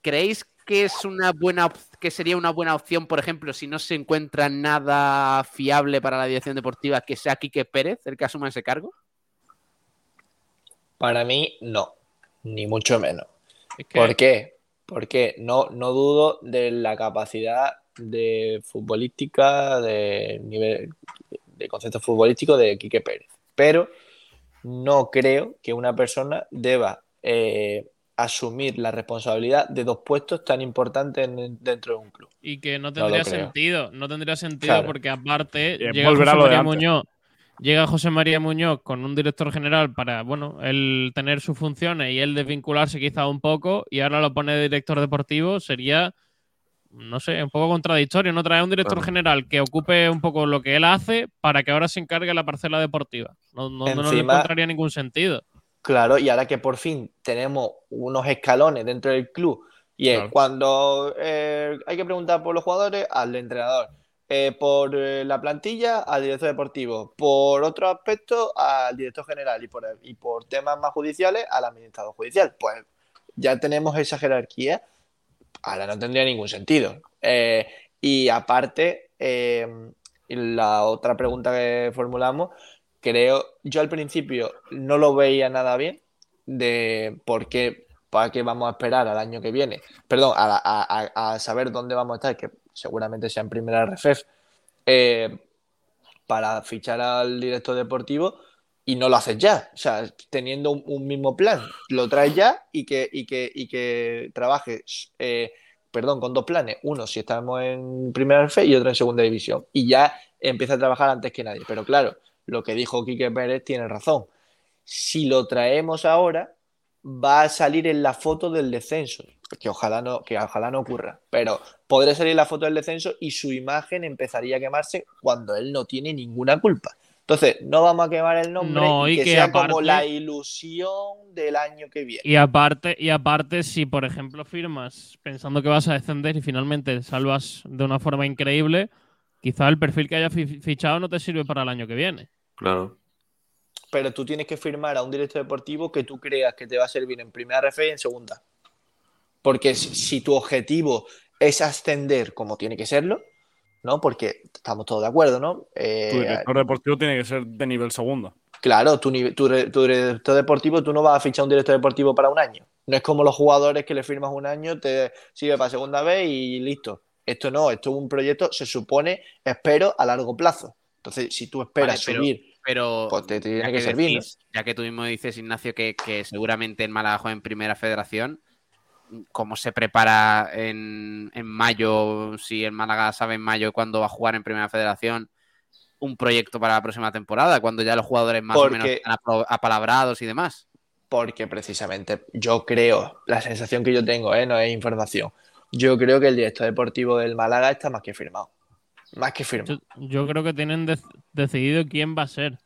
¿Creéis que es una buena que sería una buena opción, por ejemplo, si no se encuentra nada fiable para la dirección deportiva, que sea Quique Pérez el que asuma ese cargo? Para mí, no, ni mucho menos. Es que- ¿Por qué? Porque no, no dudo de la capacidad de futbolística, de nivel de concepto futbolístico de Quique Pérez. Pero no creo que una persona deba eh, asumir la responsabilidad de dos puestos tan importantes en- dentro de un club. Y que no tendría sentido, no tendría sentido Claro. porque aparte llega José María. Muñoz, llega José María Muñoz con un director general para, bueno, él tener sus funciones y él desvincularse quizá un poco y ahora lo pone de director deportivo, sería, no sé, un poco contradictorio, ¿no? Traer un director general que ocupe un poco lo que él hace para que ahora se encargue la parcela deportiva. No, no, no le encontraría ningún sentido. Claro, y ahora que por fin tenemos unos escalones dentro del club, y es Claro. cuando eh, hay que preguntar por los jugadores, al entrenador, Eh, por eh, la plantilla, al director deportivo, por otro aspecto, al director general, y por, y por temas más judiciales, al administrador judicial. Pues ya tenemos esa jerarquía, ahora no tendría ningún sentido. Eh, y aparte, la otra pregunta que formulamos, creo, yo al principio no lo veía nada bien de por qué, para qué vamos a esperar al año que viene, perdón, a, a- a- saber dónde vamos a estar, que seguramente sea en primera RFEF, eh, para fichar al director deportivo y no lo haces ya, o sea, teniendo un, mismo plan, lo traes ya y que, y que, y que trabajes, eh, perdón, con dos planes, uno si estamos en primera RFEF y otro en segunda división, y ya empieza a trabajar antes que nadie, pero claro, lo que dijo Quique Pérez tiene razón. Si lo traemos ahora, va a salir en la foto del descenso, que ojalá no, que ojalá no ocurra, pero podría salir la foto del descenso y su imagen empezaría a quemarse cuando él no tiene ninguna culpa. Entonces, no vamos a quemar el nombre No, y y que, que sea como aparte- la ilusión del año que viene. Y aparte, y aparte, si por ejemplo firmas pensando que vas a descender y finalmente salvas de una forma increíble, quizá el perfil que hayas fi- fichado no te sirve para el año que viene. Claro. Pero tú tienes que firmar a un director deportivo que tú creas que te va a servir en primera RF y en segunda. Porque si, tu objetivo es ascender como tiene que serlo, ¿no? Porque estamos todos de acuerdo, ¿no? Eh, Tu director deportivo tiene que ser de nivel segundo. Claro, tu, tu director deportivo, tú no vas a fichar un director deportivo para un año. No es como los jugadores que le firmas un año, te sirve para segunda vez y listo. Esto no, esto es un proyecto, se supone, espero, a largo plazo. Entonces, si tú esperas Vale, pero- subir, Pero pues te tiene ya que servir. ya que tú mismo dices, Ignacio, que, que seguramente en Málaga juega en primera federación, ¿cómo se prepara en, en mayo, si el Málaga sabe en mayo cuándo va a jugar en primera federación, un proyecto para la próxima temporada, cuando ya los jugadores más o menos están apalabrados y demás? Porque precisamente yo creo, la sensación que yo tengo, ¿eh? no es información, yo creo que el director deportivo del Málaga está más que firmado. Más que firmado. Yo, yo creo que tienen de- decidido quién va a ser.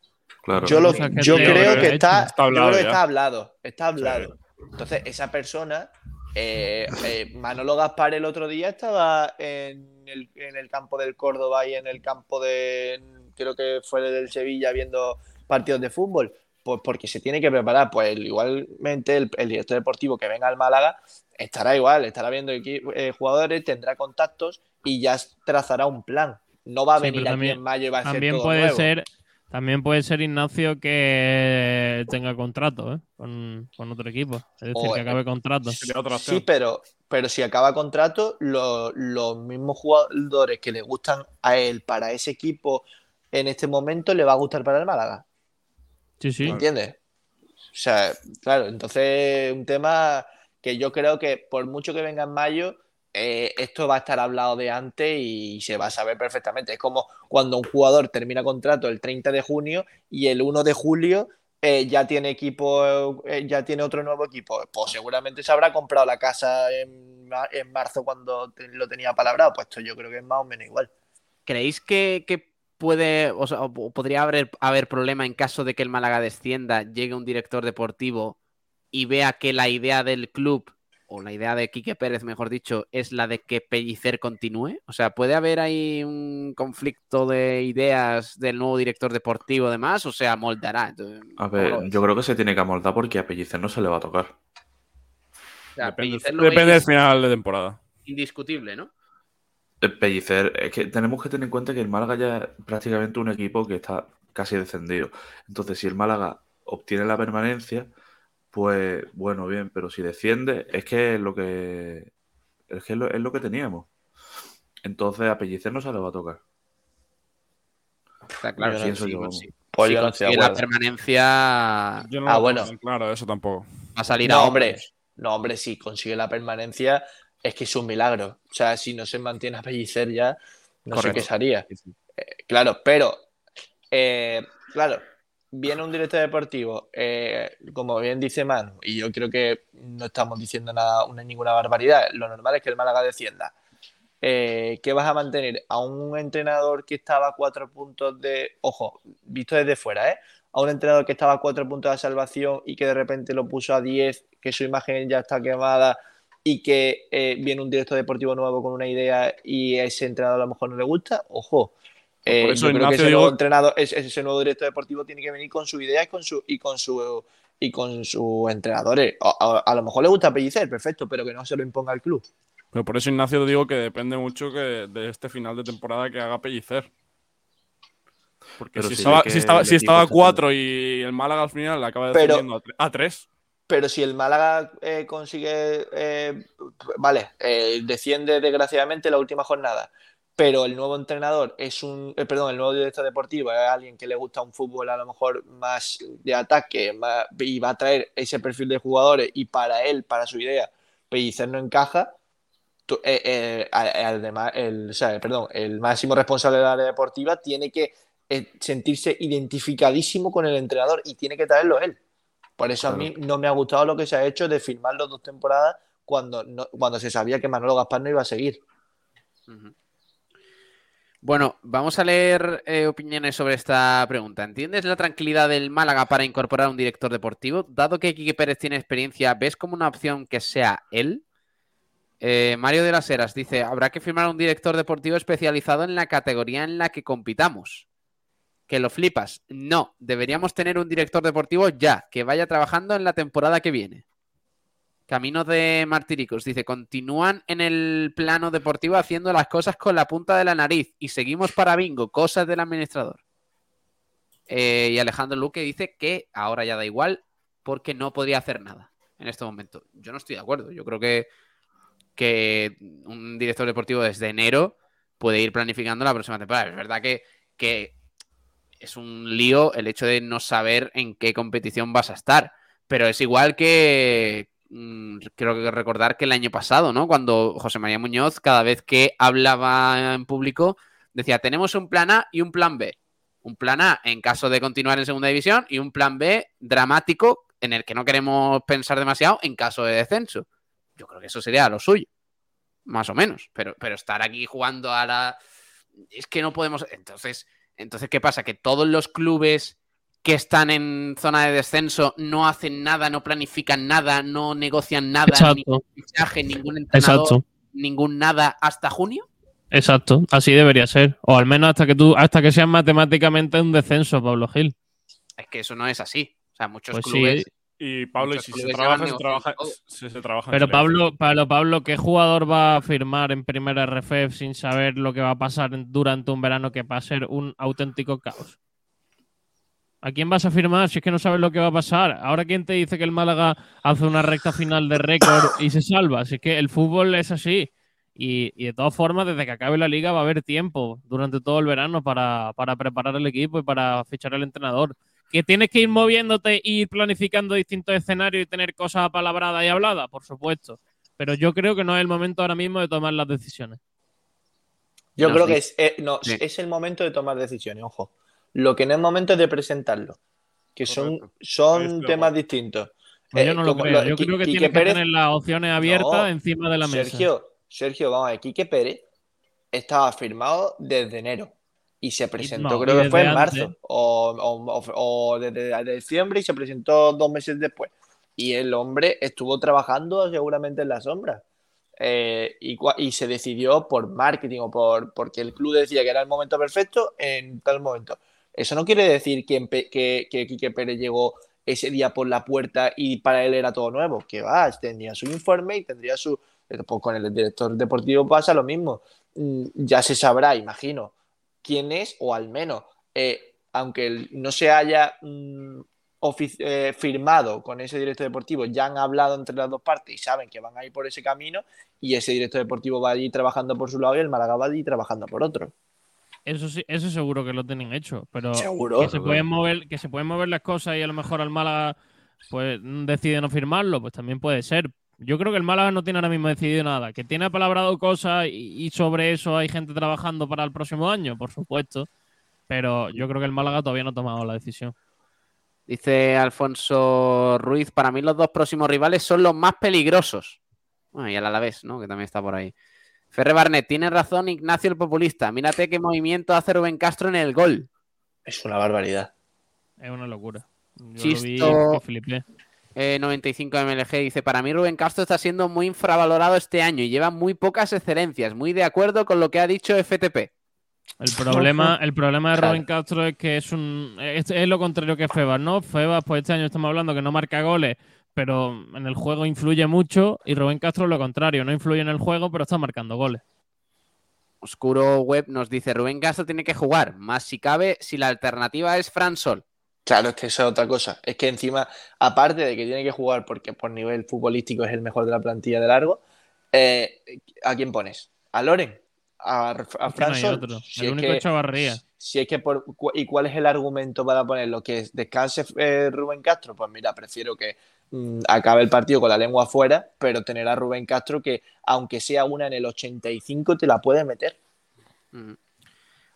Claro. Yo, lo- que yo creo que está, está hablado yo creo que ya. está hablado, está hablado. Entonces, esa persona, eh, eh, Manolo Gaspar el otro día estaba en el, en el campo del Córdoba y en el campo de, creo que fue el del Sevilla viendo partidos de fútbol. Pues porque se tiene que preparar. Pues igualmente el, el director deportivo que venga al Málaga estará igual, estará viendo eh, jugadores, tendrá contactos y ya trazará un plan. No va a Sí, venir aquí también- en mayo y va a ser También todo puede nuevo. ser, también puede ser Ignacio que tenga contrato ¿eh? con, con otro equipo. Es decir, O, que eh, acabe contrato. Otra opción. Sí, pero, pero si acaba contrato, lo- los mismos jugadores que le gustan a él para ese equipo en este momento le va a gustar para el Málaga. Sí, sí. ¿Me entiendes? O sea, claro, entonces un tema que yo creo que por mucho que venga en mayo, eh, esto va a estar hablado de antes y se va a saber perfectamente. Es como cuando un jugador termina contrato el 30 de junio y el 1 de julio eh, ya tiene equipo, eh, ya tiene otro nuevo equipo. Pues seguramente se habrá comprado la casa en, en marzo cuando te- lo tenía palabrado. Pues esto yo creo que es más o menos igual. ¿Creéis que, que puede, o sea, o podría haber, haber problema en caso de que el Málaga descienda, llegue un director deportivo y vea que la idea del club, o la idea de Quique Pérez, mejor dicho, es la de que Pellicer continúe? O sea, ¿puede haber ahí un conflicto de ideas del nuevo director deportivo además? O sea, moldará. A ¿cómo lo ver, yo creo que se tiene que amoldar porque a Pellicer no se le va a tocar. O sea, Depende, Pellicer lo depende del final de temporada. indiscutible, ¿no? El Pellicer, es que tenemos que tener en cuenta que el Málaga ya es prácticamente un equipo que está casi descendido. Entonces, si el Málaga obtiene la permanencia, pues bueno, bien, pero si desciende, es que es lo que es, que es lo, es lo que teníamos. Entonces a Pellicer no se le va a tocar. Está claro, Yo sí, pienso sí, yo, pues sí. Pues Si yo no estoy la permanencia, Yo no Ah, bueno. Claro, eso tampoco. va a salir No, a hombre, no, hombre, si consigue la permanencia, es que es un milagro. O sea, si no se mantiene a Pellicer ya, no sé qué se haría. Eh, claro, pero, eh, claro, viene un director deportivo, eh, como bien dice Manu, y yo creo que no estamos diciendo nada, una- ninguna barbaridad. Lo normal es que el Málaga descienda. Eh, ¿Qué vas a mantener? A un entrenador que estaba a cuatro puntos de. Ojo, visto desde fuera, ¿eh? A un entrenador que estaba a cuatro puntos de salvación y que de repente lo puso a 10, que su imagen ya está quemada y que eh, viene un director deportivo nuevo con una idea y a ese entrenador a lo mejor no le gusta. Ojo. Eh, Por eso, yo creo que Ignacio, ese digo- nuevo entrenador, ese, ese nuevo director deportivo tiene que venir con su idea y con su y con su y con sus entrenadores. A, a- a lo mejor le gusta Pellicer, perfecto, pero que no se lo imponga el club. Pero por eso, Ignacio, digo que depende mucho que de este final de temporada que haga Pellicer. Porque Pero si, estaba, si estaba, si estaba a está 4 y el Málaga al final acaba Pero- descendiendo a tre- a 3, Pero si el Málaga eh, consigue, eh, vale, eh, desciende desgraciadamente la última jornada, pero el nuevo entrenador es un, perdón, el nuevo director deportivo es alguien que le gusta un fútbol a lo mejor más de ataque más- y va a traer ese perfil de jugadores y para él, para su idea, Pellicer no encaja. tú- además, el, perdón, el máximo responsable del área deportiva tiene que sentirse identificadísimo con el entrenador y tiene que traerlo él. Por eso a mí no me ha gustado lo que se ha hecho de firmar las dos temporadas cuando, no- cuando se sabía que Manolo Gaspar no iba a seguir. Bueno, vamos a leer eh, opiniones sobre esta pregunta. ¿Entiendes la tranquilidad del Málaga para incorporar un director deportivo? Dado que Quique Pérez tiene experiencia, ¿ves como una opción que sea él? Eh, Mario de las Heras dice, habrá que firmar un director deportivo especializado en la categoría en la que compitamos. Que lo flipas. No, deberíamos tener un director deportivo ya, que vaya trabajando en la temporada que viene. Camino de Martiricos dice, continúan en el plano deportivo haciendo las cosas con la punta de la nariz y seguimos para bingo, cosas del administrador. Eh, y Alejandro Luque dice que ahora ya da igual porque no podría hacer nada en este momento. Yo no estoy de acuerdo. Yo creo que, que un director deportivo desde enero puede ir planificando la próxima temporada. Es verdad que, que es un lío el hecho de no saber en qué competición vas a estar. Pero es igual que mm, creo que recordar que el año pasado, ¿no? Cuando José María Muñoz, cada vez que hablaba en público, decía, tenemos un plan A y un plan B. Un plan A en caso de continuar en segunda división y un plan B dramático en el que no queremos pensar demasiado en caso de descenso. Yo creo que eso sería lo suyo. Más o menos. Pero, pero estar aquí jugando a la. Es que no podemos. Entonces, entonces, ¿qué pasa? Que todos los clubes que están en zona de descenso no hacen nada, no planifican nada, no negocian nada, Exacto. ningún fichaje, ningún entrenador, Exacto. ningún nada hasta junio. Exacto, así debería ser. O al menos hasta que tú, hasta que sea matemáticamente un descenso, Pablo Gil. Es que eso no es así. O sea, muchos Pues sí. Y Pablo, y si se trabaja, se trabaja, negociando se, se trabaja en Pero. Pablo, Pablo, Pablo, ¿qué jugador va a firmar en primera RFF sin saber lo que va a pasar durante un verano que va a ser un auténtico caos? ¿A quién vas a firmar si es que no sabes lo que va a pasar? Ahora, ¿quién te dice que el Málaga hace una recta final de récord y se salva? Si es que el fútbol es así. Y, y de todas formas, desde que acabe la liga va a haber tiempo durante todo el verano para, para preparar el equipo y para fichar al entrenador. ¿Que tienes que ir moviéndote e ir planificando distintos escenarios y tener cosas apalabradas y habladas? Por supuesto. Pero yo creo que no es el momento ahora mismo de tomar las decisiones. Yo No, creo sí. que es, eh, no, Sí. es el momento de tomar decisiones, ojo. Lo que no es momento es de presentarlo, que son, Correcto. Son temas distintos. Pues yo Eh, no lo creo. lo- Yo creo que Quique tienes que Pérez- tener las opciones abiertas No, encima de la mesa. Sergio, Sergio, vamos a ver, Quique Pérez estaba firmado desde enero. Y se presentó, No, creo que fue en desde marzo antes. o, o- desde de diciembre y se presentó dos meses después. Y el hombre estuvo trabajando seguramente en la sombra. Eh, y, y se decidió por marketing o por porque el club decía que era el momento perfecto en tal momento. Eso no quiere decir que, que, que Quique Pérez llegó ese día por la puerta y para él era todo nuevo. Que va, tendría su informe y tendría su. Pues con el director deportivo pasa lo mismo. Mm, Ya se sabrá, imagino, quién es, o al menos, eh, aunque no se haya mm, eh, firmado con ese director deportivo, ya han hablado entre las dos partes y saben que van a ir por ese camino y ese director deportivo va allí trabajando por su lado y el Málaga va allí trabajando por otro. Eso sí, eso seguro que lo tienen hecho, pero Seguro. que se pueden mover, que se pueden mover las cosas y a lo mejor al Málaga pues decide no firmarlo, pues también puede ser. Yo creo que el Málaga no tiene ahora mismo decidido nada, que tiene apalabrado cosas y, y sobre eso hay gente trabajando para el próximo año, por supuesto, pero yo creo que el Málaga todavía no ha tomado la decisión. Dice Alfonso Ruiz, para mí los dos próximos rivales son los más peligrosos. Bueno, y el Alavés, ¿no? Que también está por ahí. Ferre Barnet, tiene razón Ignacio el populista. Mírate qué movimiento hace Rubén Castro en el gol. Es una barbaridad. Es una locura. Yo lo vi Chisto- y flipé. Eh, 95 MLG dice, para mí Rubén Castro está siendo muy infravalorado este año y lleva muy pocas excelencias. Muy de acuerdo con lo que ha dicho FTP. El problema, el problema de Claro. Rubén Castro es que es un es, es lo contrario que Febas, ¿no? Febas, pues este año estamos hablando que no marca goles, pero en el juego influye mucho, y Rubén Castro es lo contrario, no influye en el juego, pero está marcando goles. Oscuro Web nos dice, Rubén Castro tiene que jugar, más si cabe, si la alternativa es Fran Sol. Claro, es que eso es otra cosa. Es que encima, aparte de que tiene que jugar porque por nivel futbolístico es el mejor de la plantilla de largo, eh, ¿a quién pones? ¿A Loren? ¿A, a no Sol? Si el es único que- Chavarría. Si es que por, ¿Y cuál es el argumento para ponerlo? ¿Que descanse eh, Rubén Castro? Pues mira, prefiero que mm, acabe el partido con la lengua afuera, pero tener a Rubén Castro que, aunque sea una en el 85, te la puede meter. Mm.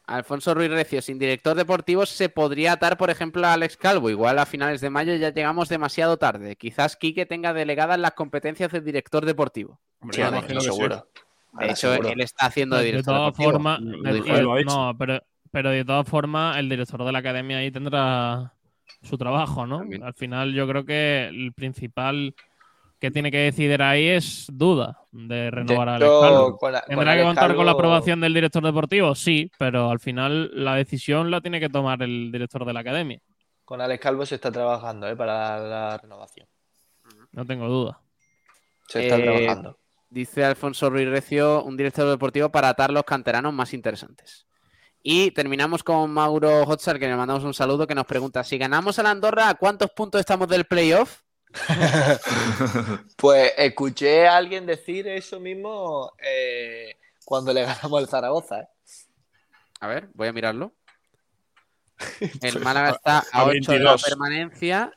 Alfonso Ruiz Recio, sin director deportivo se podría atar, por ejemplo, a Alex Calvo. Igual a finales de mayo ya llegamos demasiado tarde. Quizás Quique tenga delegadas las competencias del director deportivo. Hombre, Sí, yo ahora imagino que sí. seguro. De hecho, seguro. él está haciendo de De director todas deportivo. de- ha dicho. no, pero, pero de todas formas, el director de la academia ahí tendrá su trabajo, ¿no? También. Al final, yo creo que el principal que tiene que decidir ahí es duda de renovar a Alex Calvo. con la- con ¿Tendrá que contar con la aprobación del director deportivo? Sí, pero al final la decisión la tiene que tomar el director de la academia. Con Alex Calvo se está trabajando eh, para la renovación. No tengo duda. Se está Eh, trabajando. Dice Alfonso Ruiz Recio, un director deportivo para atar los canteranos más interesantes. Y terminamos con Mauro Hotzar, que le mandamos un saludo, que nos pregunta, si ganamos a la Andorra, ¿a cuántos puntos estamos del playoff? Pues escuché a alguien decir eso mismo eh, cuando le ganamos al Zaragoza. ¿eh? A ver, voy a mirarlo. El Málaga está a, a 8 de la 22. permanencia.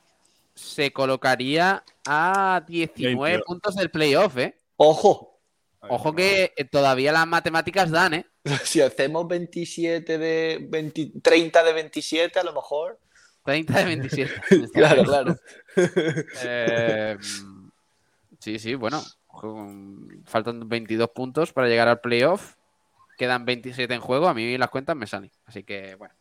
Se colocaría a 19 22. puntos del playoff, ¿eh? Ojo, Ojo que eh, todavía las matemáticas dan, ¿eh? si hacemos 27 de 20 30 de 27, a lo mejor. 30 de 27. Claro, claro. Eh, sí, sí, bueno. Faltan 22 puntos para llegar al playoff. Quedan 27 en juego. A mí las cuentas me salen. Así que, bueno,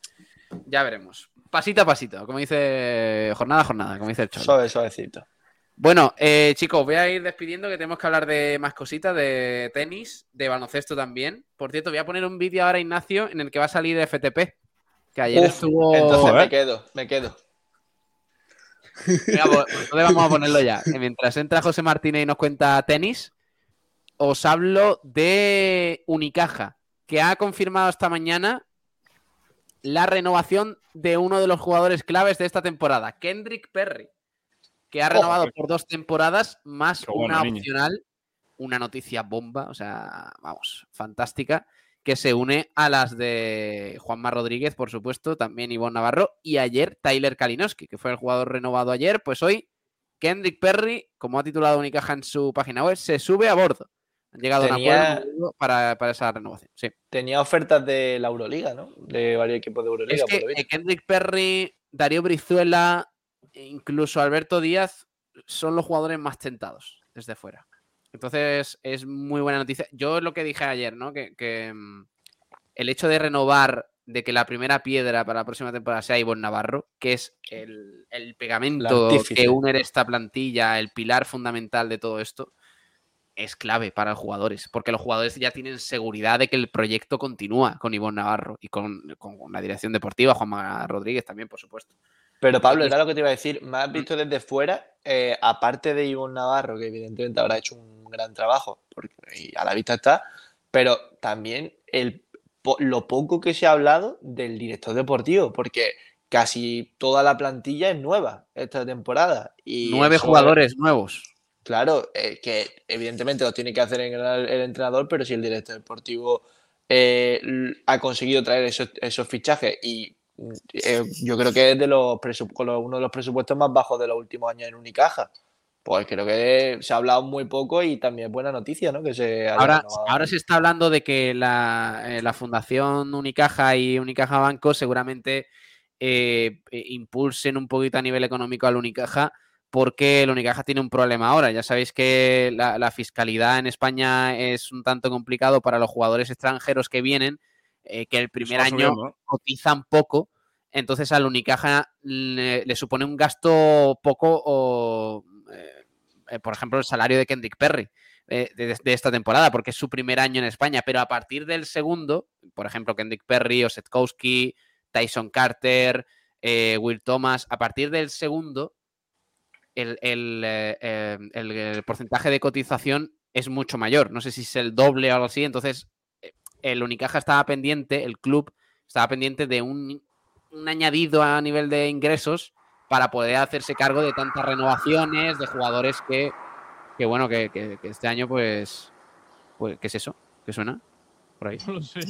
ya veremos. Pasito a pasito, como dice jornada a jornada, como dice el Cholo. Suave, suavecito. Bueno, eh, chicos, voy a ir despidiendo que tenemos que hablar de más cositas, de tenis, de baloncesto también. Por cierto, voy a poner un vídeo ahora, Ignacio, en el que va a salir FTP. Que ayer Uf, estuvo. Entonces me quedo, me quedo. Venga, pues, vamos a ponerlo ya. Que Mientras entra José Martínez y nos cuenta tenis, os hablo de Unicaja, que ha confirmado esta mañana la renovación de uno de los jugadores claves de esta temporada, Kendrick Perry, que ha renovado Joder. por dos temporadas más una opcional, una noticia bomba, o sea, vamos, fantástica, que se une a las de Juanma Rodríguez, por supuesto, también Ivonne Navarro y ayer Tyler Kalinowski, que fue el jugador renovado ayer, pues hoy Kendrick Perry, como ha titulado Unicaja en su página web, se sube a bordo. Han llegado a un Tenía- acuerdo para, para esa renovación. Sí. Tenía ofertas de la Euroliga, ¿no? De varios equipos de Euroliga. Es por que lo visto. eh, Kendrick Perry, Darío Brizuela, incluso Alberto Díaz son los jugadores más tentados desde fuera. Entonces es muy buena noticia. Yo lo que dije ayer, ¿no? Que, que, mm, el hecho de renovar de que la primera piedra para la próxima temporada sea Ivonne Navarro, que es el, el pegamento que une esta plantilla, el pilar fundamental de todo esto, es clave para los jugadores, porque los jugadores ya tienen seguridad de que el proyecto continúa con Ivonne Navarro y con, con la dirección deportiva, Juanma Rodríguez también, por supuesto. Pero Pablo, era lo que te iba a decir, me has visto desde fuera, eh, aparte de Ivonne Navarro, que evidentemente habrá hecho un gran trabajo, porque y a la vista está, pero también el, lo poco que se ha hablado del director deportivo, porque casi toda la plantilla es nueva esta temporada. Y Nueve eso- jugadores nuevos. Claro, eh, que evidentemente lo tiene que hacer el, el entrenador, pero si el director deportivo eh, ha conseguido traer esos, esos fichajes y mm, eh, yo creo que es de los presu- con los- uno de los presupuestos más bajos de los últimos años en Unicaja. Pues creo que se ha hablado muy poco y también es buena noticia, ¿no? Que se Ahora, renovado. ahora se está hablando de que la, eh, la Fundación Unicaja y Unicaja Banco seguramente eh, impulsen un poquito a nivel económico al Unicaja porque el Unicaja tiene un problema ahora. Ya sabéis que la, la fiscalidad en España es un tanto complicado para los jugadores extranjeros que vienen, eh, que el primer va año cotizan poco, entonces al Unicaja le, le supone un gasto poco o, eh, eh, por ejemplo, el salario de Kendrick Perry eh, de, de esta temporada, porque es su primer año en España, pero a partir del segundo, por ejemplo, Kendrick Perry, Osetkowski, Tyson Carter, Will Thomas, a partir del segundo, el, el, el- el porcentaje de cotización es mucho mayor. No sé si es el doble o algo así. Entonces, el Unicaja estaba pendiente, el club estaba pendiente de un, un añadido a nivel de ingresos para poder hacerse cargo de tantas renovaciones, de jugadores que, que bueno, que, que- este año, pues, pues, ¿qué es eso? ¿Qué suena? Por ahí. No lo sé.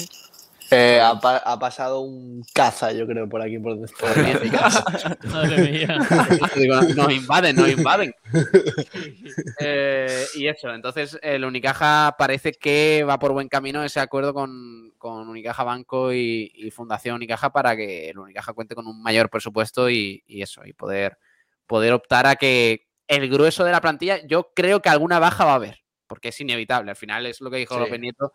Eh, ha, pa- ha pasado un caza, yo creo, por aquí, por, por mi casa. Madre mía. Digo, nos invaden, nos invaden. Eh, y eso, entonces el Unicaja parece que va por buen camino ese acuerdo con, con Unicaja Banco y, y Fundación Unicaja para que el Unicaja cuente con un mayor presupuesto y, y eso, y poder, poder optar a que el grueso de la plantilla, yo creo que alguna baja va a haber, porque es inevitable. Al final es lo que dijo Sí. López Nieto,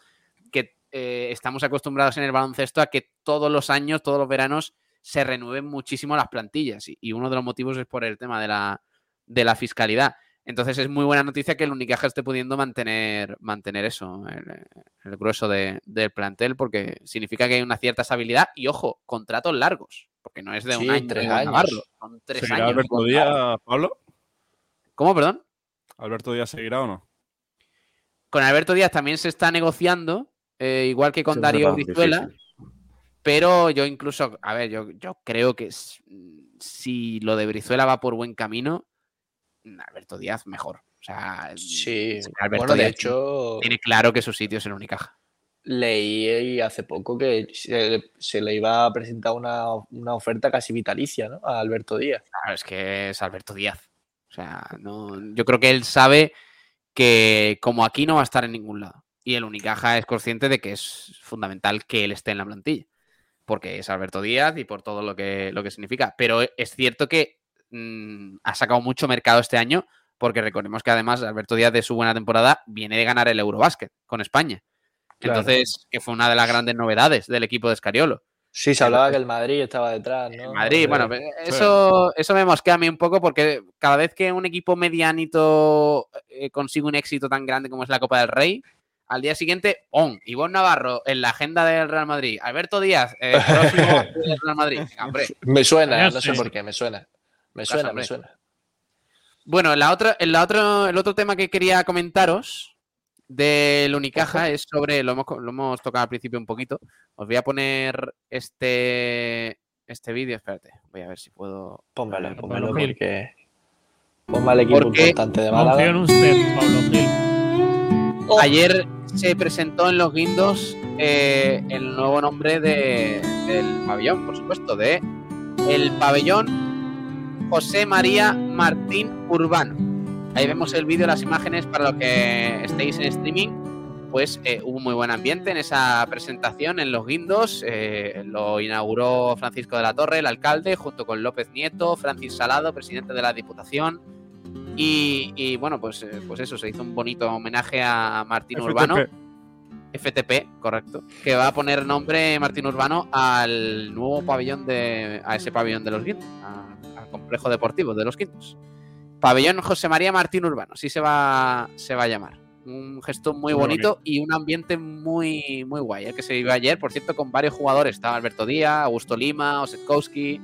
que eh, estamos acostumbrados en el baloncesto a que todos los años, todos los veranos, se renueven muchísimo las plantillas. Y, y uno de los motivos es por el tema de la, de la fiscalidad. Entonces es muy buena noticia que el Unicaja esté pudiendo mantener, mantener eso, el, el grueso de- del plantel, porque significa que hay una cierta estabilidad y, ojo, contratos largos, porque no es de un Sí, año tres años. Navarro, son tres ¿Seguirá años. Alberto Díaz. Pablo? ¿Cómo, perdón? ¿Alberto Díaz seguirá o no? Con Alberto Díaz también se está negociando, eh, igual que con Darío Brizuela. Pero yo incluso, a ver, yo, yo creo que si lo de Brizuela va por buen camino, Alberto Díaz mejor. O sea, Sí, Alberto bueno, de Díaz hecho, tiene claro que su sitio es el Unicaja. leí hace poco que se, se le iba a presentar una, una oferta casi vitalicia, ¿no? A Alberto Díaz. Claro, es que es Alberto Díaz. O sea, no, yo creo que él sabe que como aquí no va a estar en ningún lado. Y el Unicaja es consciente de que es fundamental que él esté en la plantilla. Porque es Alberto Díaz y por todo lo que, lo que significa. Pero es cierto que mm, ha sacado mucho mercado este año, porque recordemos que además Alberto Díaz de su buena temporada viene de ganar el Eurobásquet con España. Claro. Entonces, que fue una de las grandes novedades del equipo de Escariolo. Sí, se hablaba que el Madrid estaba detrás, ¿no? Madrid, bueno, eso, eso me mosquea a mí un poco porque cada vez que un equipo medianito eh, consigue un éxito tan grande como es la Copa del Rey, al día siguiente, ¡pum! Ivonne Navarro en la agenda del Real Madrid. Alberto Díaz, eh, próximo del Real Madrid. Hombre. Me suena, no sé por qué, me suena. Me suena, me suena. Bueno, la otra, el, la otro, el otro tema que quería comentaros del Unicaja es sobre, lo hemos, lo hemos tocado al principio un poquito. Os voy a poner este, este vídeo, espérate, voy a ver si puedo. Póngalo, póngalo porque. Ponga el equipo Porque- importante de Confío en Málaga. usted, Pablo Gil. Oh, Ayer se presentó en los guindos eh, el nuevo nombre de- del pabellón, por supuesto, de el pabellón José María Martín Urbano. Ahí vemos el vídeo, las imágenes para los que estéis en streaming. Pues eh, hubo muy buen ambiente en esa presentación en los guindos. eh, lo inauguró Francisco de la Torre, el alcalde, junto con López Nieto, Francis Salado, presidente de la Diputación. Y, y, bueno, pues, eh, pues eso, se hizo un bonito homenaje a Martín Urbano. FTP. Correcto, que va a poner nombre Martín Urbano al nuevo pabellón de. a ese pabellón de los Guindos, al complejo deportivo de los Guindos. Pabellón José María Martín Urbano, así se va, se va a llamar. Un gesto muy Muy bonito y un ambiente muy, muy guay, el que se vivió ayer, por cierto, con varios jugadores. Estaba Alberto Díaz, Augusto Lima, Osetkowski.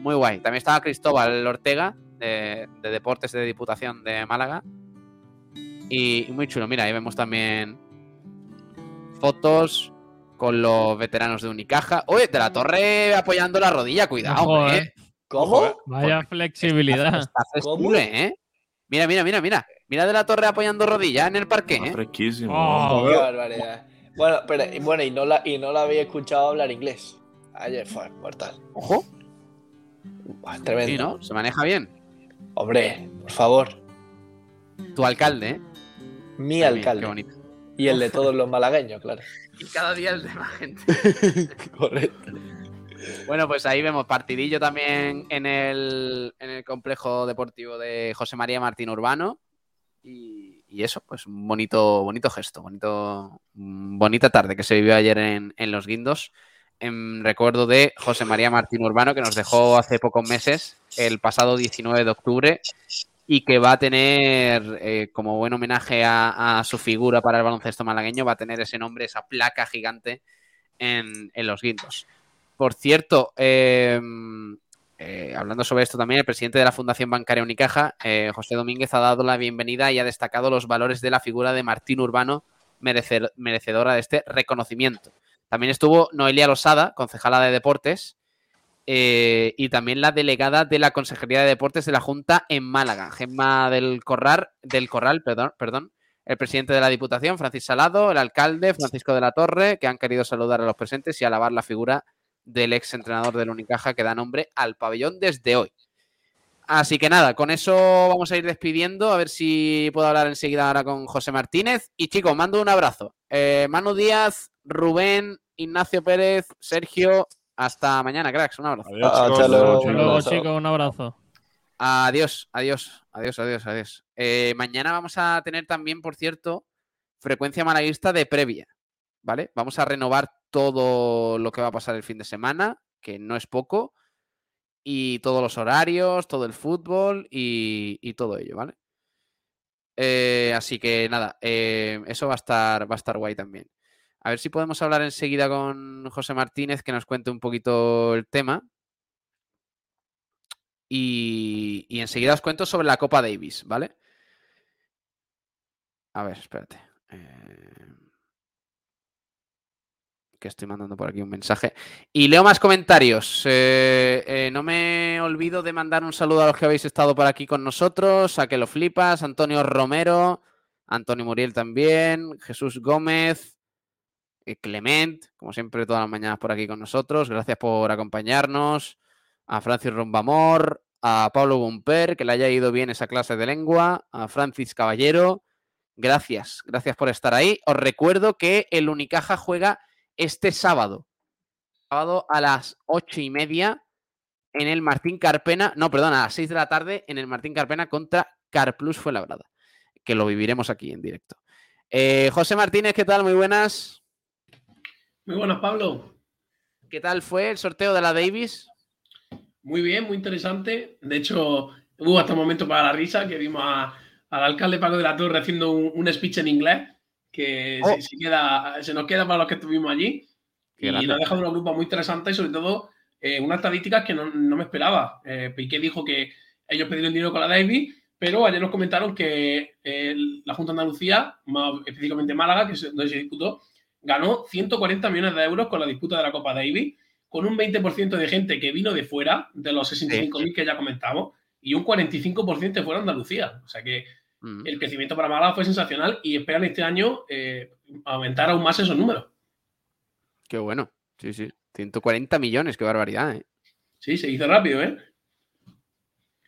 Muy guay. También estaba Cristóbal Ortega, de, de Deportes de Diputación de Málaga. Y, y muy chulo. Mira, ahí vemos también fotos con los veteranos de Unicaja. Oye, de la torre apoyando la rodilla, cuidado, Ojo, eh. eh. ¿Cómo? Vaya flexibilidad. ¿eh? Mira, mira, mira, mira. Mira de la torre apoyando rodilla en el parque, ¿eh? fresquísimo. Oh. Qué barbaridad. Bueno, pero y bueno, y no la, y no la había escuchado hablar inglés. Ayer fue mortal. Ojo. Buah, tremendo. Sí, ¿no? Se maneja bien. Hombre, por favor. Tu alcalde, ¿eh? Mi Qué alcalde. bonito. Y el de todos los malagueños, claro. Y cada día el de más gente. Correcto. Bueno, pues ahí vemos partidillo también en el, en el complejo deportivo de José María Martín Urbano. Y, y eso, pues un bonito, bonito gesto, bonito, mm, bonita tarde que se vivió ayer en, en Los Guindos. En recuerdo de José María Martín Urbano, que nos dejó hace pocos meses, el pasado 19 de octubre, y que va a tener, eh, como buen homenaje a, su figura para el baloncesto malagueño, va a tener ese nombre, esa placa gigante en, Los Guindos. Por cierto, eh, eh, hablando sobre esto también, el presidente de la Fundación Bancaria Unicaja, eh, José Domínguez, ha dado la bienvenida y ha destacado los valores de la figura de Martín Urbano, merecedora de este reconocimiento. También estuvo Noelia Losada, concejala de Deportes, eh, y también la delegada de la Consejería de Deportes de la Junta en Málaga, Gemma del Corral, del Corral, perdón, perdón, el presidente de la Diputación, Francis Salado, el alcalde, Francisco de la Torre, que han querido saludar a los presentes y alabar la figura del ex entrenador del Unicaja que da nombre al pabellón desde hoy. Así que nada, con eso vamos a ir despidiendo, a ver si puedo hablar enseguida ahora con José Martínez. Y chicos, mando un abrazo. Eh, Manu Díaz, Rubén, Ignacio Pérez, Sergio, hasta mañana, cracks. Un abrazo. Adiós, chicos. hasta luego. Hasta chicos. Un abrazo. Adiós, adiós, adiós, adiós, adiós. Eh, mañana vamos a tener también, por cierto, frecuencia malaguista de previa, ¿vale? Vamos a renovar todo lo que va a pasar el fin de semana, que no es poco, y todos los horarios, todo el fútbol y, y todo ello, ¿vale? Eh, así que nada, eh, eso va a estar, va a estar guay también. A ver si podemos hablar enseguida con José Martínez que nos cuente un poquito el tema. Y, enseguida os cuento sobre la Copa Davis, ¿vale? A ver, espérate. Eh, que estoy mandando por aquí un mensaje. Y leo más comentarios. Eh, eh, no me olvido de mandar un saludo a los que habéis estado por aquí con nosotros. A que lo flipas, Antonio Romero, Antonio Muriel también, Jesús Gómez, Clement, como siempre, todas las mañanas por aquí con nosotros. Gracias por acompañarnos a Francis Rombamor, a Pablo Bumper, que le haya ido bien esa clase de lengua, a Francis Caballero. Gracias, gracias por estar ahí. Os recuerdo que el Unicaja juega este sábado, sábado a las ocho y media en el Martín Carpena, no, perdón, a las seis de la tarde en el Martín Carpena contra Carplus Fuenlabrada, que lo viviremos aquí en directo. Eh, José Martínez, ¿qué tal? Muy buenas. Muy buenas, Pablo. ¿Qué tal fue el sorteo de la Davis? Muy bien, muy interesante. De hecho, hubo hasta un momento para la risa que vimos a- al alcalde Paco de la Torre haciendo un, un speech en inglés que Oh. se, se queda, se nos queda para los que estuvimos allí. Qué y grande. nos ha dejado una grupa muy interesante y sobre todo eh, unas estadísticas que no, no me esperaba. Eh, Piqué dijo que ellos pidieron dinero con la Davis, pero ayer nos comentaron que eh, la Junta de Andalucía, más específicamente Málaga, que es donde se disputó, ganó 140 millones de euros con la disputa de la Copa Davis, con un 20% de gente que vino de fuera, de los 65.000 que ya comentamos, y un 45% fuera Andalucía. O sea que Mm. el crecimiento para Málaga fue sensacional y esperan este año eh, aumentar aún más esos números. Qué bueno. Sí, sí. 140 millones, qué barbaridad, ¿eh? Sí, se hizo rápido, ¿eh?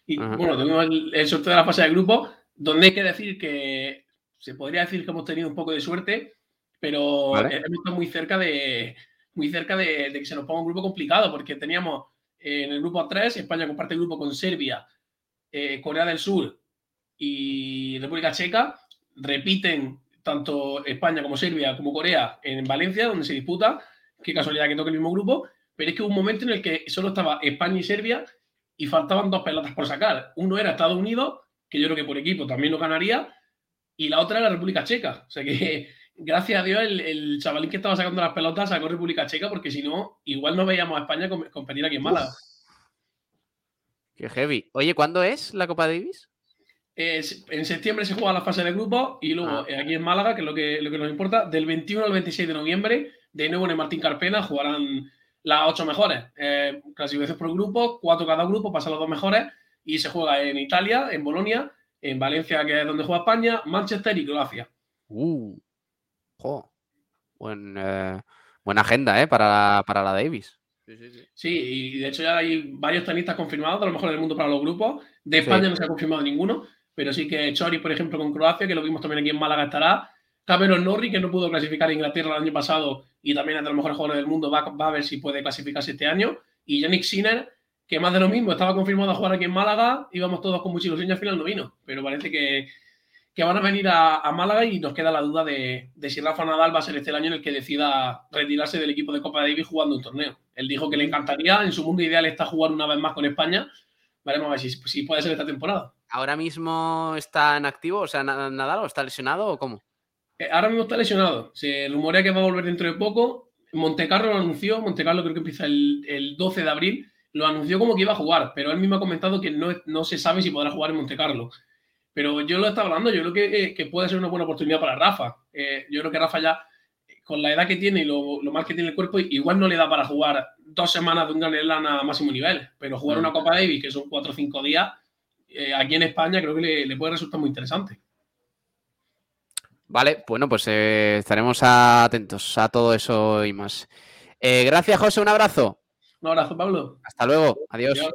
Y Ajá. bueno, tuvimos el, el sorteo de la fase de grupo, donde hay que decir que se podría decir que hemos tenido un poco de suerte, pero Vale. hemos estado muy cerca de muy cerca de, de que se nos ponga un grupo complicado, porque teníamos eh, en el grupo 3, España comparte el grupo con Serbia, eh, Corea del Sur y República Checa, repiten tanto España como Serbia como Corea en Valencia, donde se disputa. Qué casualidad que toque el mismo grupo. Pero es que hubo un momento en el que solo estaba España y Serbia y faltaban dos pelotas por sacar. Uno era Estados Unidos, que yo creo que por equipo también lo ganaría, y la otra era República Checa. O sea que, gracias a Dios, el, el chavalín que estaba sacando las pelotas sacó República Checa, porque si no, igual no veíamos a España com- competir aquí en Málaga. Qué heavy. Oye, ¿cuándo es la Copa Davis? Eh, en septiembre se juega la fase de grupos y luego Ah. eh, aquí en Málaga, que es lo que, lo que nos importa, del 21 al 26 de noviembre, de nuevo en el Martín Carpena, jugarán las ocho mejores. Eh, clasificación por grupos, cuatro cada grupo, pasan los dos mejores y se juega en Italia, en Bolonia, en Valencia, que es donde juega España, Manchester y Croacia. Uh. Jo. Buen, eh, buena agenda, ¿eh? Para la, para la Davis. Sí, y de hecho ya hay varios tenistas confirmados, a lo mejor del mundo para los grupos. De España Sí. no se ha confirmado ninguno, pero sí que Chori, por ejemplo, con Croacia, que lo vimos también aquí en Málaga, estará. Cameron Norrie, que no pudo clasificar a Inglaterra el año pasado y también es de los mejores jugadores del mundo, va, va a ver si puede clasificarse este año. Y Yannick Sinner, que más de lo mismo, estaba confirmado a jugar aquí en Málaga, íbamos todos con mucha ilusión y al final no vino. Pero parece que, que van a venir a, a Málaga y nos queda la duda de, de si Rafa Nadal va a ser este el año en el que decida retirarse del equipo de Copa Davis jugando un torneo. Él dijo que le encantaría, en su mundo ideal está jugar una vez más con España. Veremos a ver si, si puede ser esta temporada. ¿Ahora mismo está en activo? O sea, Na- Nadal o está lesionado o cómo? Eh, ahora mismo está lesionado. Se rumorea que va a volver dentro de poco. Montecarlo lo anunció. Montecarlo creo que empieza el, el 12 de abril. Lo anunció como que iba a jugar, pero él mismo ha comentado que no, no se sabe si podrá jugar en Montecarlo. Pero yo lo he estado hablando, yo creo que, eh, que puede ser una buena oportunidad para Rafa. Eh, yo creo que Rafa ya, con la edad que tiene y lo, lo mal que tiene el cuerpo, igual no le da para jugar dos semanas de un Grand Slam a máximo nivel. Pero jugar Mm. una Copa Davis, que son cuatro o cinco días, eh, aquí en España creo que le, le puede resultar muy interesante. Vale, bueno, pues eh, estaremos atentos a todo eso y más. Eh, gracias, José, un abrazo. Un abrazo, Pablo. Hasta luego, adiós. Adiós.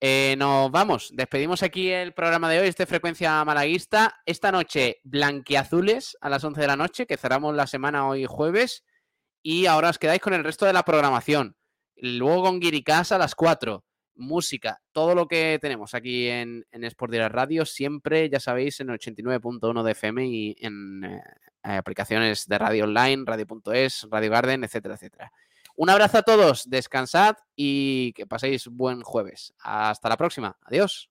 Eh, nos vamos, despedimos aquí el programa de hoy, este Frecuencia Malaguista. Esta noche, Blanquiazules a las 11 de la noche, que cerramos la semana hoy jueves. Y ahora os quedáis con el resto de la programación. Luego con Guiricasa a las 4. Música, todo lo que tenemos aquí en, en Sport Direct Radio, siempre, ya sabéis, en el 89.1 de FM y en eh, aplicaciones de radio online, radio.es, Radio Garden, etcétera, etcétera. Un abrazo a todos, descansad y que paséis buen jueves. Hasta la próxima. Adiós.